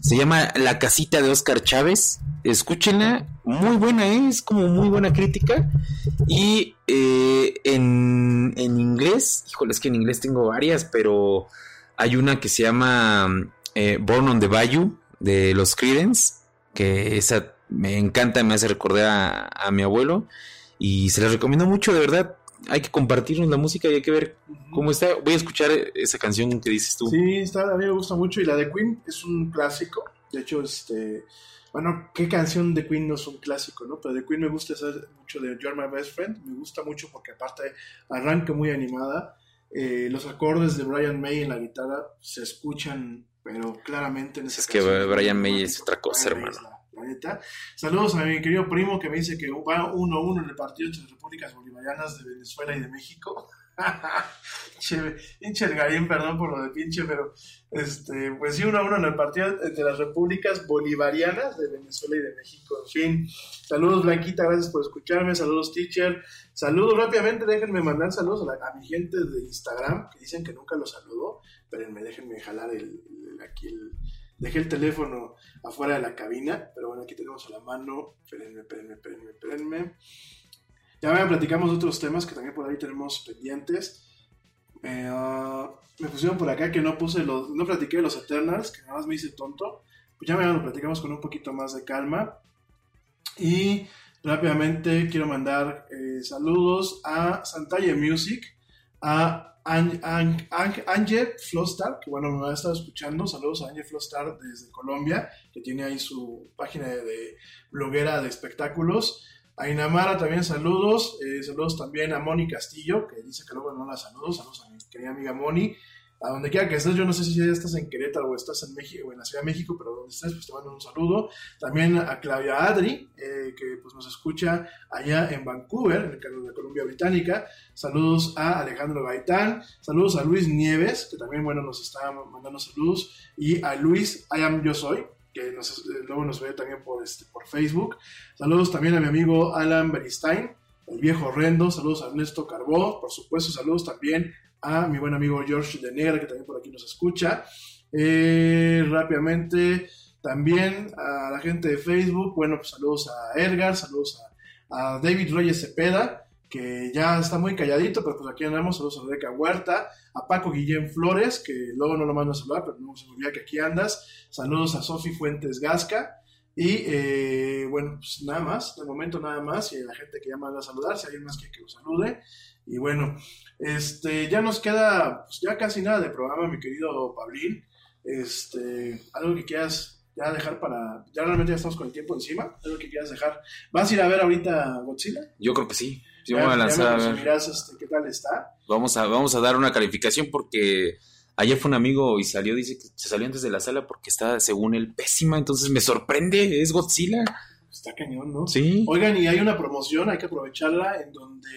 Se llama La casita de Oscar Chávez. Escúchenla, muy buena, ¿eh? es como muy buena crítica. Y eh, en, en inglés, híjole, es que en inglés tengo varias, pero hay una que se llama eh, Born on the Bayou de los Creedence, que esa me encanta, me hace recordar a, a mi abuelo. Y se la recomiendo mucho, de verdad. Hay que compartirnos la música y hay que ver cómo está. Voy a escuchar esa canción que dices tú. Sí, está, a mí me gusta mucho. Y la de Queen es un clásico. De hecho, este. Bueno, ¿qué canción de Queen no es un clásico, no? Pero de Queen me gusta mucho de You're My Best Friend. Me gusta mucho porque, aparte, arranca muy animada. Eh, los acordes de Brian May en la guitarra se escuchan, pero claramente en esa Es que. Brian May es otra cosa, hermano. Saludos a mi querido primo que me dice que va 1-1 en el partido entre las repúblicas bolivarianas de Venezuela y de México. Pinche el perdón por lo de pinche, pero este, pues sí, 1-1 en el partido entre las repúblicas bolivarianas de Venezuela y de México. En fin, saludos Blanquita, gracias por escucharme, saludos teacher, saludos rápidamente, déjenme mandar saludos a, la- a mi gente de Instagram que dicen que nunca los saludó, espérenme, déjenme jalar el- aquí el, dejé el teléfono afuera de la cabina, pero bueno, aquí tenemos a la mano, espérenme, espérenme, espérenme, espérenme. Ya bueno, platicamos de otros temas que también por ahí tenemos pendientes. Eh, ah, me pusieron por acá que no puse los, no platiqué de los Eternals, que nada más me hice tonto. Pues ya mañana lo platicamos con un poquito más de calma. Y rápidamente quiero mandar eh, saludos a Santalle Music, a Ange Flostar, que bueno, me ha estado escuchando. Saludos a Ange Flostar desde Colombia, que tiene ahí su página de, de bloguera de espectáculos. A Inamara también saludos. eh, saludos también a Moni Castillo, que dice que luego no la saludo. Saludos a mi querida amiga Moni. A donde quiera que estés, yo no sé si ya estás en Querétaro o estás en México en la Ciudad de México, pero donde estés, pues te mando un saludo. También a Claudia Adri, eh, que pues nos escucha allá en Vancouver, en el canal de la Columbia Británica. Saludos a Alejandro Gaitán. Saludos a Luis Nieves, que también, bueno, nos está mandando saludos. Y a Luis, I am yo soy, que eh, luego nos ve también por, este, por Facebook. Saludos también a mi amigo Alan Beristain, el viejo horrendo. Saludos a Ernesto Carbó, por supuesto. Saludos también a mi buen amigo George de Negra, que también por aquí nos escucha. Eh, rápidamente, también a la gente de Facebook. Bueno, pues saludos a Edgar, saludos a, a David Reyes Cepeda, que ya está muy calladito, pero pues aquí andamos, saludos a Rebeca Huerta, a Paco Guillén Flores, que luego no lo mando a saludar, pero no se me olvida que aquí andas, saludos a Sofi Fuentes Gasca, y eh, bueno, pues nada más, de momento nada más, y la gente que ya manda a saludar, si hay alguien más que, que los salude, y bueno, este, ya nos queda pues, ya casi nada de programa, mi querido Pablín, este, algo que quieras ya dejar para, ya realmente ya estamos con el tiempo encima, algo que quieras dejar, ¿vas a ir a ver ahorita Godzilla? Yo creo que sí. Yo me voy a lanzar a ver. dirás, este, qué tal está. Vamos a, vamos a dar una calificación porque ayer fue un amigo y salió, dice que se salió antes de la sala porque está, según él, pésima. Entonces me sorprende, es Godzilla. Está cañón, ¿no? Sí. Oigan, y hay una promoción, hay que aprovecharla, en donde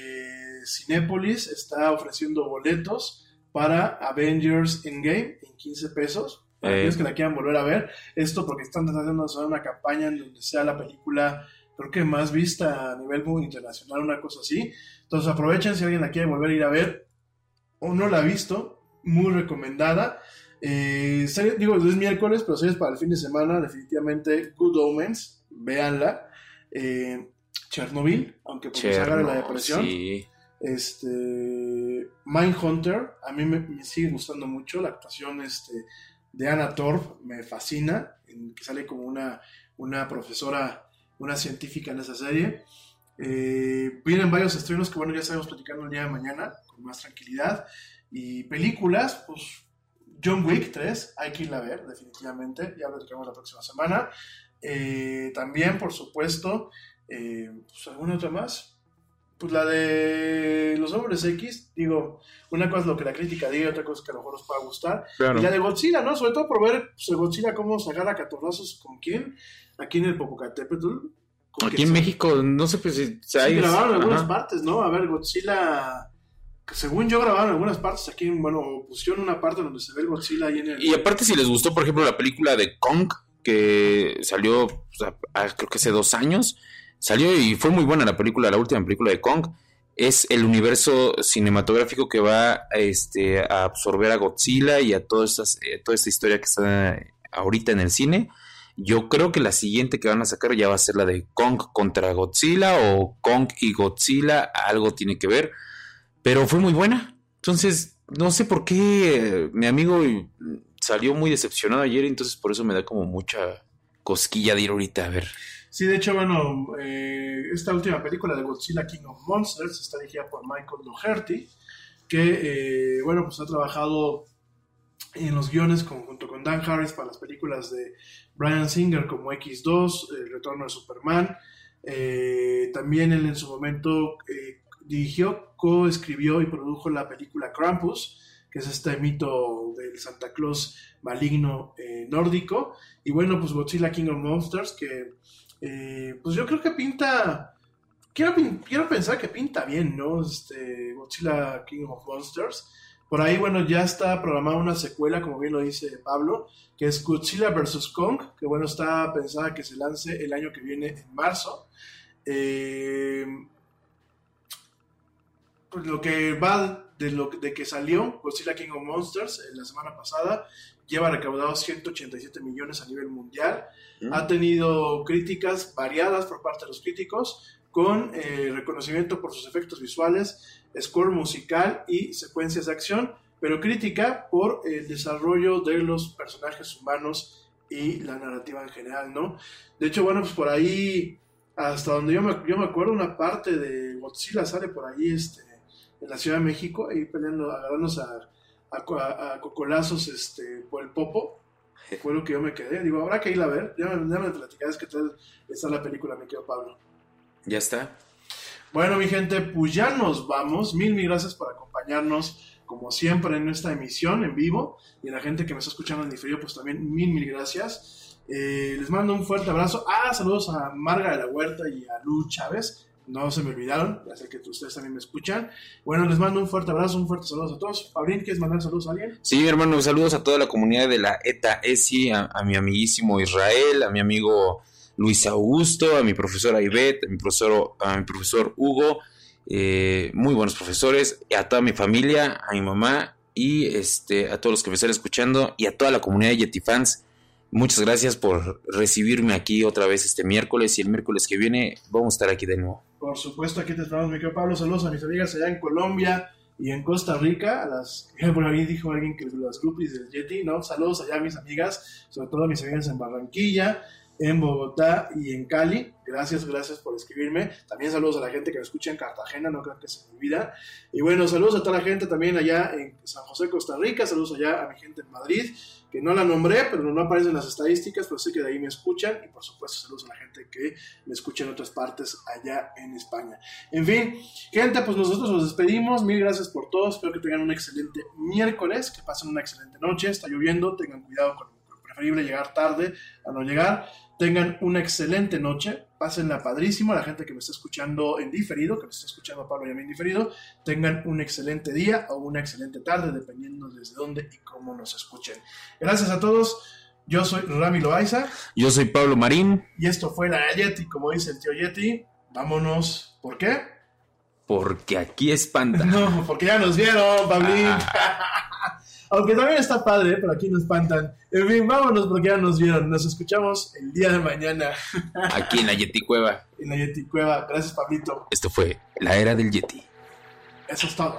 Cinépolis está ofreciendo boletos para Avengers Endgame en 15 pesos. Para Eh. aquellos que la quieran volver a ver. Esto porque están tratando de hacer una campaña en donde sea la película, creo que más vista a nivel muy internacional, una cosa así. Entonces aprovechen si alguien la quiere volver a ir a ver o no la ha visto, muy recomendada. Eh, digo, es miércoles, pero series para el fin de semana, definitivamente Good Omens, véanla. Eh, Chernobyl, aunque pues nos agarre la Cherno, depresión. sí. Este, Mindhunter, a mí me, me sigue gustando mucho la actuación este, de Anna Torv, me fascina, en que sale como una, una profesora, una científica en esa serie. Eh, vienen varios estrenos que bueno, ya estaremos platicando el día de mañana con más tranquilidad. Y películas, pues John Wick 3, hay que irla a ver, definitivamente, ya lo platicamos la próxima semana. Eh, también, por supuesto, eh, pues, ¿alguna otra más? Pues la de los hombres X, digo, una cosa es lo que la crítica diga, otra cosa es que a lo mejor nos pueda gustar. Claro. Y la de Godzilla, ¿no? Sobre todo por ver pues, el Godzilla cómo se agarra a catorrazos con quién, aquí en el Popocatépetl. Aquí en se- México, no sé pues, si Sí, si hay- grabaron en algunas partes, ¿no? A ver, Godzilla, según yo grabaron algunas partes, aquí, bueno, pusieron una parte donde se ve el Godzilla ahí en el... Y aparte, si les gustó, por ejemplo, la película de Kong, que salió ah, creo que hace dos años, salió y fue muy buena la película, la última película de Kong. Es el universo cinematográfico que va este, a absorber a Godzilla y a todas estas, eh, toda esta historia que está ahorita en el cine. Yo creo que la siguiente que van a sacar ya va a ser la de Kong contra Godzilla o Kong y Godzilla, algo tiene que ver, pero fue muy buena. Entonces, no sé por qué mi amigo salió muy decepcionado ayer, entonces por eso me da como mucha cosquilla de ir ahorita a ver. Sí, de hecho, bueno, eh, esta última película de Godzilla King of Monsters está dirigida por Michael Doherty, que, eh, bueno, pues ha trabajado en los guiones con- junto con Dan Harris para las películas de Brian Singer como X2, El Retorno de Superman. Eh, también él en su momento dirigió, coescribió y produjo la película Krampus, que es este mito del Santa Claus maligno eh, nórdico. Y bueno, pues Godzilla King of Monsters, que eh, pues yo creo que pinta. Quiero, quiero pensar que pinta bien, ¿no? Este, Godzilla King of Monsters. Por ahí, bueno, ya está programada una secuela, como bien lo dice Pablo, que es Godzilla vs. Kong, que bueno, está pensada que se lance el año que viene, en marzo. Eh, pues lo que va de, lo, de que salió Godzilla King of Monsters en la semana pasada, lleva recaudado 187 millones a nivel mundial. Ha tenido críticas variadas por parte de los críticos, con eh, reconocimiento por sus efectos visuales, score musical y secuencias de acción, pero crítica por el desarrollo de los personajes humanos y la narrativa en general, ¿no? De hecho, bueno, pues por ahí, hasta donde yo me, yo me acuerdo, una parte de Godzilla sale por ahí este, en la Ciudad de México, ahí peleando, agarrándose a, a, a- cocolazos este, por el popo. Fue lo que yo me quedé. Digo, habrá que ir a ver. Ya me, ya me platicarás qué tal está la película, me quedo Pablo. Ya está. Bueno, mi gente, pues ya nos vamos. Mil, mil gracias por acompañarnos, como siempre, en esta emisión en vivo. Y a la gente que me está escuchando en diferido, pues también mil, mil gracias. Eh, les mando un fuerte abrazo. Ah, saludos a Marga de la Huerta y a Lu Chávez. No se me olvidaron, ya sé que ustedes también me escuchan. Bueno, les mando un fuerte abrazo, un fuerte saludo a todos. Pablín, ¿quieres mandar saludos a alguien? Sí, hermano, saludos a toda la comunidad de la ETA ESI, a, mi amiguísimo Israel, a mi amigo Luis Augusto, a mi profesora Ivette, a mi profesor, a mi profesor Hugo, eh, muy buenos profesores, a toda mi familia, a mi mamá y este, a todos los que me están escuchando y a toda la comunidad de Yeti Fans. Muchas gracias por recibirme aquí otra vez este miércoles y el miércoles que viene vamos a estar aquí de nuevo. Por supuesto, aquí te esperamos, mi querido Pablo. Saludos a mis amigas allá en Colombia y en Costa Rica. A las, por ahí dijo alguien que las groupies del Yeti, ¿no? Saludos allá a mis amigas, sobre todo a mis amigas en Barranquilla, en Bogotá y en Cali. Gracias, gracias por escribirme. También saludos a la gente que me escucha en Cartagena, no creo que se me olvida. Y bueno, saludos a toda la gente también allá en San José, Costa Rica. Saludos allá a mi gente en Madrid, no la nombré, pero no aparece en las estadísticas, pero sé que de ahí me escuchan. Y por supuesto, saludos a la gente que me escucha en otras partes allá en España. En fin, gente, pues nosotros nos despedimos. Mil gracias por todo. Espero que tengan un excelente miércoles, que pasen una excelente noche. Está lloviendo, tengan cuidado con preferible llegar tarde a no llegar. Tengan una excelente noche, pásenla padrísimo. A la gente que me está escuchando en diferido, que me está escuchando a Pablo y a mí en diferido, tengan un excelente día o una excelente tarde, dependiendo desde dónde y cómo nos escuchen. Gracias a todos. Yo soy Rami Loaiza. Yo soy Pablo Marín. Y esto fue la Yeti, como dice el tío Yeti. Vámonos. ¿Por qué? Porque aquí espanta. No, porque ya nos vieron, Pablín. Aunque también está padre, pero aquí nos espantan. En fin, vámonos porque ya nos vieron. Nos escuchamos el día de mañana. Aquí en la Yeti Cueva. En la Yeti Cueva. Gracias, Pablito. Esto fue la era del Yeti. Eso es todo.